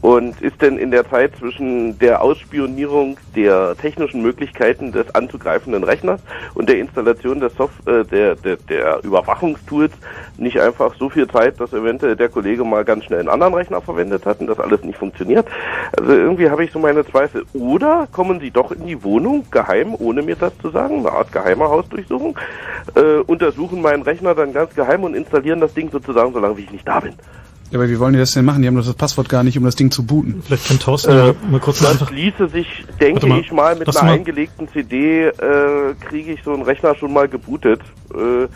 Und ist denn in der Zeit zwischen der Ausspionierung der technischen Möglichkeiten des anzugreifenden Rechners und der Installation des Soft äh, der, der, der Überwachungstools nicht einfach so viel Zeit, dass eventuell der Kollege mal ganz schnell einen anderen Rechner verwendet hat und das alles nicht funktioniert? Also irgendwie habe ich so meine Zweifel. Oder kommen sie doch in die Wohnung, geheim, ohne mir das zu sagen, eine Art geheime Hausdurchsuchung, äh, untersuchen meinen Rechner dann ganz geheim und installieren das Ding sozusagen, solange wie ich nicht da bin. Ja, aber wie wollen die das denn machen? Die haben doch das Passwort gar nicht, um das Ding zu booten. Vielleicht kann Thorsten Äh, mal kurz das einfach... ließe sich, denke mal, ich mal, mit einer mal- eingelegten CD äh, kriege ich so einen Rechner schon mal gebootet. Äh,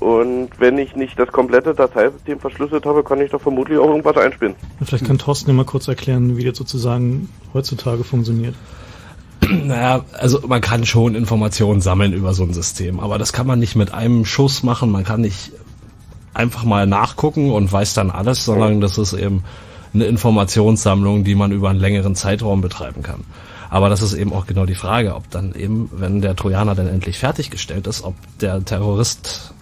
und wenn ich nicht das komplette Dateisystem verschlüsselt habe, kann ich doch vermutlich auch irgendwas einspielen. Vielleicht kann Thorsten ja mal kurz erklären, wie das sozusagen heutzutage funktioniert. Naja, also man kann schon Informationen sammeln über so ein System, aber das kann man nicht mit einem Schuss machen. Man kann nicht einfach mal nachgucken und weiß dann alles, sondern das ist eben eine Informationssammlung, die man über einen längeren Zeitraum betreiben kann. Aber das ist eben auch genau die Frage, ob dann eben, wenn der Trojaner dann endlich fertiggestellt ist, ob der Terrorist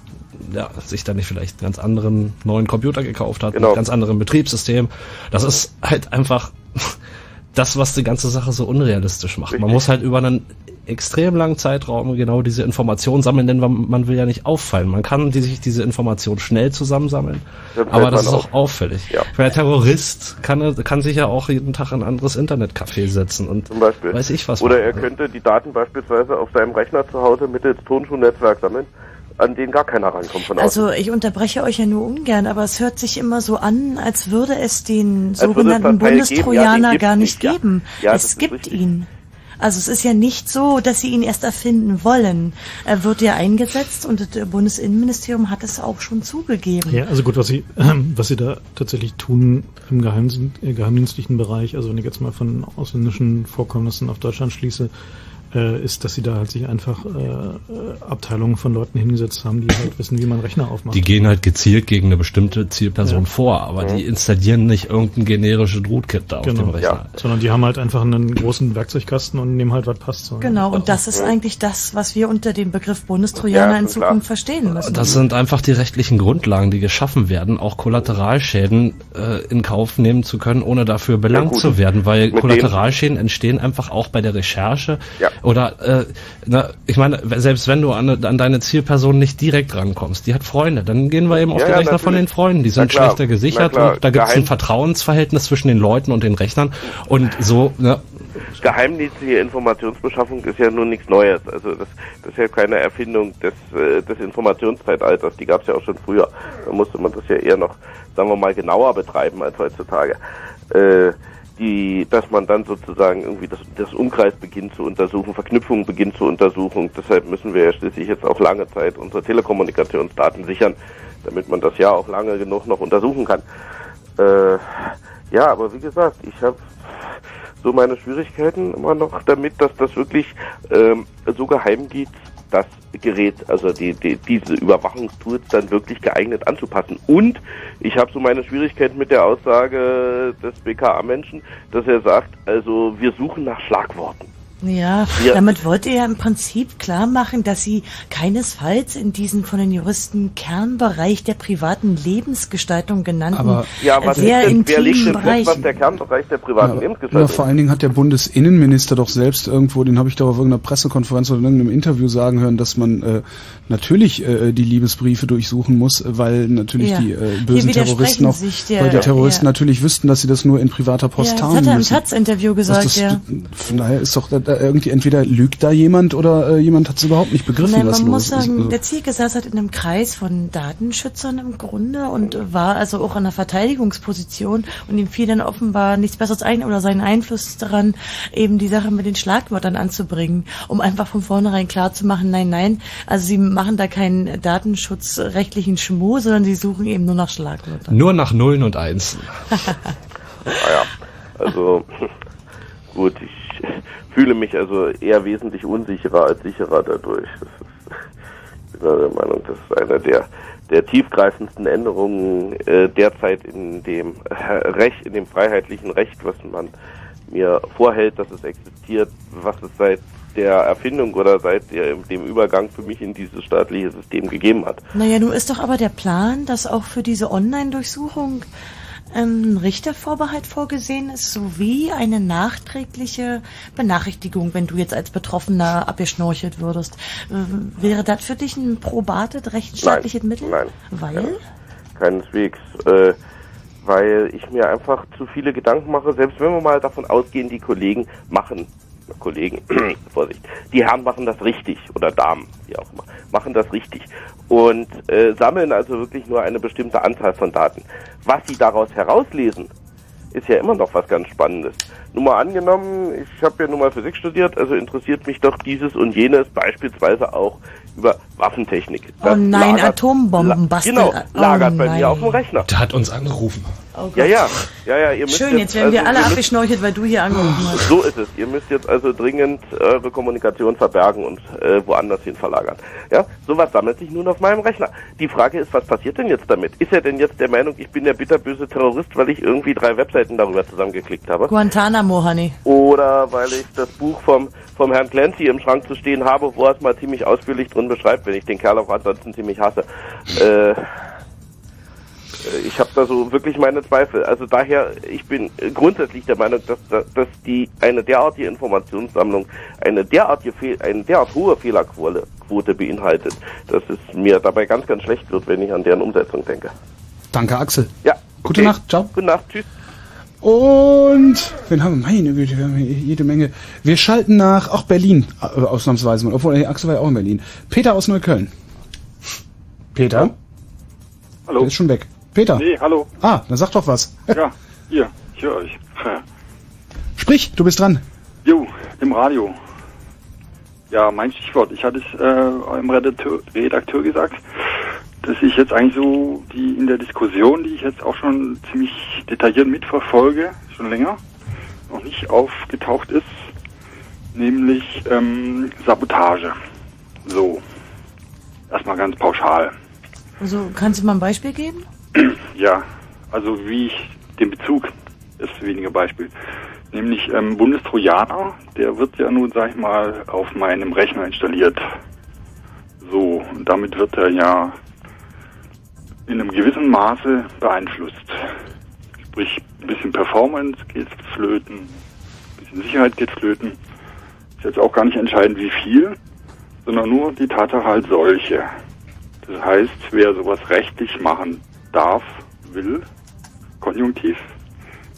ja, sich dann nicht vielleicht einen ganz anderen neuen Computer gekauft hat, Genau. mit ganz anderem Betriebssystem. Das ist halt einfach das, was die ganze Sache so unrealistisch macht. Man muss halt über einen extrem langen Zeitraum genau diese Informationen sammeln, denn man, man will ja nicht auffallen. Man kann die, sich diese Informationen schnell zusammensammeln, fällt aber das ist auch auf. auffällig. Der Terrorist kann, kann sich ja auch jeden Tag in ein anderes Internetcafé setzen und weiß ich was. Oder machen. er könnte die Daten beispielsweise auf seinem Rechner zu Hause mittels Tonschuhnetzwerk sammeln, an den gar keiner rankommt von außen. Also ich unterbreche euch ja nur ungern, aber es hört sich immer so an, als würde es den Als sogenannten. Ja, Bundestrojaner gibt's gar nicht nicht, ja. geben. Ja, das es gibt richtig. ihn. Also es ist ja nicht so, dass sie ihn erst erfinden wollen. Er wird ja eingesetzt und das Bundesinnenministerium hat es auch schon zugegeben. Ja, also gut, was sie, was sie da tatsächlich tun im äh, geheimdienstlichen Bereich, also wenn ich jetzt mal von ausländischen Vorkommnissen auf Deutschland schließe, äh, ist, dass sie da halt sich einfach äh, äh, Abteilungen von Leuten hingesetzt haben, die halt wissen, wie man Rechner aufmacht. Die gehen halt gezielt gegen eine bestimmte Zielperson Ja. vor, aber die installieren nicht irgendein generische Rootkit da auf dem Genau, Rechner. sondern die haben halt einfach einen großen Werkzeugkasten und nehmen halt, was passt. So. Genau, und das ist eigentlich das, was wir unter dem Begriff Bundestrojaner in Zukunft verstehen müssen. Das sind einfach die rechtlichen Grundlagen, die geschaffen werden, auch Kollateralschäden äh, in Kauf nehmen zu können, ohne dafür belangt zu werden, weil Mit Kollateralschäden entstehen einfach auch bei der Recherche. Ja. Oder äh, na, ich meine, selbst wenn du an, an deine Zielperson nicht direkt rankommst, die hat Freunde, dann gehen wir eben auf Ja, die ja, Rechner von den natürlich. Freunden, die sind klar, schlechter gesichert und da gibt es ein Vertrauensverhältnis zwischen den Leuten und den Rechnern und so, ne, geheimdienstliche Informationsbeschaffung ist ja nun nichts Neues. Also das, das ist ja keine Erfindung des, äh, des Informationszeitalters. Die gab es ja auch schon früher. Da musste man das ja eher noch, sagen wir mal, genauer betreiben als heutzutage. Äh, die, dass man dann sozusagen irgendwie das, das Umkreis beginnt zu untersuchen, Verknüpfungen beginnt zu untersuchen. Deshalb müssen wir ja schließlich jetzt auf lange Zeit unsere Telekommunikationsdaten sichern, damit man das ja auch lange genug noch untersuchen kann. Äh, ja, aber wie gesagt, ich habe so meine Schwierigkeiten immer noch damit, dass das wirklich ähm, so geheim geht, das Gerät, also die, die, diese Überwachungstools dann wirklich geeignet anzupassen. Und ich habe so meine Schwierigkeiten mit der Aussage des BKA-Menschen, dass er sagt, also wir suchen nach Schlagworten. Ja, Ja. damit wollte er im Prinzip klar machen, dass sie keinesfalls in diesen von den Juristen Kernbereich der privaten Lebensgestaltung genannten Aber- Ja, was sehr ist denn, wer legt intimen denn fest, Bereich. was der Kernbereich der privaten Ja, ja, Lebensgestaltung vor allen Dingen hat der Bundesinnenminister doch selbst irgendwo, den habe ich doch auf irgendeiner Pressekonferenz oder in irgendeinem Interview sagen hören, dass man äh, natürlich äh, die Liebesbriefe durchsuchen muss, weil natürlich Ja. die äh, bösen Terroristen sich der- weil die Terroristen ja. natürlich wüssten, dass sie das nur in privater Post Ja, das haben hat er im müssen. Taz-Interview gesagt, das, ja. Von daher ist doch da, da irgendwie entweder lügt da jemand oder äh, jemand hat es überhaupt nicht begriffen, Nein, was man los muss ist. sagen, Also- der Zielke saß halt in einem Kreis von Datenschützern im Grunde und war also auch in einer Verteidigungsposition und ihm fiel dann offenbar nichts Besseres ein oder sein Einfluss daran, eben die Sache mit den Schlagwörtern anzubringen, um einfach von vornherein klar zu machen, nein, nein, also sie machen da keinen datenschutzrechtlichen Schmuh, sondern sie suchen eben nur nach Schlagwörtern. Nur nach Nullen und Einsen. Naja, also gut, ich fühle mich also eher wesentlich unsicherer als sicherer dadurch. Das ist, ich bin der Meinung, das ist eine der, der tiefgreifendsten Änderungen äh, derzeit in dem äh, Recht, in dem freiheitlichen Recht, was man mir vorhält, dass es existiert, was es seit der Erfindung oder seit dem Übergang für mich in dieses staatliche System gegeben hat. Naja, nun ist doch aber der Plan, dass auch für diese Online-Durchsuchung ähm, ein Richtervorbehalt vorgesehen ist, sowie eine nachträgliche Benachrichtigung, wenn du jetzt als Betroffener abgeschnorchelt würdest. Ähm, wäre das für dich ein probates rechtsstaatliches Mittel? Nein. Weil? Keineswegs. Äh, weil ich mir einfach zu viele Gedanken mache, selbst wenn wir mal davon ausgehen, die Kollegen machen, Kollegen, Vorsicht, die Herren machen das richtig oder Damen, wie auch immer, machen das richtig und äh, sammeln also wirklich nur eine bestimmte Anzahl von Daten. Was sie daraus herauslesen, ist ja immer noch was ganz Spannendes. Nur mal angenommen, ich habe ja nun mal Physik studiert, also interessiert mich doch dieses und jenes beispielsweise auch über Waffentechnik. Oh Das nein, lagert- Atombomben basteln. Genau, Oh lagert bei nein. mir auf dem Rechner. Der hat uns angerufen. Oh. Ja, ja, ja, ja, ihr müsst Schön, jetzt werden also, wir alle abgeschnorchelt, weil du hier angerufen hast. So ist es. Ihr müsst jetzt also dringend eure Kommunikation verbergen und äh, woanders hin verlagern. Ja, sowas sammelt sich nun auf meinem Rechner. Die Frage ist, was passiert denn jetzt damit? Ist er denn jetzt der Meinung, ich bin der bitterböse Terrorist, weil ich irgendwie drei Webseiten darüber zusammengeklickt habe? Guantanamo, Honey. Oder weil ich das Buch vom, vom Herrn Clancy im Schrank zu stehen habe, wo er es mal ziemlich ausführlich drin beschreibt, wenn ich den Kerl auch ansonsten ziemlich hasse. Äh, ich habe da so wirklich meine Zweifel. Also daher, ich bin grundsätzlich der Meinung, dass, dass die eine derartige Informationssammlung eine derartige Fehl, eine derart hohe Fehlerquote Quote beinhaltet, dass es mir dabei ganz, ganz schlecht wird, wenn ich an deren Umsetzung denke. Danke, Axel. Ja. Gute okay. Nacht, ciao. Gute Nacht, tschüss. Und wen haben wir? Meine Güte, wir haben hier jede Menge. Wir schalten nach, auch Berlin, äh, ausnahmsweise mal. Obwohl, Axel war ja auch in Berlin. Peter aus Neukölln. Peter? Hallo. Der ist schon weg. Peter? Nee, hallo. Ah, dann sag doch was. Ja, hier, ich höre euch. Sprich, du bist dran. Jo, im Radio. Ja, mein Stichwort. Ich hatte es äh, eurem Redakteur, Redakteur gesagt, dass ich jetzt eigentlich so die in der Diskussion, die ich jetzt auch schon ziemlich detailliert mitverfolge, schon länger, noch nicht aufgetaucht ist, nämlich ähm, Sabotage. So. Erstmal ganz pauschal. Also, kannst du mal ein Beispiel geben? Ja, also wie ich den Bezug ist weniger Beispiel. Nämlich ähm, Bundestrojaner, der wird ja nun, sag ich mal, auf meinem Rechner installiert. So, und damit wird er ja in einem gewissen Maße beeinflusst. Sprich, ein bisschen Performance geht flöten, ein bisschen Sicherheit geht flöten. Ist jetzt auch gar nicht entscheidend, wie viel, sondern nur die Tatsache halt solche. Das heißt, wer sowas rechtlich machen darf, will, konjunktiv,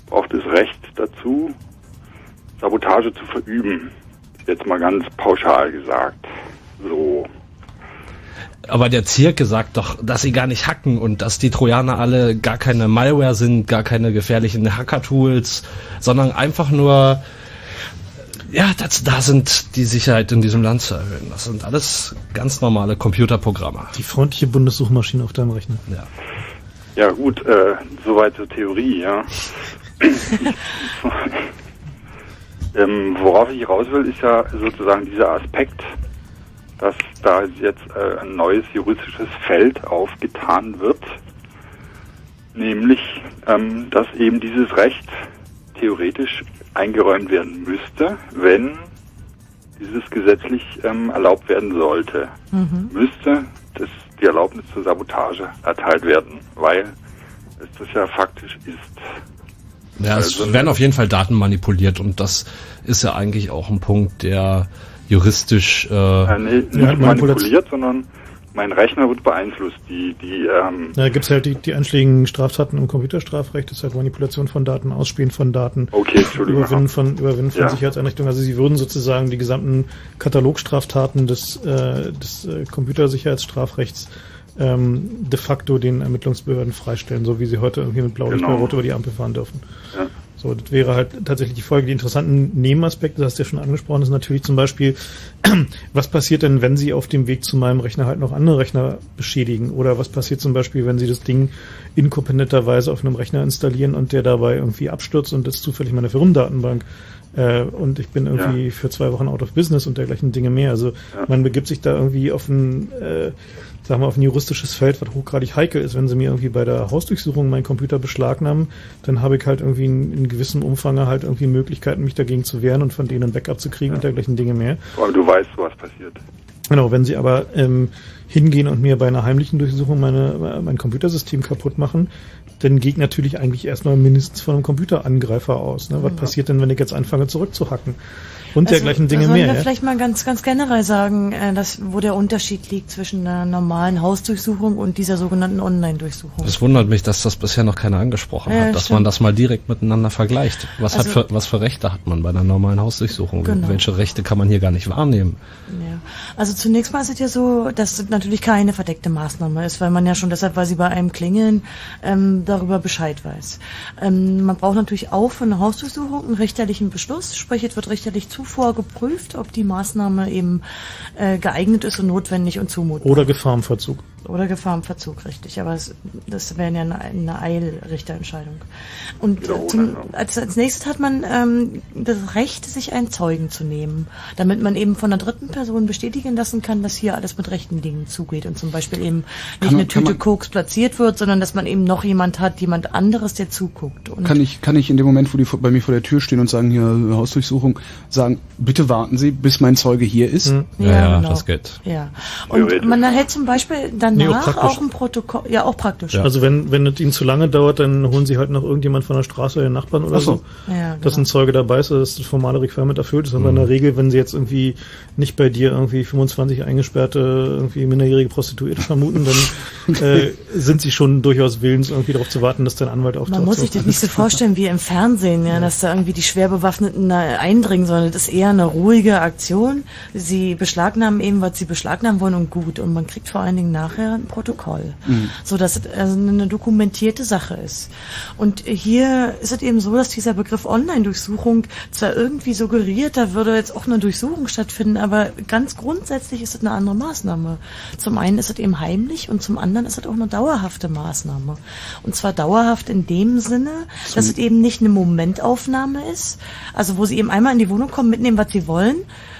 braucht das Recht dazu, Sabotage zu verüben. Jetzt mal ganz pauschal gesagt. So. Aber der Zirke sagt doch, dass sie gar nicht hacken und dass die Trojaner alle gar keine Malware sind, gar keine gefährlichen Hacker-Tools, sondern einfach nur, ja, das, da sind die Sicherheit in diesem Land zu erhöhen. Das sind alles ganz normale Computerprogramme. Die freundliche Bundessuchmaschine auf deinem Rechner. Ja. Ja gut, äh, soweit zur Theorie, ja. ähm, worauf ich raus will, ist ja sozusagen dieser Aspekt, dass da jetzt äh, ein neues juristisches Feld aufgetan wird, nämlich, ähm, dass eben dieses Recht theoretisch eingeräumt werden müsste, wenn dieses gesetzlich ähm, erlaubt werden sollte. Mhm. Müsste das, die Erlaubnis zur Sabotage erteilt werden, weil es das ja faktisch ist. Ja, es werden auf jeden Fall Daten manipuliert und das ist ja eigentlich auch ein Punkt, der juristisch äh, Äh, nee, nicht Ja, manipuliert, sondern mein Rechner wird beeinflusst. Die, die, ähm, Da gibt's halt die, die einschlägigen Straftaten im Computerstrafrecht, das ist halt Manipulation von Daten, Ausspielen von Daten, Okay. Überwinden von, Überwinden von Ja. Sicherheitseinrichtungen. Also sie würden sozusagen die gesamten Katalogstraftaten des, äh, des äh, Computersicherheitsstrafrechts ähm, de facto den Ermittlungsbehörden freistellen, so wie sie heute irgendwie mit Blaulicht Genau. bei Rot über die Ampel fahren dürfen. Ja. So, das wäre halt tatsächlich die Folge. Die interessanten Nebenaspekte, das hast du ja schon angesprochen, ist natürlich zum Beispiel, was passiert denn, wenn Sie auf dem Weg zu meinem Rechner halt noch andere Rechner beschädigen? Oder was passiert zum Beispiel, wenn Sie das Ding inkompetenterweise auf einem Rechner installieren und der dabei irgendwie abstürzt und das ist zufällig meine Firmendatenbank? Äh, und ich bin irgendwie für zwei Wochen out of business und dergleichen Dinge mehr. Also man begibt sich da irgendwie auf ein, äh, sagen wir, auf ein juristisches Feld, was hochgradig heikel ist. Wenn sie mir irgendwie bei der Hausdurchsuchung meinen Computer beschlagnahmen, dann habe ich halt irgendwie in, in gewissem Umfang halt irgendwie Möglichkeiten, mich dagegen zu wehren und von denen ein Backup zu kriegen und dergleichen Dinge mehr. aber du weißt, was passiert. Genau, wenn sie aber ähm, hingehen und mir bei einer heimlichen Durchsuchung meine, mein Computersystem kaputt machen, dann geht natürlich eigentlich erstmal mindestens von einem Computerangreifer aus. Ne? Was passiert denn, wenn ich jetzt anfange zurückzuhacken? Und dergleichen Dinge da sollen mehr. wir ja? vielleicht mal ganz, ganz generell sagen, äh, dass, wo der Unterschied liegt zwischen einer normalen Hausdurchsuchung und dieser sogenannten Online-Durchsuchung. Es wundert mich, dass das bisher noch keiner angesprochen Ja, hat, dass stimmt. man das mal direkt miteinander vergleicht. Was, Also- hat für, was für Rechte hat man bei einer normalen Hausdurchsuchung? Genau. Welche Rechte kann man hier gar nicht wahrnehmen? Ja. Also zunächst mal ist es ja so, dass es natürlich keine verdeckte Maßnahme ist, weil man ja schon deshalb, weil sie bei einem klingeln, ähm, darüber Bescheid weiß. Ähm, man braucht natürlich auch für eine Hausdurchsuchung einen richterlichen Beschluss, sprich es wird richterlich zuvor geprüft, ob die Maßnahme eben äh, geeignet ist und notwendig und zumutbar. Oder Gefahrenverzug. Oder Gefahr im Verzug, richtig. Aber es, das wäre ja eine, eine Eilrichterentscheidung. Und Wiederholen, zum, ja. als, als nächstes hat man ähm, das Recht, sich einen Zeugen zu nehmen, damit man eben von einer dritten Person bestätigen lassen kann, dass hier alles mit rechten Dingen zugeht und zum Beispiel eben nicht Kann eine kann Tüte man- Koks platziert wird, sondern dass man eben noch jemand hat, jemand anderes, der zuguckt. Und Kann ich, kann ich in dem Moment, wo die bei mir vor der Tür stehen und sagen, hier Hausdurchsuchung, sagen, bitte warten Sie, bis mein Zeuge hier ist? Ja, genau. geht. Ja. Und man erhält zum Beispiel auch danach praktisch. auch ein Protokoll, ja auch praktisch. Also wenn, wenn es ihnen zu lange dauert, dann holen sie halt noch irgendjemand von der Straße oder den Nachbarn oder Ach so. so. Ja, Dass ein Zeuge dabei ist, dass das formale Requirement erfüllt ist. Aber in der Regel, wenn sie jetzt irgendwie nicht bei dir irgendwie 25 eingesperrte, irgendwie minderjährige Prostituierte vermuten, dann äh, sind sie schon durchaus willens, irgendwie darauf zu warten, dass dein Anwalt auftaucht. Man muss sich das nicht so vorstellen wie im Fernsehen, ja, dass da irgendwie die schwer Bewaffneten da eindringen, sondern das ist eher eine ruhige Aktion. Sie beschlagnahmen eben, was sie beschlagnahmen wollen und gut. Und man kriegt vor allen Dingen nachher ein Protokoll, Mhm. so dass es also eine dokumentierte Sache ist. Und hier ist es eben so, dass dieser Begriff Online-Durchsuchung zwar irgendwie suggeriert, da würde jetzt auch eine Durchsuchung stattfinden, aber ganz grundsätzlich ist es eine andere Maßnahme. Zum einen ist es eben heimlich und zum anderen ist es auch eine dauerhafte Maßnahme. Und zwar dauerhaft in dem Sinne, dass es eben nicht eine Momentaufnahme ist, also wo sie eben einmal in die Wohnung kommen, mitnehmen, was sie wollen,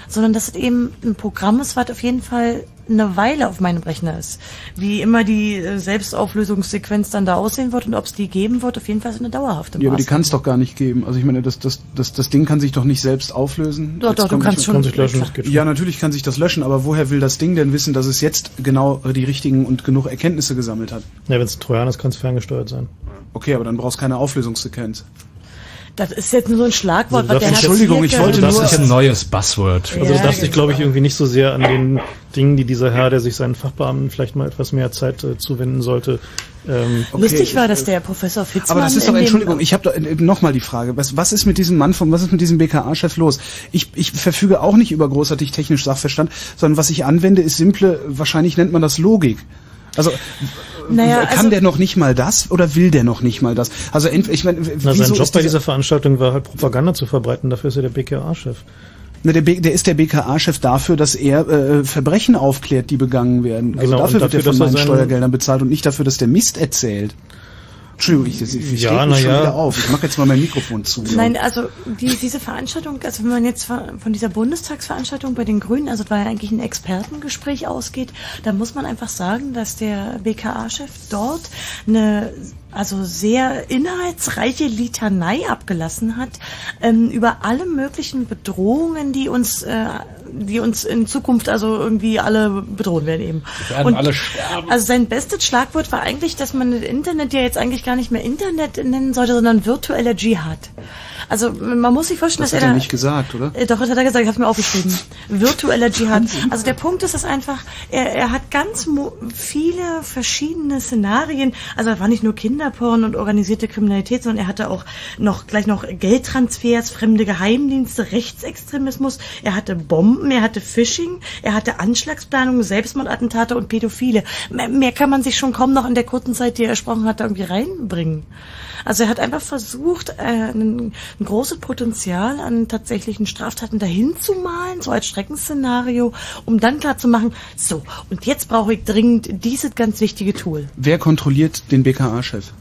sondern dass es eben ein Programm ist, was auf jeden Fall eine Weile auf meinem Rechner ist. Wie immer die äh, Selbstauflösungssequenz dann da aussehen wird und ob es die geben wird, auf jeden Fall ist es eine dauerhafte Ja, aber die Maßnahme. kann es doch gar nicht geben. Also ich meine, das, das, das, das Ding kann sich doch nicht selbst auflösen. Doch, Jetzt doch, du kannst nicht- schon- Kann sich löschen, das geht Ja, natürlich kann sich das löschen, aber woher will das Ding denn wissen, dass es jetzt genau die richtigen und genug Erkenntnisse gesammelt hat? Ja, wenn es ein Trojaner ist, kann es ferngesteuert sein. Okay, aber dann brauchst du keine Auflösungssequenz. Das ist jetzt nur so ein Schlagwort, Also was der das- Herr Entschuldigung, ich wollte Das nur- ist ein neues Buzzword. Also das Ja, darf sich, glaube ich, irgendwie nicht so sehr an den Dingen, die dieser Herr, der sich seinen Fachbeamten vielleicht mal etwas mehr Zeit äh, zuwenden sollte, Ähm, Lustig war, dass der Professor Fitzmann Aber das ist doch, Entschuldigung, ich habe nochmal die Frage, was, was ist mit diesem Mann vom, was ist mit diesem BKA-Chef los? Ich, ich verfüge auch nicht über großartig technisch Sachverstand, sondern was ich anwende, ist simple, wahrscheinlich nennt man das Logik. Also, Naja, kann also- der noch nicht mal das oder will der noch nicht mal das? Also, ent- ich meine, Na, sein Job ist bei dieser- Veranstaltung war halt Propaganda zu verbreiten, dafür ist er der BKA-Chef. Na, der, B, der ist der BKA-Chef dafür, dass er äh, Verbrechen aufklärt, die begangen werden. Also Genau, dafür und wird er dafür, von meinen seinen- Steuergeldern bezahlt und nicht dafür, dass der Mist erzählt. Entschuldigung, ich, ich, ich Ja, mich schon ja. wieder auf. Ich mache jetzt mal mein Mikrofon zu. Nein, also die, diese Veranstaltung, also wenn man jetzt von von dieser Bundestagsveranstaltung bei den Grünen, also weil eigentlich ein Expertengespräch ausgeht, dann muss man einfach sagen, dass der BKA-Chef dort eine also sehr inhaltsreiche Litanei abgelassen hat ähm, über alle möglichen Bedrohungen, die uns, äh, die uns in Zukunft also irgendwie alle bedrohen werden eben. werden alle sterben. Also sein bestes Schlagwort war eigentlich, dass man das Internet ja jetzt eigentlich gar nicht mehr Internet nennen sollte, sondern virtueller Dschihad. Also man muss sich vorstellen, Das dass hat er er nicht gesagt, oder? äh, Doch, das hat er gesagt, ich habe mir aufgeschrieben. Virtueller Dschihad. Also der Punkt ist es einfach, er, er hat ganz mo- viele verschiedene Szenarien. Also er war nicht nur Kinderporn und organisierte Kriminalität, sondern er hatte auch noch gleich noch Geldtransfers, fremde Geheimdienste, Rechtsextremismus. Er hatte Bomben, er hatte Phishing, er hatte Anschlagsplanung, Selbstmordattentate und Pädophile. Mehr, kann man sich schon kaum noch in der kurzen Zeit, die er gesprochen hat, irgendwie reinbringen. Also er hat einfach versucht, äh, ein, ein großes Potenzial an tatsächlichen Straftaten dahin zu malen, so als Streckenszenario, um dann klar zu machen, so, und jetzt brauche ich dringend dieses ganz wichtige Tool. Wer kontrolliert den BKA-Chef?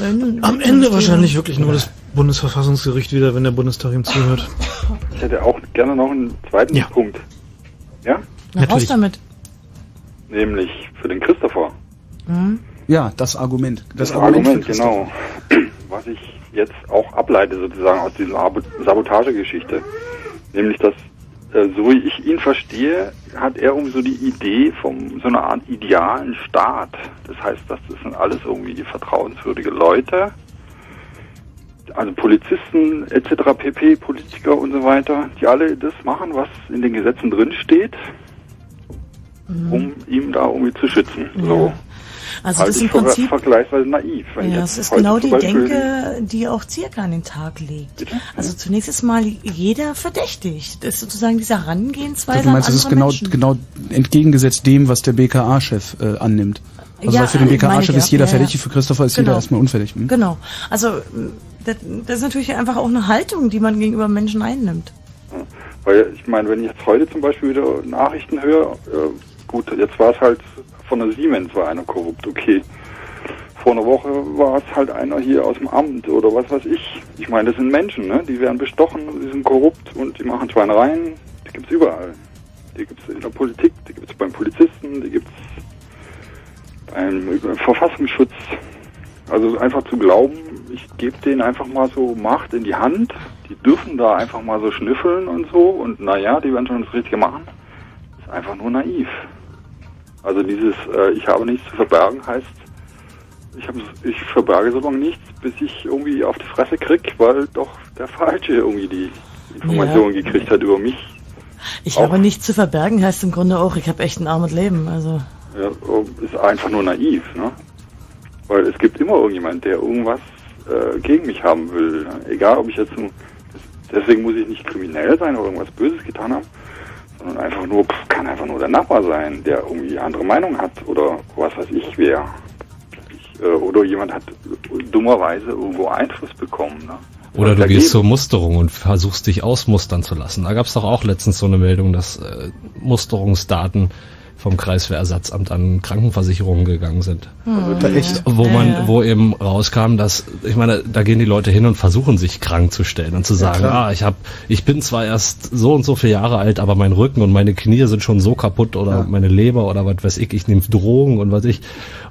Am Ende wahrscheinlich wirklich nur das Bundesverfassungsgericht wieder, wenn der Bundestag ihm zuhört. Ich hätte auch gerne noch einen zweiten Punkt. Ja? Na, raus damit. Nämlich für den Christopher. Hm? Ja, das Argument. Das, Das, Argument, Argument, genau. Was ich jetzt auch ableite sozusagen aus dieser Abo- Sabotagegeschichte. Nämlich, dass, so wie ich ihn verstehe, hat er irgendwie so die Idee von so einer Art idealen Staat. Das heißt, das sind alles irgendwie vertrauenswürdige Leute, also Polizisten etc. pp, Politiker und so weiter, die alle das machen, was in den Gesetzen drin steht, um ihm da irgendwie zu schützen. So. Also Halte das ist im Prinzip, vergleichsweise naiv. Wenn ja, es ist genau die Denke, die auch Zirka an den Tag legt. Also zunächst ist mal jeder verdächtigt. Das ist sozusagen diese Herangehensweise Du meinst, an das ist genau, Menschen. genau entgegengesetzt dem, was der BKA-Chef äh, annimmt. Also Ja, für den meine BKA-Chef ist jeder Ja, verdächtig, ja. für Christopher ist Genau. jeder erstmal unfällig. Hm? Genau. Also das, das ist natürlich einfach auch eine Haltung, die man gegenüber Menschen einnimmt. Weil ich meine, wenn ich jetzt heute zum Beispiel wieder Nachrichten höre, äh, gut, jetzt war es halt von der Siemens war einer korrupt, okay. Vor einer Woche war es halt einer hier aus dem Amt oder was weiß ich. Ich meine, das sind Menschen, ne? Die werden bestochen, die sind korrupt und die machen Schweinereien. Die gibt's überall. Die gibt's in der Politik, die gibt's beim Polizisten, die gibt's beim Verfassungsschutz. Also einfach zu glauben, ich gebe denen einfach mal so Macht in die Hand, die dürfen da einfach mal so schnüffeln und so und naja, die werden schon das Richtige machen, ist einfach nur naiv. Also dieses äh, Ich habe nichts zu verbergen heißt, ich, hab, ich verberge so lange nichts, bis ich irgendwie auf die Fresse krieg, weil doch der Falsche irgendwie die Informationen Ja. gekriegt hat über mich. Ich Auch- habe nichts zu verbergen, heißt im Grunde auch, ich habe echt ein armes Leben. Also Ja, ist einfach nur naiv, ne? Weil es gibt immer irgendjemand, der irgendwas äh, gegen mich haben will. Ne? Egal, ob ich jetzt deswegen muss ich nicht kriminell sein oder irgendwas Böses getan haben, sondern einfach nur, pff, kann einfach nur der Nachbar sein, der irgendwie andere Meinung hat oder was weiß ich wer. Ich, äh, oder jemand hat dummerweise irgendwo Einfluss bekommen, ne? Oder du gehst zur Musterung und versuchst dich ausmustern zu lassen. Da gab es doch auch letztens so eine Meldung, dass äh, Musterungsdaten vom Kreiswehrersatzamt an Krankenversicherungen gegangen sind. Also echt? Wo Ja, man, ja. wo eben rauskam, dass, ich meine, da gehen die Leute hin und versuchen sich krank zu stellen und zu sagen, klar. ah, ich hab, ich bin zwar erst so und so viele Jahre alt, aber mein Rücken und meine Knie sind schon so kaputt oder meine Leber oder was weiß ich, ich nehme Drogen und was ich.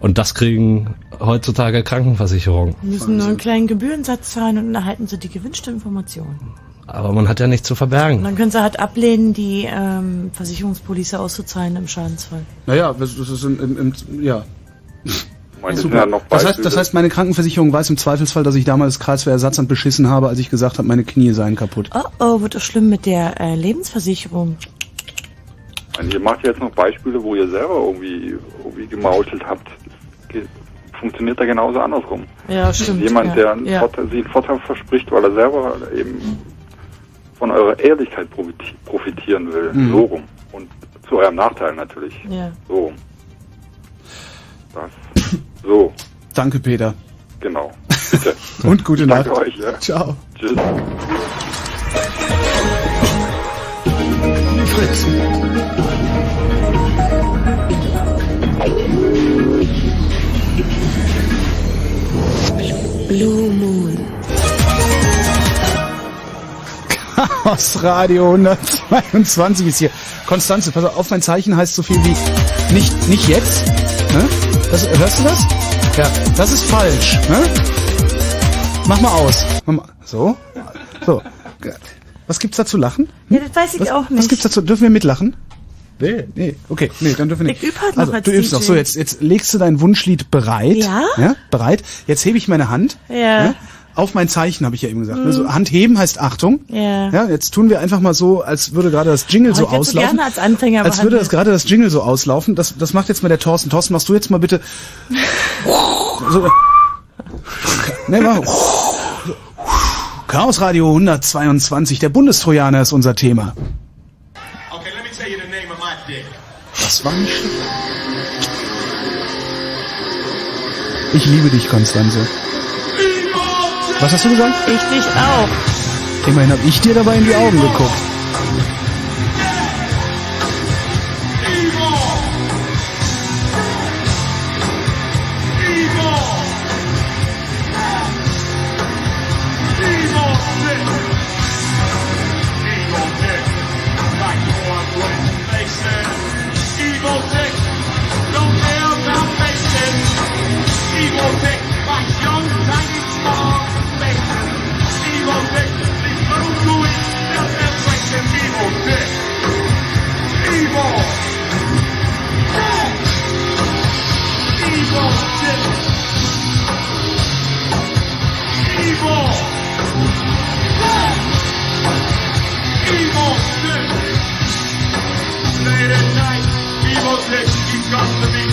Und das kriegen heutzutage Krankenversicherungen. die müssen nur einen kleinen Gebührensatz zahlen und dann erhalten sie die gewünschte Information. Aber man hat ja nichts zu verbergen. dann können sie halt ablehnen, die ähm, Versicherungspolice auszuzahlen im Schadensfall. Naja, das, ist im, im, im ja. meine, ja noch das, heißt, das heißt, meine Krankenversicherung weiß im Zweifelsfall, dass ich damals das Kreiswehrersatzamt beschissen habe, als ich gesagt habe, meine Knie seien kaputt. Oh oh, wird das schlimm mit der äh, Lebensversicherung. Und ihr macht jetzt noch Beispiele, wo ihr selber irgendwie, irgendwie gemauschelt habt. Ge- funktioniert da genauso andersrum. Ja, stimmt, Jemand, ja, der einen ja. Vorteil, sich einen Vorteil verspricht, weil er selber eben von eurer Ehrlichkeit profiti- profitieren will. Mhm. So rum. Und zu eurem Nachteil natürlich. Ja. So rum. Das. So, Danke, Peter. genau. Bitte. Und gute Nacht. Danke euch, ja. Ciao. Tschüss. Blue Moon. Chaos Radio 122 ist hier. Konstanze, pass auf, mein Zeichen heißt so viel wie nicht, nicht jetzt. Ne? Das, hörst du das? Ja, das ist falsch. Ne? Mach mal aus. Mach mal. So? So. Was gibt's da zu lachen? Ja, das weiß ich was, auch nicht. Was gibt's dazu? Dürfen wir mitlachen? Nee, nee, okay, nee, dann dürfen wir nicht. Ich üb halt noch also, als du übst DJ. noch. So, jetzt, jetzt legst du dein Wunschlied bereit. Ja? Ja, bereit. Jetzt hebe ich meine Hand. Ja. Ne? Auf mein Zeichen, habe ich ja eben gesagt. Mhm. Also Hand heben heißt Achtung. Ja. Ja, jetzt tun wir einfach mal so, als würde gerade das Jingle Oh, so auslaufen. gerne als Anfänger als würde das gerade das Jingle so auslaufen. Das, das macht jetzt mal der Thorsten. Thorsten, machst du jetzt mal bitte. so, ne, mal. Chaos Radio 122, der Bundestrojaner ist unser Thema. Okay, let me tell you the name of my dick. Das war nicht schlimm. Ich liebe dich, Konstanze. Was hast du gesagt? Ich dich auch. Immerhin habe ich dir dabei in die Augen geguckt. politics, you've got to be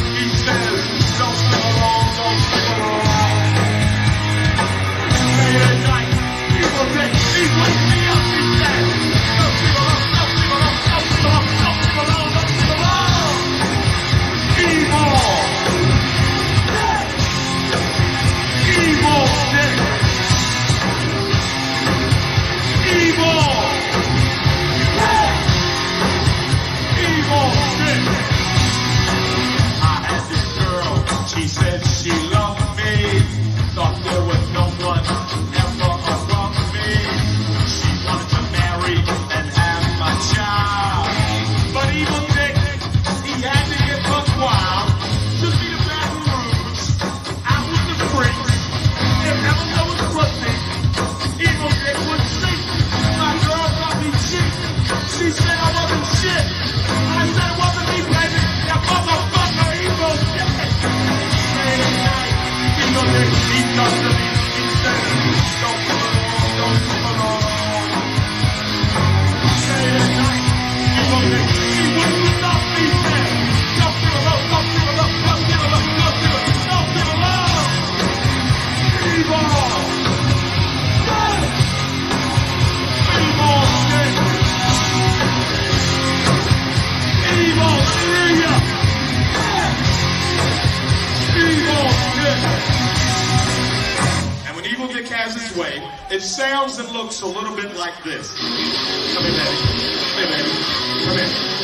sounds and looks a little bit like this. Come here, baby. Come here, baby. Come here.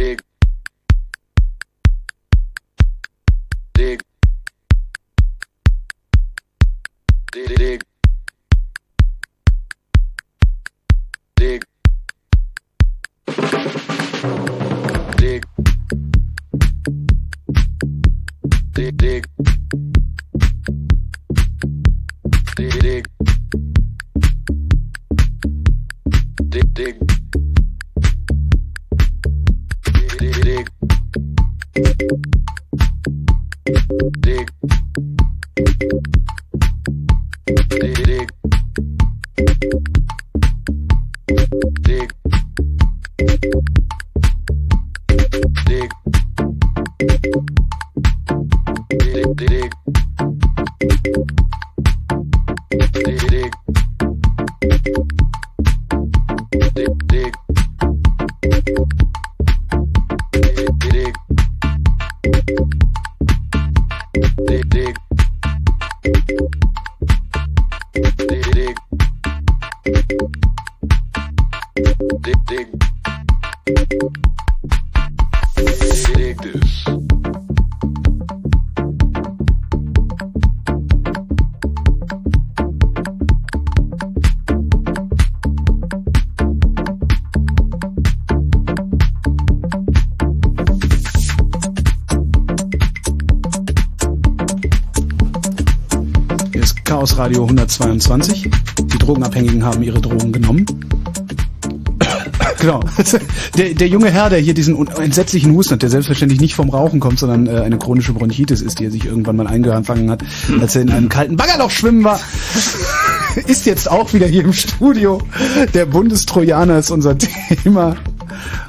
Dig. Dig. Dig. Dig. Dig. Dig. Dig. Dig. Radio 122. Die Drogenabhängigen haben ihre Drogen genommen. Genau. Der, der junge Herr, der hier diesen entsetzlichen Husten hat, der selbstverständlich nicht vom Rauchen kommt, sondern äh, eine chronische Bronchitis ist, die er sich irgendwann mal eingefangen hat, als er in einem kalten Baggerloch schwimmen war, ist jetzt auch wieder hier im Studio. Der Bundestrojaner ist unser Thema.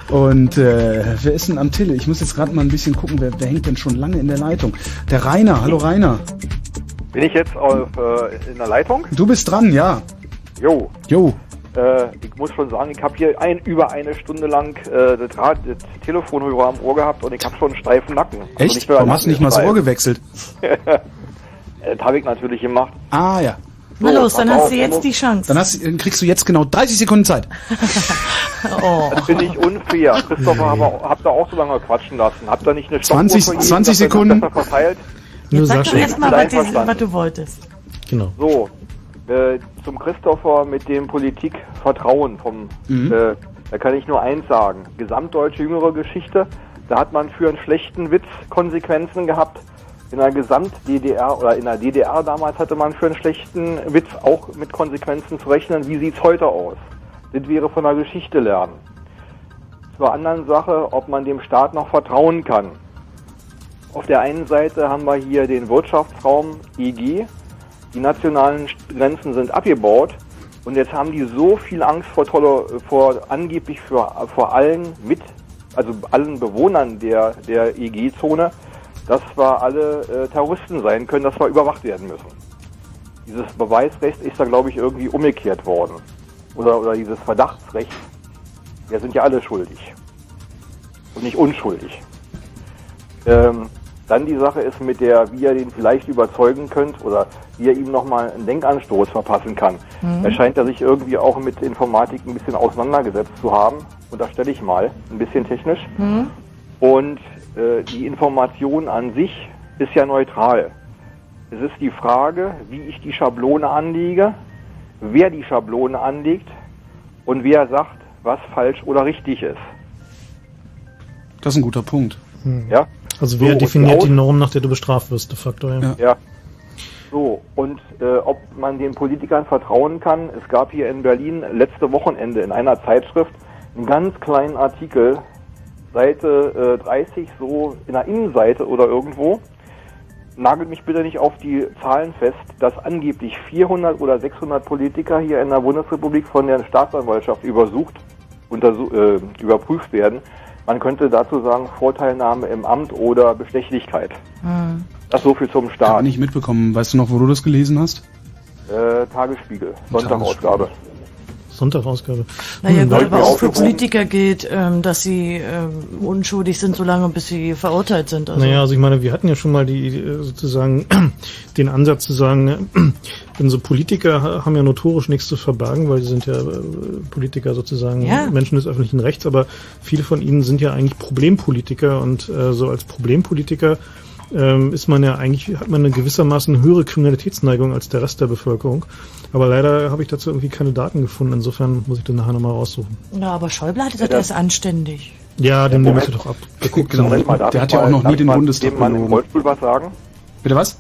Und äh, wer ist denn am Tille? Ich muss jetzt gerade mal ein bisschen gucken, wer, wer hängt denn schon lange in der Leitung? Der Rainer. Hallo Rainer. Bin ich jetzt auf, äh, in der Leitung? Du bist dran, ja. Jo. Jo. Äh, ich muss schon sagen, ich habe hier ein, über eine Stunde lang äh, das, Rad, das Telefonhörer am Ohr gehabt und ich habe schon einen steifen Nacken. Also Echt? der Warum hast du nicht mal das Ohr gewechselt? das habe ich natürlich gemacht. Ah ja. Na los, dann hast auf, du jetzt die Chance. Dann hast, dann kriegst du jetzt genau 30 Sekunden Zeit. Oh. Das finde ich unfair. Christopher, hab, habt ihr auch so lange quatschen lassen? Habt ihr nicht eine 20 Stoppuhr für jeden, 20 dass ihr das Sekunden. Nur Sag doch erstmal, was, was du wolltest. Genau. So, äh, zum Christopher mit dem Politik Vertrauen vom, Mhm. äh, da kann ich nur eins sagen. Gesamtdeutsche jüngere Geschichte, da hat man für einen schlechten Witz Konsequenzen gehabt. In der Gesamt-DDR oder in der DDR damals hatte man für einen schlechten Witz auch mit Konsequenzen zu rechnen. Wie sieht's heute aus? Das wäre von der Geschichte lernen. Zur anderen Sache, ob man dem Staat noch vertrauen kann. Auf der einen Seite haben wir hier den Wirtschaftsraum EG. Die nationalen Grenzen sind abgebaut und jetzt haben die so viel Angst vor, tolle, vor angeblich für, vor allen mit, also allen Bewohnern der, der EG-Zone, dass wir alle äh, Terroristen sein können, dass wir überwacht werden müssen. Dieses Beweisrecht ist da, glaube ich, irgendwie umgekehrt worden. Oder, oder dieses Verdachtsrecht. Wir sind ja alle schuldig. Und nicht unschuldig. Ähm, dann die Sache ist mit der, wie ihr den vielleicht überzeugen könnt oder wie ihr ihm nochmal einen Denkanstoß verpassen kann. Mhm. Er scheint ja sich irgendwie auch mit Informatik ein bisschen auseinandergesetzt zu haben. Unterstelle ich mal, ein bisschen technisch. Hm? Und äh, die Information an sich ist ja neutral. Es ist die Frage, wie ich die Schablone anlege, wer die Schablone anlegt und wer sagt, was falsch oder richtig ist. Das ist ein guter Punkt. Ja? Also wer So, definiert aus- die Norm, nach der du bestraft wirst, de facto, ja. Ja. So, und äh, ob man den Politikern vertrauen kann, es gab hier in Berlin letzte Wochenende in einer Zeitschrift einen ganz kleinen Artikel, Seite äh, 30, so in der Innenseite oder irgendwo. Nagelt mich bitte nicht auf die Zahlen fest, dass angeblich 400 oder 600 Politiker hier in der Bundesrepublik von der Staatsanwaltschaft übersucht, äh, überprüft werden. Man könnte dazu sagen Vorteilnahme im Amt oder Bestechlichkeit. Hm. Das so viel zum Start. nicht mitbekommen. Weißt du noch, wo du das gelesen hast? Äh, Tagesspiegel, Sonntagausgabe. Sonntagausgabe. Naja, Hm, gut, aber auch für. Politiker gilt, ähm, dass sie ähm, unschuldig sind, solange bis sie verurteilt sind. Also. Naja, also ich meine, wir hatten ja schon mal die äh, sozusagen den Ansatz zu sagen, äh, denn so Politiker ha- haben ja notorisch nichts zu verbergen, weil sie sind ja äh, Politiker sozusagen Ja. Menschen des öffentlichen Rechts, aber viele von ihnen sind ja eigentlich Problempolitiker und äh, so als Problempolitiker ähm, ist man ja eigentlich, hat man eine gewissermaßen höhere Kriminalitätsneigung als der Rest der Bevölkerung. Aber leider habe ich dazu irgendwie keine Daten gefunden. Insofern muss ich dann nachher nochmal raussuchen. Ja, aber Schäuble hatte Ja, das das- erst anständig. Ja, den nimmst du doch ab. Genau. Mal, darf Der ich hat ja mal- auch noch darf nie ich den mal Bundestag zu dem Mann im. Rollstuhl was sagen? Bitte was?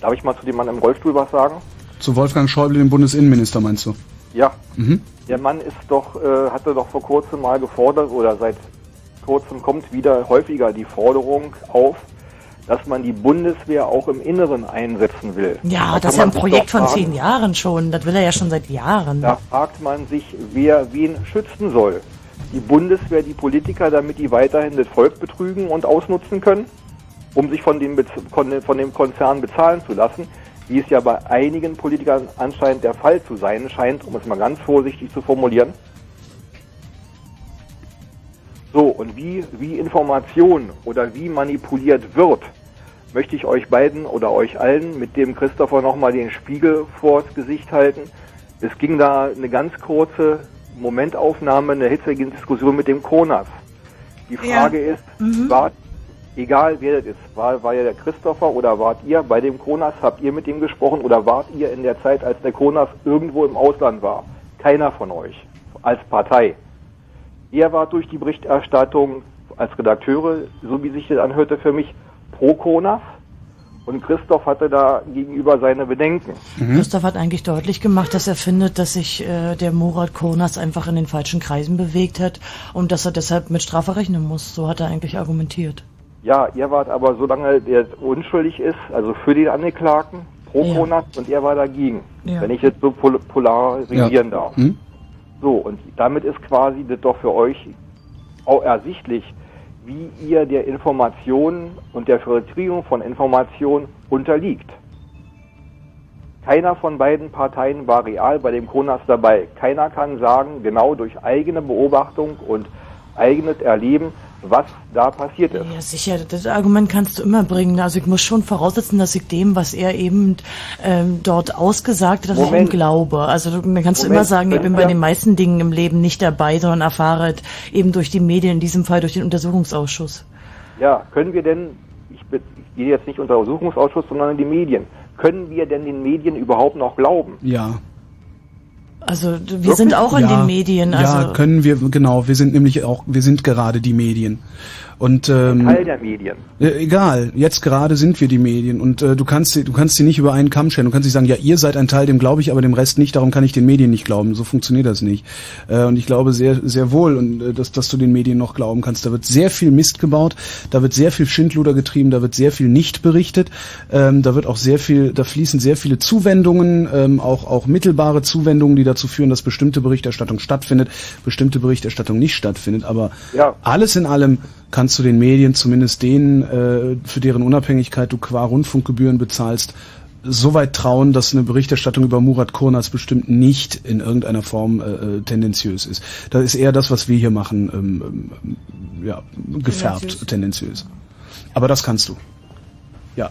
Darf ich mal zu dem Mann im Rollstuhl was sagen? Zu Wolfgang Schäuble, dem Bundesinnenminister, meinst du? Ja. Mhm. Der Mann ist doch, äh, hatte doch vor kurzem mal gefordert oder seit kurzem kommt wieder häufiger die Forderung auf, dass man die Bundeswehr auch im Inneren einsetzen will. Ja, Da das ist ja ein Projekt von fragen, zehn Jahren schon. Das will er ja schon seit Jahren. Da fragt man sich, wer wen schützen soll. Die Bundeswehr, die Politiker, damit die weiterhin das Volk betrügen und ausnutzen können, um sich von dem, Bez- von dem- von dem Konzern bezahlen zu lassen, wie es ja bei einigen Politikern anscheinend der Fall zu sein scheint, um es mal ganz vorsichtig zu formulieren. So, und wie, wie Information oder wie manipuliert wird, möchte ich euch beiden oder euch allen mit dem Christopher nochmal den Spiegel vors Gesicht halten. Es ging da eine ganz kurze Momentaufnahme, eine hitzige Diskussion mit dem Konas. Die Frage ist, war, egal wer das ist, war, war ja der Christopher oder wart ihr bei dem Konas, habt ihr mit ihm gesprochen oder wart ihr in der Zeit, als der Konas irgendwo im Ausland war? Keiner von euch als Partei. Ihr wart durch die Berichterstattung als Redakteure, so wie sich das anhörte, für mich pro Konas. Und Christoph hatte da gegenüber seine Bedenken. Christoph hat eigentlich deutlich gemacht, dass er findet, dass sich äh, der Murat Konas einfach in den falschen Kreisen bewegt hat und dass er deshalb mit Strafe rechnen muss. So hat er eigentlich argumentiert. Ja, ihr wart aber, solange der unschuldig ist, also für den Angeklagten, pro Ja. Konas und er war dagegen. Ja. Wenn ich jetzt so pol polarisieren darf. Hm? So, und damit ist quasi das doch für euch auch ersichtlich, wie ihr der Information und der Filtrierung von Informationen unterliegt. Keiner von beiden Parteien war real bei dem Konas dabei. Keiner kann sagen, genau durch eigene Beobachtung und eigenes Erleben, was da passiert ist. Ja, sicher, das Argument kannst du immer bringen. Also ich muss schon voraussetzen, dass ich dem, was er eben ähm, dort ausgesagt hat, dass ich ihm Moment. glaube. Also du- dann kannst du Moment, immer sagen, ich bin bei den meisten Dingen im Leben nicht dabei, sondern erfahre es eben durch die Medien, in diesem Fall durch den Untersuchungsausschuss. Ja, können wir denn, ich, ich gehe jetzt nicht unter Untersuchungsausschuss, sondern in die Medien, können wir denn den Medien überhaupt noch glauben? Ja. Also wir sind auch in ja, den Medien. Also ja, können wir, genau. Wir sind nämlich auch, wir sind gerade die Medien. Und ähm, Teil der Medien. Egal, jetzt gerade sind wir die Medien und äh, du kannst sie, du kannst sie nicht über einen Kamm scheren. Du kannst nicht sagen, ja, ihr seid ein Teil, dem glaube ich, aber dem Rest nicht. Darum kann ich den Medien nicht glauben. So funktioniert das nicht. Äh, und ich glaube sehr, sehr wohl, und äh, dass, dass du den Medien noch glauben kannst. Da wird sehr viel Mist gebaut, da wird sehr viel Schindluder getrieben, da wird sehr viel nicht berichtet, ähm, da wird auch sehr viel, da fließen sehr viele Zuwendungen, ähm, auch auch mittelbare Zuwendungen, die dazu führen, dass bestimmte Berichterstattung stattfindet, bestimmte Berichterstattung nicht stattfindet. Aber Ja. alles in allem kannst du den Medien, zumindest denen, äh, für deren Unabhängigkeit du qua Rundfunkgebühren bezahlst, so weit trauen, dass eine Berichterstattung über Murat Kurnas bestimmt nicht in irgendeiner Form äh, äh, tendenziös ist. Das ist eher das, was wir hier machen, ähm, ähm, ja, gefärbt, Tendenziös. tendenziös. Aber das kannst du. Ja.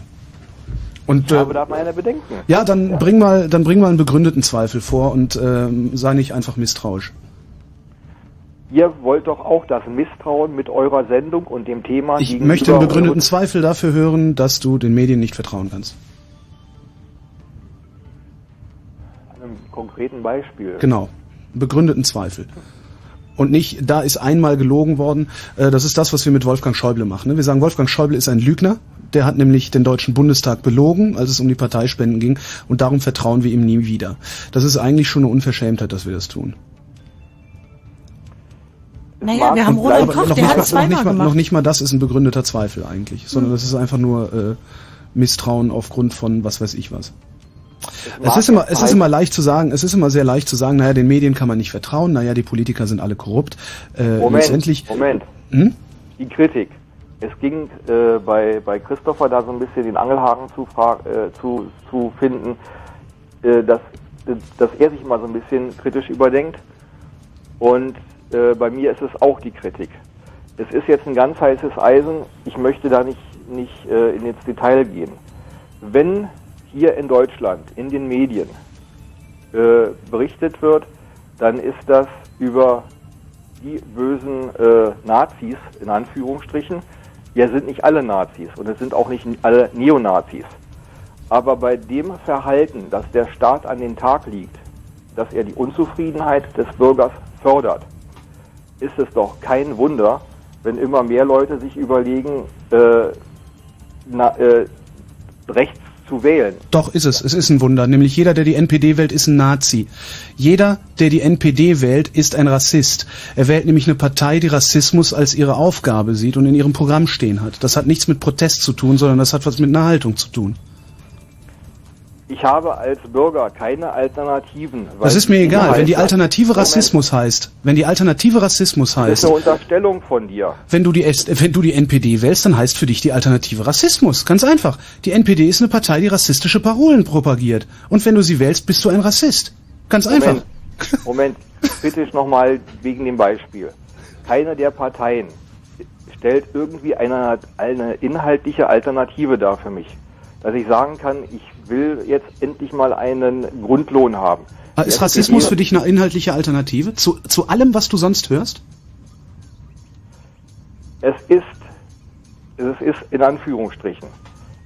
Und Ich äh, da meine Bedenken. ja, dann bring mal, dann bring mal einen begründeten Zweifel vor und ähm, sei nicht einfach misstrauisch. Ihr wollt doch auch das Misstrauen mit eurer Sendung und dem Thema Ich möchte einen begründeten Zweifel dafür hören, dass du den Medien nicht vertrauen kannst. einem konkreten Beispiel. Genau. Begründeten Zweifel. Und nicht, da ist einmal gelogen worden. Äh, Das ist das, was wir mit Wolfgang Schäuble machen. ne? Wir sagen, Wolfgang Schäuble ist ein Lügner. Der hat nämlich den Deutschen Bundestag belogen, als es um die Parteispenden ging. Und darum vertrauen wir ihm nie wieder. Das ist eigentlich schon eine Unverschämtheit, dass wir das tun. Naja, wir haben Roland Koch, noch der nicht hat mal- es noch nicht zweimal mal, gemacht. noch nicht mal das ist ein begründeter Zweifel eigentlich, sondern das ist einfach nur äh, Misstrauen aufgrund von was weiß ich was. Es ist immer, es ist immer leicht zu sagen, es ist immer sehr leicht zu sagen, naja, den Medien kann man nicht vertrauen, naja, die Politiker sind alle korrupt. Äh, Moment, letztendlich, Moment. Hm? Die Kritik. Es ging äh, bei, bei Christopher da so ein bisschen den Angelhaken zu, äh, zu, zu finden, äh, dass, dass er sich immer so ein bisschen kritisch überdenkt. Und äh, bei mir ist es auch die Kritik. Es ist jetzt ein ganz heißes Eisen. Ich möchte da nicht, nicht äh, in ins Detail gehen. Wenn hier in Deutschland in den Medien äh, berichtet wird, dann ist das über die bösen äh, Nazis, in Anführungsstrichen. Ja, sind nicht alle Nazis und es sind auch nicht alle Neonazis. Aber bei dem Verhalten, das der Staat an den Tag legt, dass er die Unzufriedenheit des Bürgers fördert, ist es doch kein Wunder, wenn immer mehr Leute sich überlegen, äh, na, äh, rechts zu wählen. Doch, ist es. Es ist ein Wunder. Nämlich jeder, der die NPD wählt, ist ein Nazi. Jeder, der die NPD wählt, ist ein Rassist. Er wählt nämlich eine Partei, die Rassismus als ihre Aufgabe sieht und in ihrem Programm stehen hat. Das hat nichts mit Protest zu tun, sondern das hat was mit einer Haltung zu tun. Ich habe als Bürger keine Alternativen. Das ist mir egal. Wenn die Alternative Moment, Rassismus heißt, wenn die Alternative Rassismus Das ist heißt, eine Unterstellung von dir. wenn du die wenn du die NPD wählst, dann heißt für dich die Alternative Rassismus. Ganz einfach. Die NPD ist eine Partei, die rassistische Parolen propagiert. Und wenn du sie wählst, bist du ein Rassist. Ganz einfach. Moment, Moment, kritisch nochmal wegen dem Beispiel. Keine der Parteien stellt irgendwie eine, eine inhaltliche Alternative dar für mich. Dass ich sagen kann, ich will jetzt endlich mal einen Grundlohn haben. Ah, Ist Rassismus für dich eine inhaltliche Alternative zu, zu allem, was du sonst hörst? Es ist, es ist in Anführungsstrichen,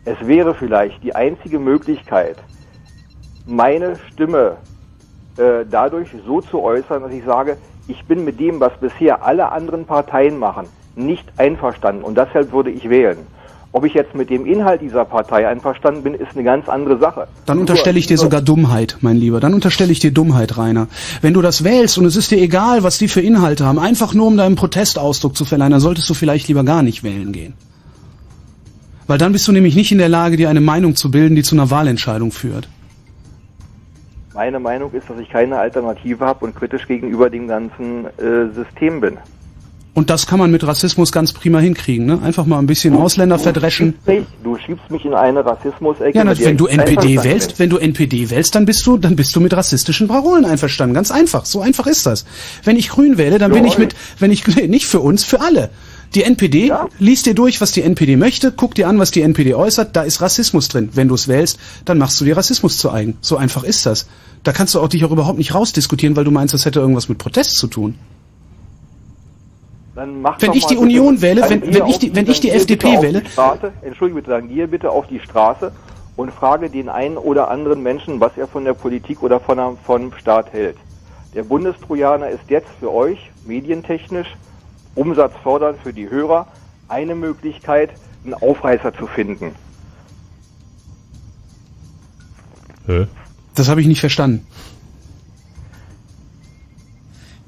es wäre vielleicht die einzige Möglichkeit, meine Stimme äh, dadurch so zu äußern, dass ich sage, ich bin mit dem, was bisher alle anderen Parteien machen, nicht einverstanden und deshalb würde ich wählen. Ob ich jetzt mit dem Inhalt dieser Partei einverstanden bin, ist eine ganz andere Sache. Dann unterstelle ich dir sogar Dummheit, mein Lieber. Dann unterstelle ich dir Dummheit, Rainer. Wenn du das wählst und es ist dir egal, was die für Inhalte haben, einfach nur um deinem Protestausdruck zu verleihen, dann solltest du vielleicht lieber gar nicht wählen gehen. Weil dann bist du nämlich nicht in der Lage, dir eine Meinung zu bilden, die zu einer Wahlentscheidung führt. Meine Meinung ist, dass ich keine Alternative habe und kritisch gegenüber dem ganzen äh, System bin. Und das kann man mit Rassismus ganz prima hinkriegen, ne? Einfach mal ein bisschen Ausländer verdreschen. Mich, du schiebst mich in eine Rassismus-Ecke. Ja, na, wenn du NPD wählst, wenn du NPD wählst, dann bist du, dann bist du mit rassistischen Parolen einverstanden. Ganz einfach. So einfach ist das. Wenn ich Grün wähle, dann bin ich mit, wenn ich, nee, nicht für uns, für alle. Die NPD, liest dir durch, was die NPD möchte, guck dir an, was die NPD äußert, da ist Rassismus drin. Wenn du es wählst, dann machst du dir Rassismus zu eigen. So einfach ist das. Da kannst du auch dich auch überhaupt nicht rausdiskutieren, weil du meinst, das hätte irgendwas mit Protest zu tun. Dann mach Wenn doch ich mal die Union wähle, wenn- wenn ich die- wenn ich die FDP wähle- Die Straße, Entschuldige bitte, dann gehe bitte auf die Straße und frage den einen oder anderen Menschen, was er von der Politik oder von der, vom Staat hält. Der Bundestrojaner ist jetzt für euch medientechnisch umsatzfördernd für die Hörer eine Möglichkeit, einen Aufreißer zu finden. Das habe ich nicht verstanden.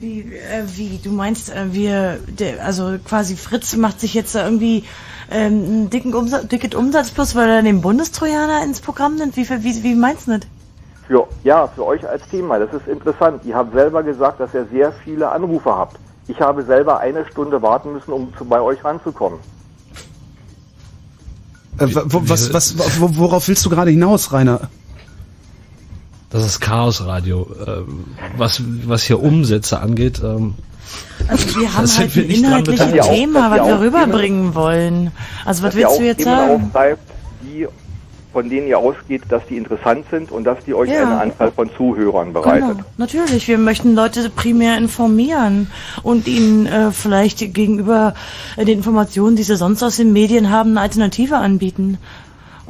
Wie, äh, wie, du meinst, äh, wir, der, also quasi Fritz macht sich jetzt da irgendwie ähm, einen dicken Umsatz, dicket Umsatz plus, weil er den Bundestrojaner ins Programm nimmt? Wie, wie, wie meinst du das? Für, ja, für euch als Thema, das ist interessant. Ihr habt selber gesagt, dass ihr sehr viele Anrufe habt. Ich habe selber eine Stunde warten müssen, um zu, bei euch ranzukommen. Äh, was, was, wo, worauf willst du gerade hinaus, Rainer? Das ist Chaosradio. Ähm, was, was hier Umsätze angeht, ähm, Also wir haben sind halt wir ein inhaltliches. Thema, was wir rüberbringen wollen. Also was willst du jetzt Themen sagen? aufgreift, die, von denen ihr ausgeht, dass die interessant sind und dass die euch Ja. eine Anzahl von Zuhörern bereitet. Genau, natürlich. Wir möchten Leute primär informieren und ihnen äh, vielleicht gegenüber äh, den Informationen, die sie sonst aus den Medien haben, eine Alternative anbieten.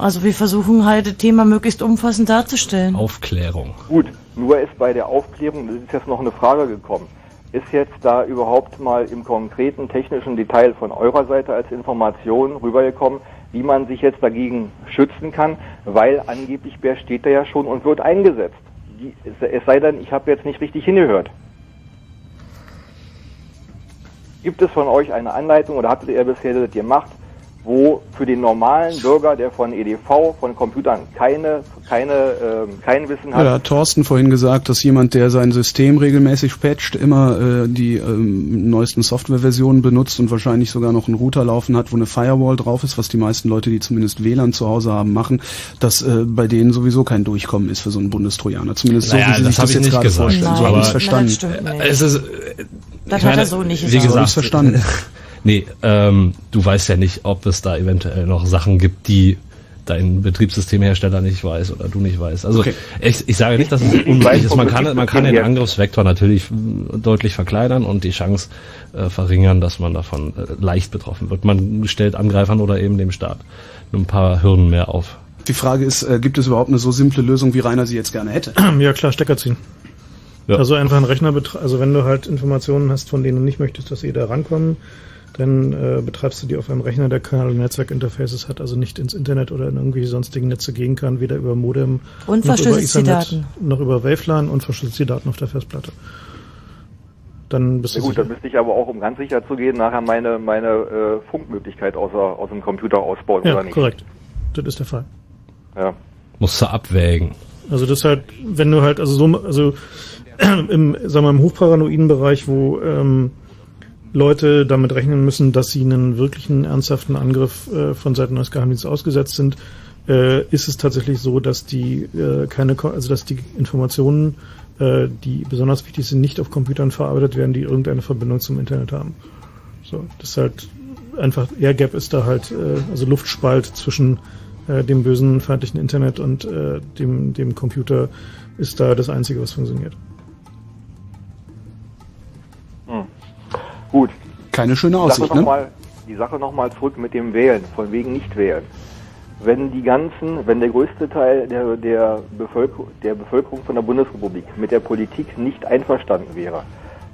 Also wir versuchen halt das Thema möglichst umfassend darzustellen. Aufklärung. Gut, nur ist bei der Aufklärung, das ist jetzt noch eine Frage gekommen, ist jetzt da überhaupt mal im konkreten technischen Detail von eurer Seite als Information rübergekommen, wie man sich jetzt dagegen schützen kann, weil angeblich Bär steht da ja schon und wird eingesetzt. Die, es, es sei denn, ich habe jetzt nicht richtig hingehört. Gibt es von euch eine Anleitung oder habt ihr bisher das gemacht, wo für den normalen Bürger, der von EDV, von Computern keine, keine, ähm, kein Wissen Ja, hat, da hat Thorsten vorhin gesagt, dass jemand, der sein System regelmäßig patcht, immer äh, die ähm, neuesten Softwareversionen benutzt und wahrscheinlich sogar noch einen Router laufen hat, wo eine Firewall drauf ist, was die meisten Leute, die zumindest WLAN zu Hause haben, machen, dass äh, bei denen sowieso kein Durchkommen ist für so einen Bundestrojaner. Zumindest Naja, so, wie sie das sich das jetzt nicht gerade gesagt. vorstellen. So Nein, habe ich es verstanden. das stimmt nicht. Es ist, Das ich hat er so nicht Wie gesagt. So hab gesagt, ich's verstanden. Nee, ähm, du weißt ja nicht, ob es da eventuell noch Sachen gibt, die dein Betriebssystemhersteller nicht weiß oder du nicht weißt. Also Okay. ich, ich sage nicht, dass es Ich unmöglich ist. Man kann, man kann den Angriffsvektor natürlich mh, deutlich verkleinern und die Chance äh, verringern, dass man davon äh, leicht betroffen wird. Man stellt Angreifern oder eben dem Staat nur ein paar Hürden mehr auf. Die Frage ist, äh, gibt es überhaupt eine so simple Lösung, wie Rainer sie jetzt gerne hätte? Ja klar, Stecker ziehen. Ja. Also einfach einen Rechner betreiben, also wenn du halt Informationen hast, von denen du nicht möchtest, dass sie da rankommen, dann äh, betreibst du die auf einem Rechner, der keine Netzwerkinterfaces hat, also nicht ins Internet oder in irgendwelche sonstigen Netze gehen kann, weder über Modem Und noch über Ethernet, Daten. noch über WaveLAN und verschlüsselst die Daten auf der Festplatte. Dann bist Ja du gut, sicher. dann müsste ich aber auch, um ganz sicher zu gehen, nachher meine, meine äh, Funkmöglichkeit aus, aus dem Computer ausbauen, Ja, oder nicht? korrekt. Das ist der Fall. Ja. Musst du abwägen. Also das halt, wenn du halt, also so, also im, sagen wir, im hochparanoiden Bereich, wo ähm, Leute damit rechnen müssen, dass sie einen wirklichen ernsthaften Angriff äh, von Seiten des Geheimdienstes ausgesetzt sind, äh, ist es tatsächlich so, dass die äh, keine, also dass die Informationen, äh, die besonders wichtig sind, nicht auf Computern verarbeitet werden, die irgendeine Verbindung zum Internet haben. So, das ist halt einfach Air Gap ist da halt, äh, also Luftspalt zwischen äh, dem bösen feindlichen Internet und dem, dem Computer ist da das Einzige, was funktioniert. Gut. Keine schöne Aussicht, Sache ne? mal, die Sache nochmal zurück mit dem Wählen, von wegen nicht wählen. Wenn die ganzen, wenn der größte Teil der, der, Bevölker der Bevölkerung von der Bundesrepublik mit der Politik nicht einverstanden wäre,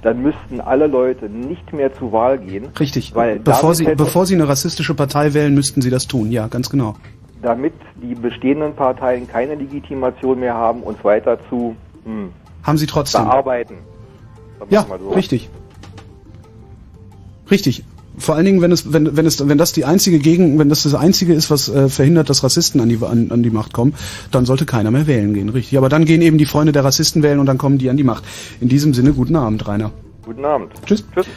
dann müssten alle Leute nicht mehr zur Wahl gehen. Richtig. Weil Bevor Sie, bevor Sie eine rassistische Partei wählen, müssten Sie das tun. Ja, ganz genau. damit die bestehenden Parteien keine Legitimation mehr haben, uns weiter zu hm, Haben Sie trotzdem. bearbeiten. Ja, so. richtig. Richtig. Vor allen Dingen, wenn es, wenn, wenn es, wenn das die einzige Gegen, wenn das das einzige ist, was äh, verhindert, dass Rassisten an die, an, an die Macht kommen, dann sollte keiner mehr wählen gehen, richtig. Aber dann gehen eben die Freunde der Rassisten wählen und dann kommen die an die Macht. In diesem Sinne, guten Abend, Rainer. Guten Abend. Tschüss. Tschüss.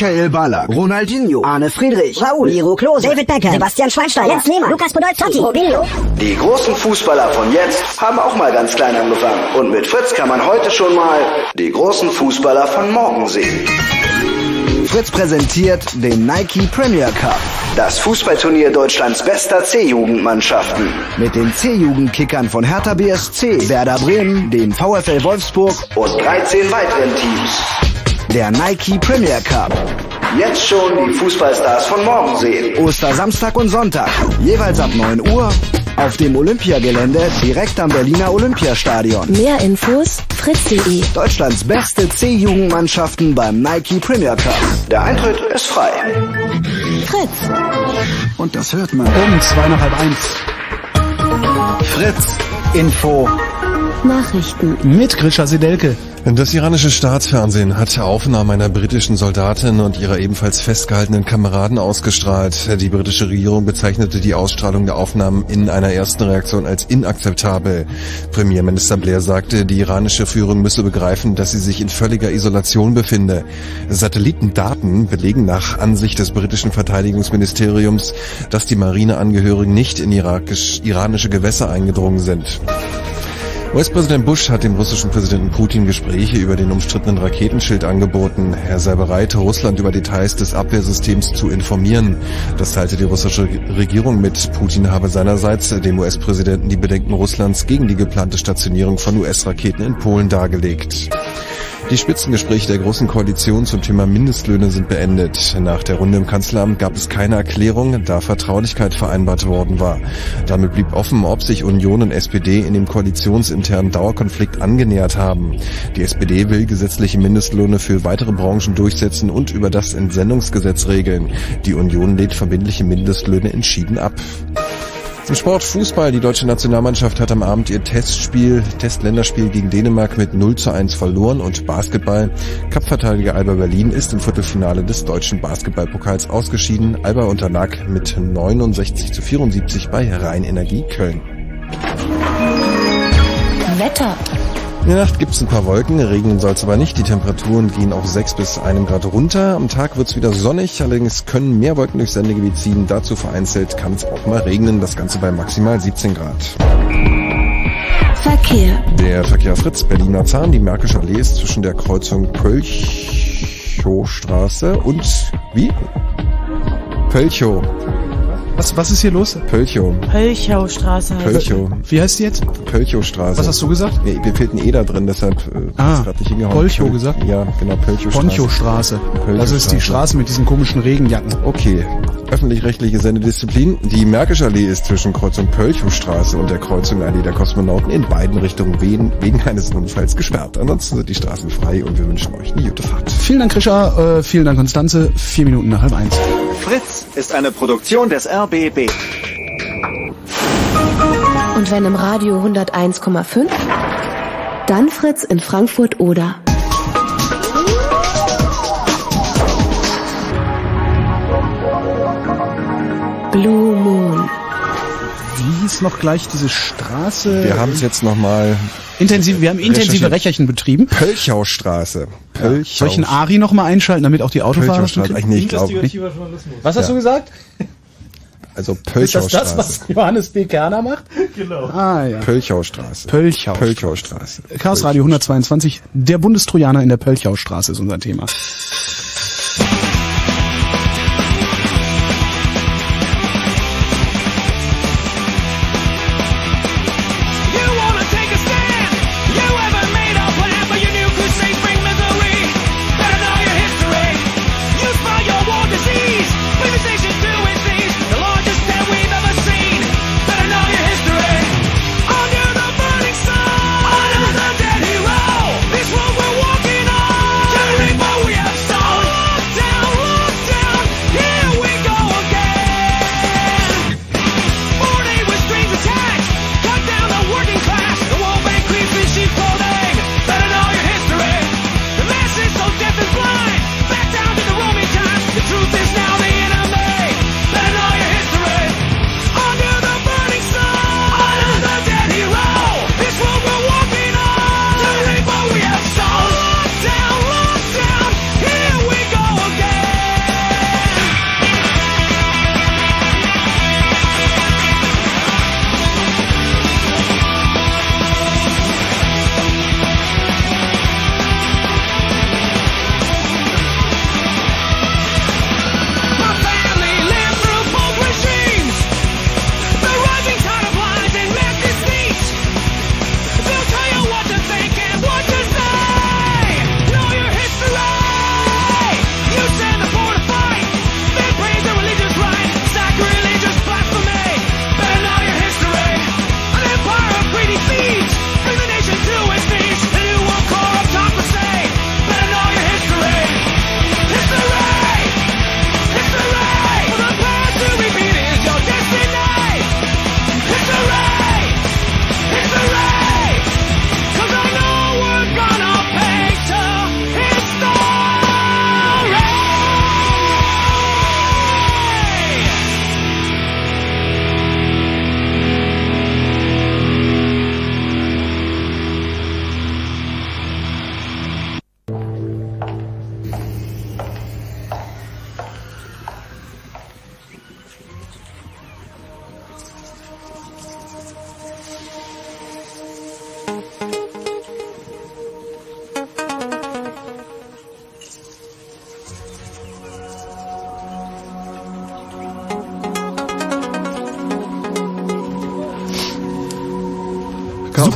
Michael Ballack, Ronaldinho, Arne Friedrich, Raoul, Miro Klose, David Becker, Sebastian Schweinsteiger, Jens Lehmann, Lukas Podolski, Robinho. Die großen Fußballer von jetzt haben auch mal ganz klein angefangen. Und mit Fritz kann man heute schon mal die großen Fußballer von morgen sehen. Fritz präsentiert den Nike Premier Cup. Das Fußballturnier Deutschlands bester C-Jugendmannschaften. Mit den C-Jugendkickern von Hertha BSC, Werder Bremen, dem VfL Wolfsburg und 13 weiteren Teams. Der Nike Premier Cup. Jetzt schon die Fußballstars von morgen sehen. Ostersamstag und Sonntag. Jeweils ab 9 Uhr auf dem Olympiagelände direkt am Berliner Olympiastadion. Mehr Infos fritz.de. Deutschlands beste C-Jugendmannschaften beim Nike Premier Cup. Der Eintritt ist frei. Fritz. Und das hört man. Um zwei nach halb eins. Fritz. Info. Nachrichten. Mit Grisha Sedelke. Das iranische Staatsfernsehen hat Aufnahmen einer britischen Soldatin und ihrer ebenfalls festgehaltenen Kameraden ausgestrahlt. Die britische Regierung bezeichnete die Ausstrahlung der Aufnahmen in einer ersten Reaktion als inakzeptabel. Premierminister Blair sagte, die iranische Führung müsse begreifen, dass sie sich in völliger Isolation befinde. Satellitendaten belegen nach Ansicht des britischen Verteidigungsministeriums, dass die Marineangehörigen nicht in irakisch, iranische Gewässer eingedrungen sind. US-Präsident Bush hat dem russischen Präsidenten Putin Gespräche über den umstrittenen Raketenschild angeboten. Er sei bereit, Russland über Details des Abwehrsystems zu informieren. Das teilte die russische Regierung mit. Putin habe seinerseits dem US-Präsidenten die Bedenken Russlands gegen die geplante Stationierung von US-Raketen in Polen dargelegt. Die Spitzengespräche der Großen Koalition zum Thema Mindestlöhne sind beendet. Nach der Runde im Kanzleramt gab es keine Erklärung, da Vertraulichkeit vereinbart worden war. Damit blieb offen, ob sich Union und SPD in dem koalitionsinternen Dauerkonflikt angenähert haben. Die SPD will gesetzliche Mindestlöhne für weitere Branchen durchsetzen und über das Entsendungsgesetz regeln. Die Union lehnt verbindliche Mindestlöhne entschieden ab. Im Sport Fußball. Die deutsche Nationalmannschaft hat am Abend ihr Testspiel, Testländerspiel gegen Dänemark mit 0 zu 1 verloren und Basketball. Cup-Verteidiger Alba Berlin ist im Viertelfinale des deutschen Basketballpokals ausgeschieden. Alba unterlag mit 69 zu 74 bei Rheinenergie Köln. Wetter. In der Nacht gibt es ein paar Wolken, regnen soll es aber nicht. Die Temperaturen gehen auf 6 bis 1 Grad runter. Am Tag wird es wieder sonnig, allerdings können mehr Wolken durchs Sendegebiet ziehen. Dazu vereinzelt kann es auch mal regnen, das Ganze bei maximal 17 Grad. Verkehr. Der Verkehr Fritz, Berliner Zahn, die Märkische Allee ist zwischen der Kreuzung Pölchow-Straße und wie? Pölchow. Was, was ist hier los? Pölchow. Pölchaustraße heißt Pölchow. Wie heißt die jetzt? Pölchowstraße. Was hast du gesagt? Nee, mir fehlt ein E da drin, deshalb äh, Ah, grad nicht hingehauen. Polchow Pöl- gesagt? Ja, genau, Pölchowstraße. Ponchostraße. Das ist die Straße mit diesen komischen Regenjacken. Okay. Öffentlich-rechtliche Sendedisziplin. Die Märkische Allee ist zwischen Kreuzung Pölchowstraße und der Kreuzung Allee der Kosmonauten in beiden Richtungen wegen, wegen eines Unfalls gesperrt. Ansonsten sind die Straßen frei und wir wünschen euch eine gute Fahrt. Vielen Dank, Krischa. Äh, vielen Dank, Konstanze. Vier Minuten nach halb eins. Fritz ist eine Produktion des RBB. Und wenn im Radio 101,5, dann Fritz in Frankfurt oder. Blue Moon. Wie hieß noch gleich diese Straße? Wir haben es jetzt nochmal Intensiv, wir haben intensive Recherchen betrieben. Pölchaustraße. Pölchau. Soll ich einen Ari noch mal einschalten, damit auch die Autofahrer das Pölchaustraße. mitkriegen? Eigentlich nicht, glaube ich. Was hast Ja. du gesagt? Also Ist das Pölchaustraße. das, was Johannes B. Kerner macht? Genau. Ah, ja. Pölchaustraße. Pölchau. Pölchaustraße. Chaos Radio 122. Der Bundestrojaner in der Pölchaustraße ist unser Thema.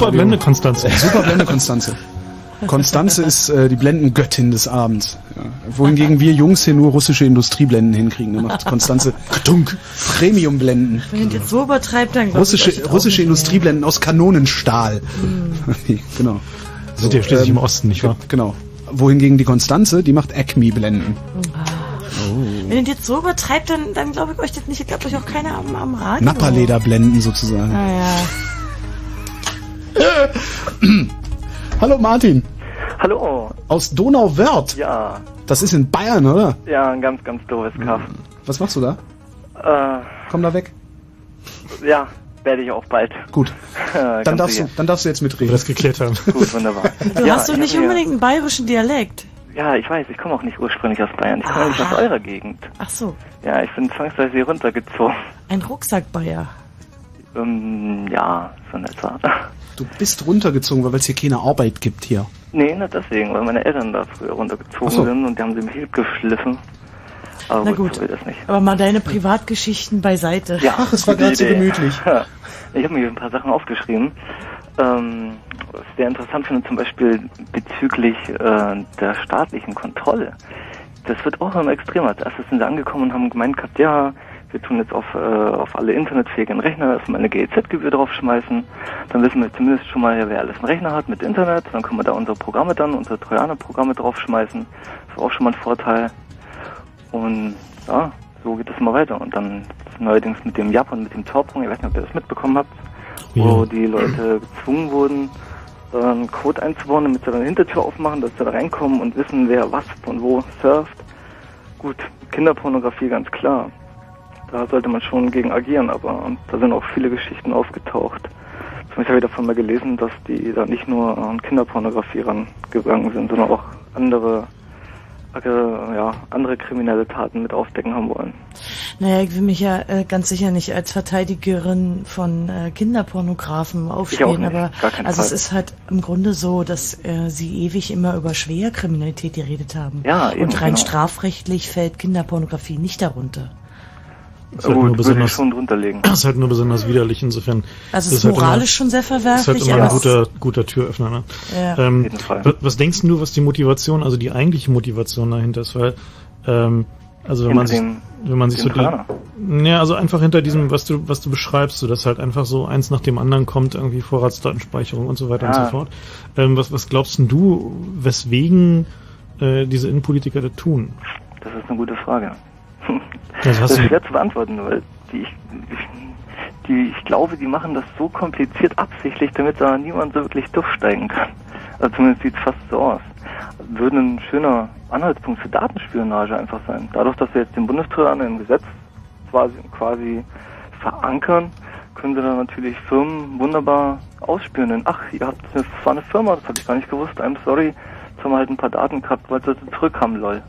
Chaosradio. Blende, Konstanze. Super Blende, Konstanze. Konstanze ist äh, die Blendengöttin des Abends. Ja. Wohingegen wir Jungs hier nur russische Industrieblenden hinkriegen. Da macht Konstanze Dunk, Premiumblenden. Wenn ihr jetzt so übertreibt, dann Russische, russische nicht mehr. Industrieblenden aus Kanonenstahl. genau. Sind ja schließlich im Osten, nicht wahr? Genau. Wohingegen die Konstanze, die macht Acme-Blenden. Wenn ihr jetzt so übertreibt, dann, dann glaube ich euch das nicht. Ich glaube euch auch keiner am, am Radio. Napperlederblenden sozusagen. Ah, ja. Hallo Martin. Hallo. Aus Donauwörth. Ja. Das ist in Bayern, oder? Ja, ein ganz, ganz doofes Kaff. Was machst du da? Äh, Komm da weg. ja, werde ich auch bald. Gut. Äh, Dann ganz darfst, du, sicher. dann darfst du jetzt mitreden. das geklärt haben. Gut, wunderbar. Du ja, hast doch ich nicht hab mir- unbedingt einen bayerischen Dialekt. Ja, ich weiß, ich komme auch nicht ursprünglich aus Bayern. Ich komme nämlich aus eurer Gegend. Ach so, Ja, ich bin zwangsweise hier runtergezogen. ein Rucksackbayer. Ähm, ja, so in etwa. Du bist runtergezogen, weil es hier keine Arbeit gibt hier. Nee, nicht deswegen, weil meine Eltern da früher runtergezogen so. sind und die haben sie mich geschliffen. Aber Na gut, gut. so will das nicht. Aber mal deine Privatgeschichten beiseite. Ja, Ach, es war gerade so gemütlich. Ich habe mir ein paar Sachen aufgeschrieben. Ähm, was ich sehr interessant finde, zum Beispiel bezüglich äh, der staatlichen Kontrolle. Das wird auch immer extremer. Als erstes sind sie angekommen und haben gemeint gehabt, ja, wir tun jetzt auf, äh, auf alle internetfähigen Rechner erstmal eine GEZ-Gebühr draufschmeißen. Dann wissen wir zumindest schon mal, wer alles einen Rechner hat mit Internet. Dann können wir da unsere Programme dann, unsere Trojaner-Programme draufschmeißen. Das ist auch schon mal ein Vorteil. Und ja, so geht es immer weiter. Und dann neuerdings mit dem Japan, mit dem Taubrung, ich weiß nicht, ob ihr das mitbekommen habt, wo Ja. die Leute gezwungen wurden, äh, einen Code einzubauen, damit sie dann eine Hintertür aufmachen, dass sie da reinkommen und wissen, wer was von wo surft. Gut, Kinderpornografie ganz klar. Da sollte man schon gegen agieren, aber da sind auch viele Geschichten aufgetaucht. Zum Beispiel habe ich davon mal gelesen, dass die da nicht nur an Kinderpornografie rangegangen sind, sondern auch andere, äh, ja, andere kriminelle Taten mit aufdecken haben wollen. Naja, ich will mich ja äh, ganz sicher nicht als Verteidigerin von äh, Kinderpornografen nicht, aber also es Fall. ist halt im Grunde so, dass äh, sie ewig immer über Schwerkriminalität geredet haben. Ja, eben, Und rein genau. strafrechtlich fällt Kinderpornografie nicht darunter. Ist halt Gut, nur würde ich besonders, schon drunter legen. ist halt nur besonders widerlich insofern. Also es ist ist halt moralisch immer- schon sehr ist halt verwerflich, immer ein guter, guter Türöffner. Ne? Ja. Ähm, Auf jeden Fall. wa- was denkst du, was die Motivation, also die eigentliche Motivation dahinter ist? Weil, ähm, also wenn man sich, Hinter dem- wenn man sich so die, ja, also einfach hinter diesem, was du, was du beschreibst, so dass halt einfach so eins nach dem anderen kommt, irgendwie Vorratsdatenspeicherung und so weiter und Ja. so fort. Ähm, was, was glaubst denn du, weswegen äh, diese Innenpolitiker das tun? Das ist eine gute Frage. Das das ist schwer zu beantworten, weil die, ich, die, ich glaube, die machen das so kompliziert absichtlich, damit da niemand so wirklich durchsteigen kann. Also zumindest sieht es fast so aus. Würde ein schöner Anhaltspunkt für Datenspionage einfach sein. Dadurch, dass wir jetzt den Bundestrojaner im Gesetz quasi, quasi verankern, können sie dann natürlich Firmen wunderbar ausspionieren. Ach, ihr habt, das war eine Firma, das habe ich gar nicht gewusst, I'm sorry. Jetzt haben wir halt ein paar Daten gehabt, weil sie zurückkamen, lol.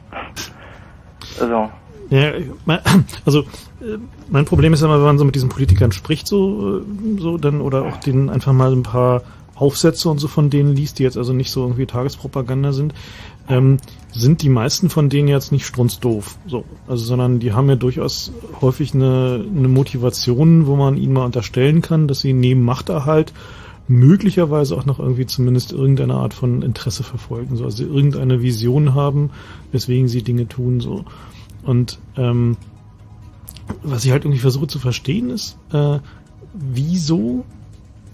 Also, Ja, also äh, mein Problem ist immer, wenn man so mit diesen Politikern spricht, so, äh, so dann oder auch denen einfach mal ein paar Aufsätze und so von denen liest, die jetzt also nicht so irgendwie Tagespropaganda sind, ähm, sind die meisten von denen jetzt nicht strunzdoof, so, also sondern die haben ja durchaus häufig eine, eine Motivation, wo man ihnen mal unterstellen kann, dass sie neben Machterhalt möglicherweise auch noch irgendwie zumindest irgendeine Art von Interesse verfolgen, so also irgendeine Vision haben, weswegen sie Dinge tun, so. Und ähm, was ich halt irgendwie versuche zu verstehen ist, äh, wieso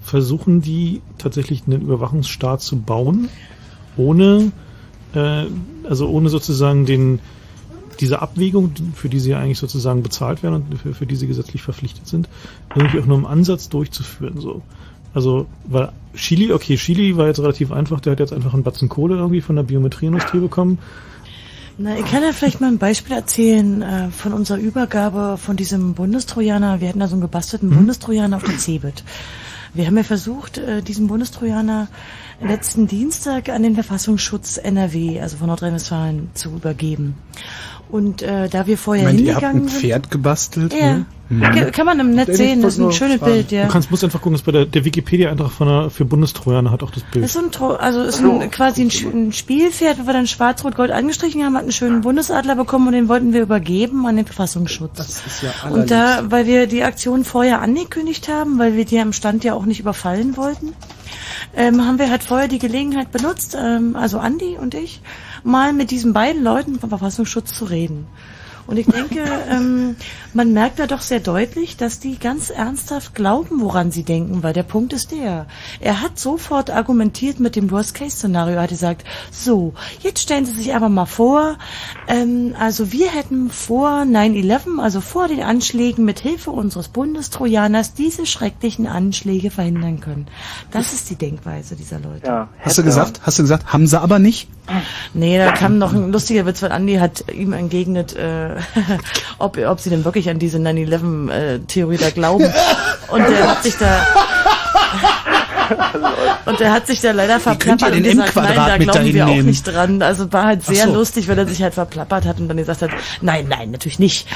versuchen die tatsächlich einen Überwachungsstaat zu bauen, ohne äh, also ohne sozusagen den diese Abwägung, für die sie ja eigentlich sozusagen bezahlt werden und für, für die sie gesetzlich verpflichtet sind, irgendwie auch nur im Ansatz durchzuführen. So. Also, weil Chili, okay, Chili war jetzt relativ einfach, der hat jetzt einfach einen Batzen Kohle irgendwie von der Biometrieindustrie bekommen. Na, ich kann ja vielleicht mal ein Beispiel erzählen äh, von unserer Übergabe von diesem Bundestrojaner. Wir hatten da so einen gebastelten Mhm. Bundestrojaner auf der CeBIT. Wir haben ja versucht, äh, diesen Bundestrojaner letzten Dienstag an den Verfassungsschutz NRW, also von Nordrhein-Westfalen, zu übergeben. Und äh, da wir vorher Meint, ihr habt ein hingegangen sind... Pferd gebastelt? Ja. ne? Kann- kann man im Netz Ich sehen, das ist ein schönes fragen. Bild, ja. Du kannst, musst einfach gucken, dass bei der, der Wikipedia-Eintrag von der, für Bundestrojaner hat auch das Bild. Das ist ein, Tro also ist ein, quasi ein, ein Spielpferd, wo wir dann schwarz-rot-gold angestrichen haben, hat einen schönen Bundesadler bekommen und den wollten wir übergeben an den Verfassungsschutz. Das ist ja und da, weil wir die Aktion vorher angekündigt haben, weil wir die am Stand ja auch nicht überfallen wollten, ähm, haben wir halt vorher die Gelegenheit benutzt, ähm, also Andi und ich, mal mit diesen beiden Leuten vom Verfassungsschutz zu reden. Und ich denke, ähm, man merkt da doch sehr deutlich, dass die ganz ernsthaft glauben, woran sie denken, weil der Punkt ist der. Er hat sofort argumentiert mit dem Worst-Case-Szenario. Er hat gesagt, so, jetzt stellen Sie sich aber mal vor, ähm, also wir hätten vor 9-11, also vor den Anschlägen mit Hilfe unseres Bundestrojaners diese schrecklichen Anschläge verhindern können. Das ist die Denkweise dieser Leute. Ja, Hast du gesagt? Hast du gesagt? Haben sie aber nicht? Nee, da kam noch ein lustiger Witz, weil Andi hat ihm entgegnet, äh, ob, ob sie denn wirklich an diese 9-11-Theorie da glauben. Und der hat sich da... Und er hat sich da leider verplappert und gesagt, nein, da glauben wir auch nehmen? nicht dran. Also war halt sehr so. lustig, weil er sich halt verplappert hat und dann gesagt hat, nein, nein, natürlich nicht.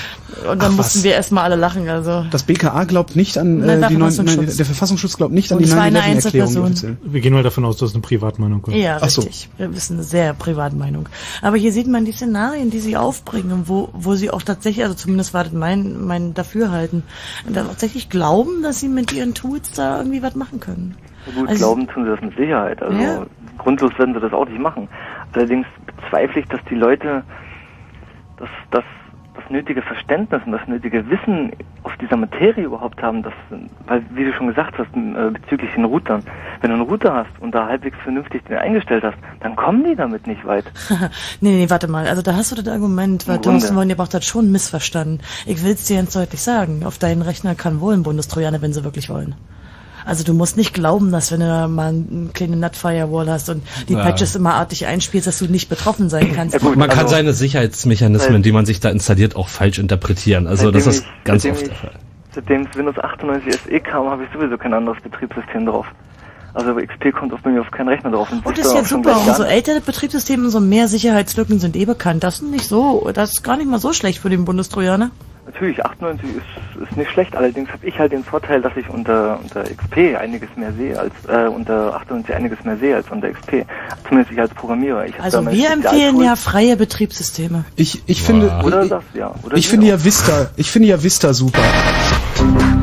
Und dann Ach, mussten was. wir erstmal alle lachen. Also Das BKA glaubt nicht an äh, der die neun, Verfassungsschutz. nein, der Verfassungsschutz glaubt nicht an Und die es war eine 9-11-Erklärung. die Einzelperson. offizielle. Wir gehen mal davon aus, dass es eine Privatmeinung war. Ja, Ach so. richtig. Wir wissen eine sehr private Meinung. Aber hier sieht man die Szenarien, die sie aufbringen, wo, wo sie auch tatsächlich, also zumindest war das mein, mein Dafürhalten, da tatsächlich glauben, dass sie mit ihren Tools da irgendwie was machen können. Gut, Also- glauben tun sie das mit Sicherheit. Also Ja. grundlos werden sie das auch nicht machen. Allerdings bezweifle ich, dass die Leute das, das, das nötige Verständnis und das nötige Wissen auf dieser Materie überhaupt haben, dass, weil, wie du schon gesagt hast, äh, bezüglich den Routern, wenn du einen Router hast und da halbwegs vernünftig den eingestellt hast, dann kommen die damit nicht weit. nee, nee, warte mal. Also da hast du das Argument, was Im Grunde. Thomson Wonderbocht hat schon missverstanden. Ich will es dir ganz deutlich sagen. Auf deinen Rechner kann wohl ein Bundestrojaner, wenn sie wirklich wollen. Also du musst nicht glauben, dass wenn du da mal eine kleine Nut-Firewall hast und die Ja. Patches immer artig einspielst, dass du nicht betroffen sein kannst. man kann also- seine Sicherheitsmechanismen, die man sich da installiert, auch falsch interpretieren. Also das ist ich- ganz oft der Fall. Seitdem es Windows 98 SE kam, habe ich sowieso kein anderes Betriebssystem drauf. Also XP kommt auf mir auf keinen Rechner drauf. Und das ist schon super. Umso gar älter das Betriebssystem, umso mehr Sicherheitslücken sind eh bekannt. Das ist nicht so, das ist gar nicht mal so schlecht für den Bundestrojaner. Natürlich, 98 ist, ist nicht schlecht, allerdings habe ich halt den Vorteil, dass ich unter, unter XP einiges mehr sehe als äh, unter 98 einiges mehr sehe als unter XP. Zumindest ich als Programmierer. Ich Also wir empfehlen ja freie Betriebssysteme. Ich, ich finde, Oder ich, das, ja. Oder ich finde auch. ja Vista, ich finde ja Vista super.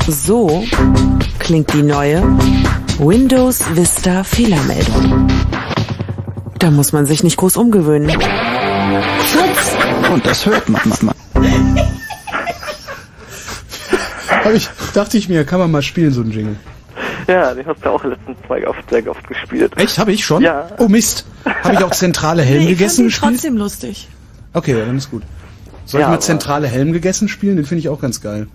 So klingt die neue Windows Vista Fehlermeldung. Da muss man sich nicht groß umgewöhnen. Und das hört man. man, man. Hab ich, dachte ich mir, kann man mal spielen, so ein Jingle. Ja, den hast du auch letztens zwei oft, sehr oft gespielt. Echt, habe ich schon? Ja. Oh Mist. Habe ich auch zentrale Helm Nee, ich gegessen die gespielt? trotzdem lustig. Okay, ja, dann ist gut. Soll Ja, ich mal zentrale Helm gegessen spielen? Den finde ich auch ganz geil.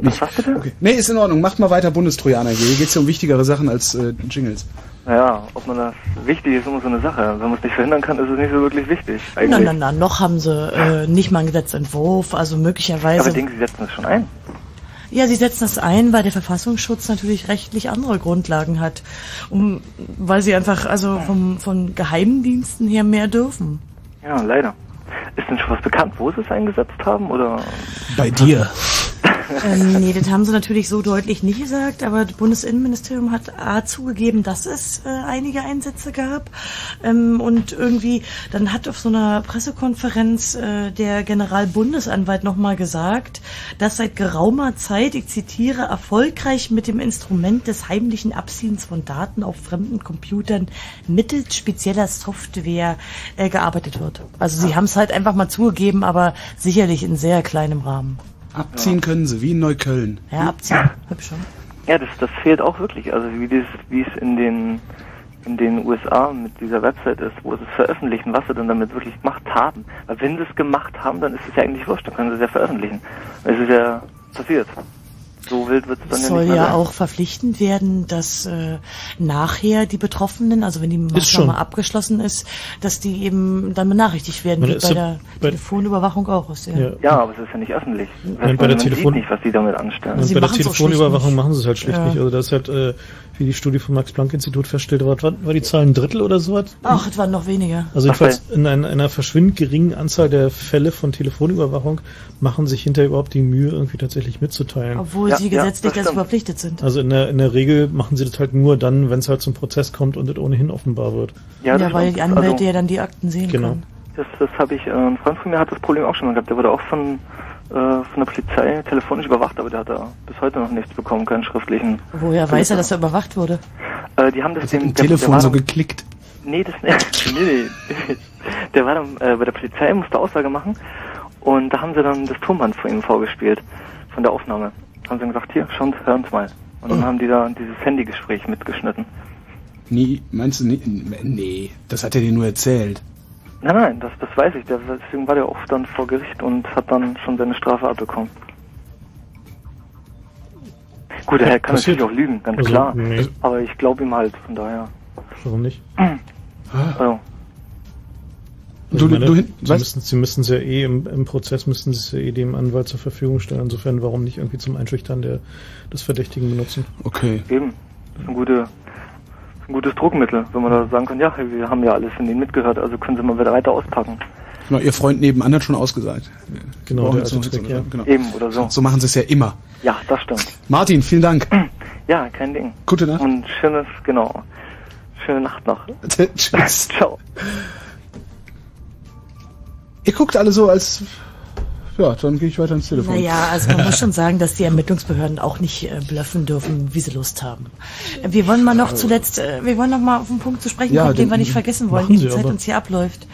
Was hast du denn? Okay. Nee, ist in Ordnung. Macht mal weiter Bundestrojaner hier. Hier geht's ja um wichtigere Sachen als äh, Jingles. Naja, ob man das wichtig ist, immer so eine Sache. Wenn man es nicht verhindern kann, ist es nicht so wirklich wichtig. Eigentlich. na, na, noch haben sie äh, nicht mal einen Gesetzentwurf, also möglicherweise. Aber denken Sie setzen es schon ein. Ja, sie setzen das ein, weil der Verfassungsschutz natürlich rechtlich andere Grundlagen hat, um, weil sie einfach also vom, von Geheimdiensten her mehr dürfen. Ja, leider. Ist denn schon was bekannt, wo sie es eingesetzt haben? Oder Bei dir. Ähm, nee, das haben sie natürlich so deutlich nicht gesagt, aber das Bundesinnenministerium hat A zugegeben, dass es äh, einige Einsätze gab. Ähm, und irgendwie, dann hat auf so einer Pressekonferenz äh, der Generalbundesanwalt nochmal gesagt, dass seit geraumer Zeit, ich zitiere, erfolgreich mit dem Instrument des heimlichen Abziehens von Daten auf fremden Computern mittels spezieller Software äh, gearbeitet wird. Also sie haben es halt einfach mal zugegeben, aber sicherlich in sehr kleinem Rahmen. Abziehen können sie, wie in Neukölln. Ja, abziehen. Hübsch schon. Ja, das, das fehlt auch wirklich. Also wie das, wie es in den in den USA mit dieser Website ist, wo sie es veröffentlichen, was sie dann damit wirklich gemacht haben. Weil wenn sie es gemacht haben, dann ist es ja eigentlich wurscht, dann können sie es ja veröffentlichen. Es ist ja passiert. So wild wird es dann Es ja soll nicht mehr ja auch verpflichtend werden, dass äh, nachher die Betroffenen, also wenn die schon. Maßnahme abgeschlossen ist, dass die eben dann benachrichtigt werden, wie bei der bei- Telefonüberwachung auch ist. Ja. Ja. Ja, aber es ist ja nicht öffentlich. Nein, bei der man Telefon- sieht nicht, was die damit anstellen. Sie bei der Telefonüberwachung machen sie es halt schlicht Ja. nicht. Also das ist halt, äh, wie die Studie vom Max-Planck-Institut feststellt, war, war, war die Zahl ein Drittel oder so was? Ach, es waren noch weniger. Also jedenfalls in einer, einer verschwindend geringen Anzahl der Fälle von Telefonüberwachung machen sich hinterher überhaupt die Mühe, irgendwie tatsächlich mitzuteilen. Obwohl Ja, sie ja, gesetzlich das dazu verpflichtet sind. Also in der, in der Regel machen sie das halt nur dann, wenn es halt zum Prozess kommt und es ohnehin offenbar wird. Ja, Ja, das weil die Anwälte Also- ja dann die Akten sehen Genau. können. Das, das habe ich, äh, ein Freund von mir hat das Problem auch schon mal gehabt. Der wurde auch von, von der Polizei telefonisch überwacht, aber der hat da bis heute noch nichts bekommen, keinen schriftlichen. Woher weiß er, dass er überwacht wurde? Äh, die haben das dem der- der Telefon war so geklickt. Nee, das nee, nee. Der war dann äh, bei der Polizei, musste Aussage machen und da haben sie dann das Tonband von ihm vorgespielt, von der Aufnahme. Haben sie dann gesagt, hier, schauen Sie, hören Sie mal. Und dann Oh. haben die da dieses Handygespräch mitgeschnitten. Nee, meinst du nicht? Nee, das hat er dir nur erzählt. Nein, nein, das, das weiß ich. Der, deswegen war der oft dann vor Gericht und hat dann schon seine Strafe abbekommen. Gut, der Ja, Herr kann passiert. natürlich auch lügen, ganz Also, klar. nee. Aber ich glaube ihm halt, von daher. Warum nicht? Also, Also Du- meine, du Sie müssen, Sie müssen es ja eh im, im Prozess müssten Sie es ja eh dem Anwalt zur Verfügung stellen. Insofern, warum nicht irgendwie zum Einschüchtern der, des Verdächtigen benutzen? Okay. Eben. Das ist ein, gute, ein gutes Druckmittel, wenn man da sagen kann, ja, wir haben ja alles in Ihnen mitgehört, also können Sie mal wieder weiter auspacken. Genau, ihr Freund nebenan hat schon ausgesagt. Genau, der noch Trick, so- ja. genau. Eben, oder so. So machen sie es ja immer. Ja, das stimmt. Martin, vielen Dank. Ja, kein Ding. Gute Nacht. Und schönes, genau. Schöne Nacht noch. Tschüss. Ciao. Ihr guckt alle so als... Ja, dann gehe ich weiter ins Telefon. Naja, also man muss schon sagen, dass die Ermittlungsbehörden auch nicht äh, bluffen dürfen, wie sie Lust haben. Äh, Wir wollen mal noch zuletzt, äh, wir wollen noch mal auf einen Punkt zu sprechen Ja, kommen, den den wir nicht vergessen wollen, die Zeit aber. uns hier abläuft.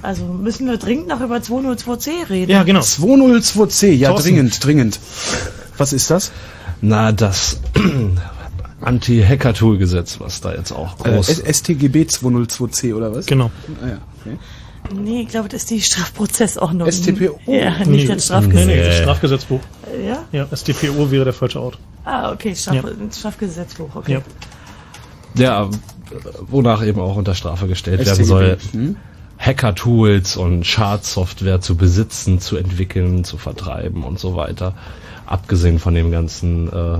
Also müssen wir dringend noch über 202c reden. Ja, genau. 202c, ja, Thorsten. dringend, dringend. Was ist das? Na, das Anti-Hacker-Tool-Gesetz, was da jetzt auch Äh, groß... S- StGB 202c oder was? Genau. Ah, ja. okay. Nee, ich glaube, das ist die Strafprozessordnung. StPO. Ja, nicht Nee, das Strafgesetz. Nee, nee, das Strafgesetzbuch. Ja? Ja, StPO wäre der falsche Ort. Ah, okay, Straf Ja. Strafgesetzbuch, okay. Ja. Ja, wonach eben auch unter Strafe gestellt werden StGB. soll, Hm? Hacker-Tools und Schadsoftware zu besitzen, zu entwickeln, zu vertreiben und so weiter. Abgesehen von dem ganzen, äh,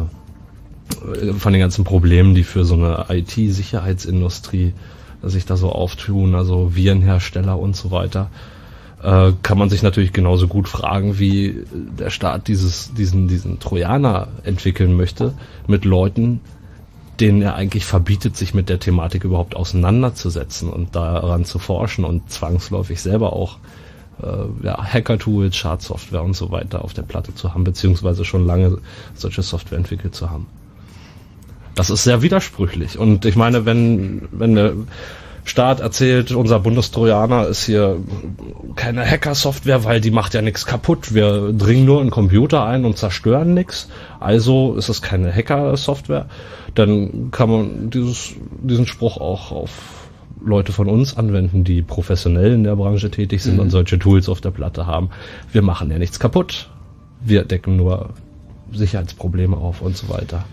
von den ganzen Problemen, die für so eine IT-Sicherheitsindustrie sich da so auftun, also Virenhersteller und so weiter, äh, kann man sich natürlich genauso gut fragen, wie der Staat dieses, diesen, diesen Trojaner entwickeln möchte mit Leuten, denen er eigentlich verbietet, sich mit der Thematik überhaupt auseinanderzusetzen und daran zu forschen und zwangsläufig selber auch äh, ja, Hacker-Tools, Schadsoftware und so weiter auf der Platte zu haben, beziehungsweise schon lange solche Software entwickelt zu haben. Das ist sehr widersprüchlich. Und ich meine, wenn, wenn der Staat erzählt, unser Bundestrojaner ist hier keine Hacker-Software, weil die macht ja nichts kaputt. Wir dringen nur in Computer ein und zerstören nichts. Also ist es keine Hacker-Software. Dann kann man dieses, diesen Spruch auch auf Leute von uns anwenden, die professionell in der Branche tätig sind Mhm. und solche Tools auf der Platte haben. Wir machen ja nichts kaputt. Wir decken nur Sicherheitsprobleme auf und so weiter.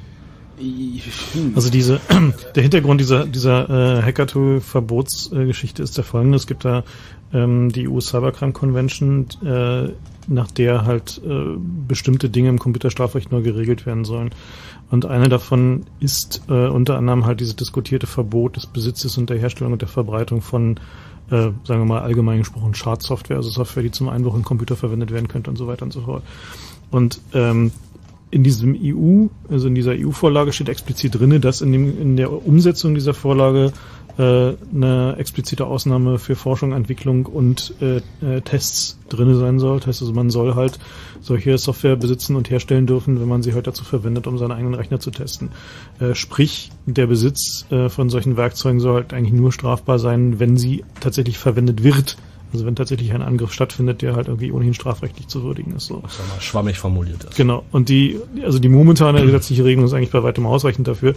Also diese, der Hintergrund dieser, dieser äh, Hacker-Tool-Verbotsgeschichte ist der folgende. Es gibt da ähm, die EU Cybercrime Convention, äh, nach der halt äh, bestimmte Dinge im Computerstrafrecht neu geregelt werden sollen. Und eine davon ist äh, unter anderem halt dieses diskutierte Verbot des Besitzes und der Herstellung und der Verbreitung von, äh, sagen wir mal allgemein gesprochen, Schadsoftware, also Software, die zum Einbruch in Computer verwendet werden könnte und so weiter und so fort. Und ähm, in diesem EU, also in dieser EU-Vorlage steht explizit drinne, dass in, dem, in der Umsetzung dieser Vorlage äh, eine explizite Ausnahme für Forschung, Entwicklung und äh, äh, Tests drinne sein soll. Das heißt also, man soll halt solche Software besitzen und herstellen dürfen, wenn man sie halt dazu verwendet, um seinen eigenen Rechner zu testen. Äh, sprich, der Besitz äh, von solchen Werkzeugen soll halt eigentlich nur strafbar sein, wenn sie tatsächlich verwendet wird. Also wenn tatsächlich ein Angriff stattfindet, der halt irgendwie ohnehin strafrechtlich zu würdigen ist. So. Sag mal, schwammig formuliert ist. Genau. Und die, also die momentane gesetzliche Regelung ist eigentlich bei weitem ausreichend dafür.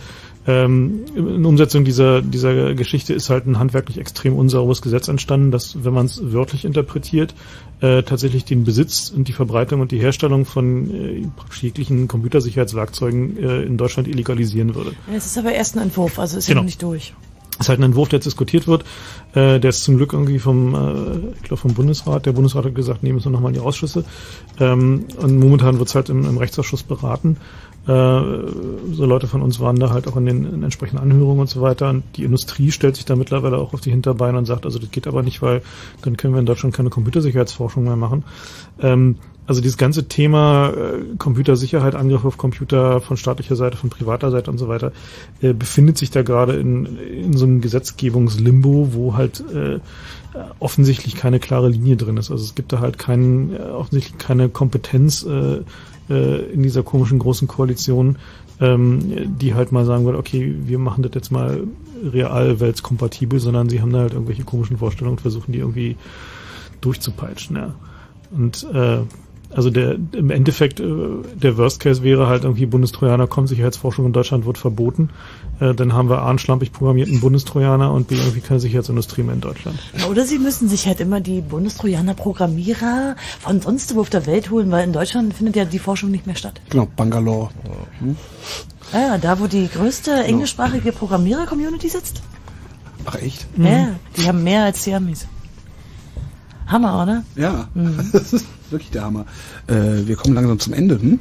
Ähm, in Umsetzung dieser, dieser Geschichte ist halt ein handwerklich extrem unsauberes Gesetz entstanden, das, wenn man es wörtlich interpretiert, äh, tatsächlich den Besitz und die Verbreitung und die Herstellung von äh, praktisch jeglichen Computersicherheitswerkzeugen äh, in Deutschland illegalisieren würde. Ja, Es ist aber erst ein Entwurf, also ist Genau. ja noch nicht durch. Das ist halt ein Entwurf, der jetzt diskutiert wird. Äh, der ist zum Glück irgendwie vom, äh, ich glaube vom Bundesrat. Der Bundesrat hat gesagt, nehmen wir nochmal in die Ausschüsse. Ähm, und momentan wird es halt im, im Rechtsausschuss beraten. Äh, so Leute von uns waren da halt auch in den in entsprechenden Anhörungen und so weiter. Und die Industrie stellt sich da mittlerweile auch auf die Hinterbeine und sagt, also das geht aber nicht, weil dann können wir in Deutschland keine Computersicherheitsforschung mehr machen. Ähm, also dieses ganze Thema äh, Computersicherheit, Angriff auf Computer von staatlicher Seite, von privater Seite und so weiter, äh, befindet sich da gerade in, in so einem Gesetzgebungslimbo, wo halt äh, offensichtlich keine klare Linie drin ist. Also es gibt da halt keinen, äh, offensichtlich keine Kompetenz äh, äh, in dieser komischen großen Koalition, ähm, die halt mal sagen würde, okay, wir machen das jetzt mal real weltskompatibel, sondern sie haben da halt irgendwelche komischen Vorstellungen und versuchen die irgendwie durchzupeitschen, ja. Und äh, also der im Endeffekt äh, der Worst Case wäre halt irgendwie Bundestrojaner kommen, Sicherheitsforschung in Deutschland wird verboten. Äh, dann haben wir A einen schlampig programmierten Bundestrojaner und B irgendwie keine Sicherheitsindustrie mehr in Deutschland. Oder sie müssen sich halt immer die Bundestrojaner Programmierer von sonst wo auf der Welt holen, weil in Deutschland findet ja die Forschung nicht mehr statt. Genau, Bangalore. Hm? Ja, ja, da wo die größte englischsprachige Programmierer-Community sitzt. Ach echt? Ja, die haben mehr als die Amis. Hammer, oder? Ja, Mhm. das ist wirklich der Hammer. Äh, wir kommen langsam zum Ende. Hm?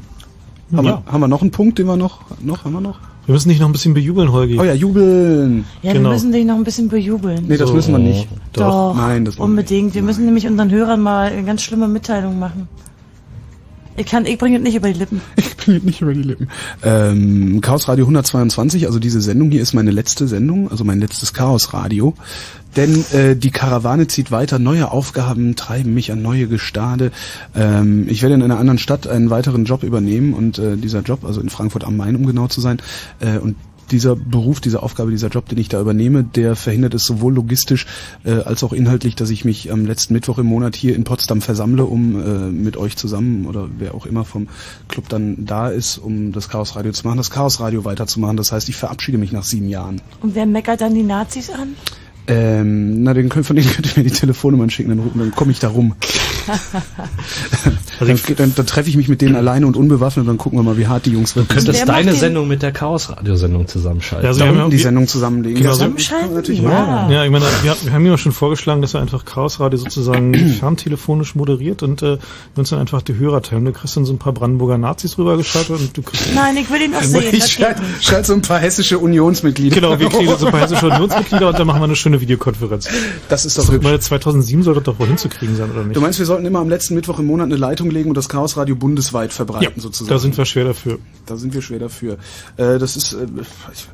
Haben, Ja. wir, haben wir noch einen Punkt, den wir noch, noch, haben wir noch? Wir müssen dich noch ein bisschen bejubeln, Holgi. Oh ja, jubeln. Ja, Genau. wir müssen dich noch ein bisschen bejubeln. Nee, das müssen wir nicht. Doch, Nein, das unbedingt. Wir müssen nämlich unseren Hörern mal eine ganz schlimme Mitteilung machen. Ich kann, ich bringe es nicht über die Lippen. Ich bringe nicht über die Lippen. Ähm, Chaos Radio 122, also diese Sendung hier ist meine letzte Sendung, also mein letztes Chaos Radio. Denn äh, die Karawane zieht weiter, neue Aufgaben treiben mich an neue Gestade. Ähm, ich werde in einer anderen Stadt einen weiteren Job übernehmen und äh, dieser Job, also in Frankfurt am Main, um genau zu sein, äh, und dieser Beruf, diese Aufgabe, dieser Job, den ich da übernehme, der verhindert es sowohl logistisch äh, als auch inhaltlich, dass ich mich am letzten Mittwoch im Monat hier in Potsdam versammle, um äh, mit euch zusammen oder wer auch immer vom Club dann da ist, um das Chaos Radio zu machen, das Chaos Radio weiterzumachen. Das heißt, ich verabschiede mich nach sieben Jahren. Und wer meckert dann die Nazis an? Ähm, na, den von denen könnt ihr mir die Telefonnummern schicken, dann, dann komme ich da rum. Dann, dann, dann treffe ich mich mit denen alleine und unbewaffnet und dann gucken wir mal, wie hart die Jungs wirklich Du könntest deine Sendung mit der Chaos-Radio-Sendung zusammenschalten. Ja, also da wir haben die Sendung zusammenlegen. Genau, das man natürlich Ja. machen. Ja, ich meine, wir, wir haben ja schon vorgeschlagen, dass er einfach Chaos Radio sozusagen ferntelefonisch moderiert und äh, wir uns dann einfach die Hörer teilen. Du kriegst dann so ein paar Brandenburger Nazis rübergeschaltet und du kriegst Nein, ich will ihn noch sehen. Ich Das schalte schalt so ein paar hessische Unionsmitglieder. Genau, wir kriegen so ein paar hessische Unionsmitglieder und dann machen wir eine schöne Videokonferenz. Das ist doch hübsch. Weil 2007 sollte doch wohl hinzukriegen sein, oder nicht? Du meinst, wir sollten immer am letzten Mittwoch im Monat eine Leitung legen und das Chaos Radio bundesweit verbreiten, ja, sozusagen. da sind wir schwer dafür. Da sind wir schwer dafür. Äh, das ist, äh, ich,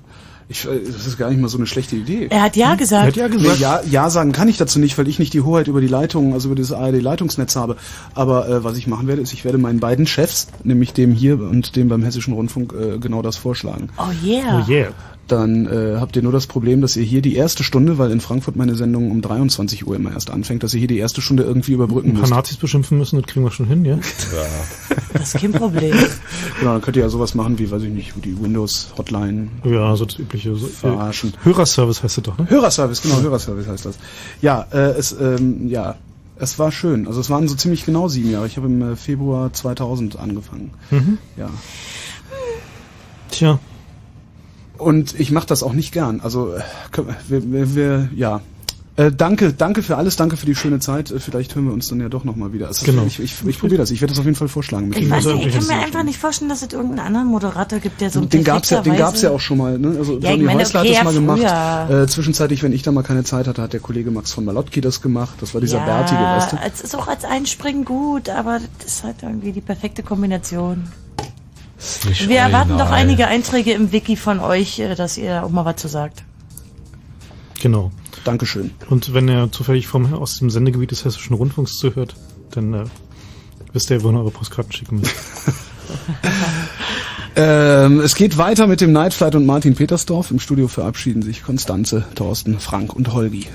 ich, äh, das ist gar nicht mal so eine schlechte Idee. Er hat ja gesagt. Er hat ja Nee, gesagt, ja, ja sagen kann ich dazu nicht, weil ich nicht die Hoheit über die Leitung, also über das ARD-Leitungsnetz habe. Aber äh, was ich machen werde, ist, ich werde meinen beiden Chefs, nämlich dem hier und dem beim Hessischen Rundfunk, äh, genau das vorschlagen. Oh yeah. oh yeah. Dann äh, habt ihr nur das Problem, dass ihr hier die erste Stunde, weil in Frankfurt meine Sendung um 23 Uhr immer erst anfängt, dass ihr hier die erste Stunde irgendwie überbrücken Ein paar müsst. Nazis beschimpfen müssen, das kriegen wir schon hin, ja? Das ist kein Problem. Genau, dann könnt ihr ja sowas machen wie, weiß ich nicht, die Windows-Hotline Ja, so das übliche. So, verarschen. Hörerservice heißt das doch, ne? Hörerservice, genau, Hörerservice heißt das. Ja, äh, es, ähm, ja, es war schön. Also es waren so ziemlich genau sieben Jahre. Ich habe im äh, Februar 2000 angefangen. Mhm. Ja. Tja, Und ich mache das auch nicht gern. Also äh, wir, wir, wir ja. Äh, danke, danke für alles, danke für die schöne Zeit. Äh, Vielleicht hören wir uns dann ja doch nochmal wieder. Also, Genau. Ich, ich, ich probiere das. Ich werde das auf jeden Fall vorschlagen. Ich weiß Also, nicht, ich kann mir einfach nicht vorstellen, dass es irgendeinen anderen Moderator gibt, der so den gab's ja, den gab's ja perfekterweise- auch schon mal. Ne? Also Ja, Johnny Häusler okay, hat das ja, mal gemacht. Äh, zwischenzeitlich, wenn ich da mal keine Zeit hatte, hat der Kollege Max von Malotki das gemacht. Das war dieser ja, Bärtige, weißt du? Es ist auch als Einspringen gut, aber das ist halt irgendwie die perfekte Kombination. Nicht Wir erwarten doch einige Einträge im Wiki von euch, äh, dass ihr auch mal was zu sagt. genau. Dankeschön. Und wenn ihr zufällig vom, aus dem Sendegebiet des Hessischen Rundfunks zuhört, dann äh, wisst ihr, wohin eure Postkarten schicken müsst. Ähm, es geht weiter mit dem Nightflight und Martin Petersdorf. Im Studio verabschieden sich Konstanze, Thorsten, Frank und Holgi.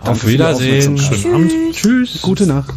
Auf für die Wiedersehen. Schönen Abend. Tschüss. Gute Nacht.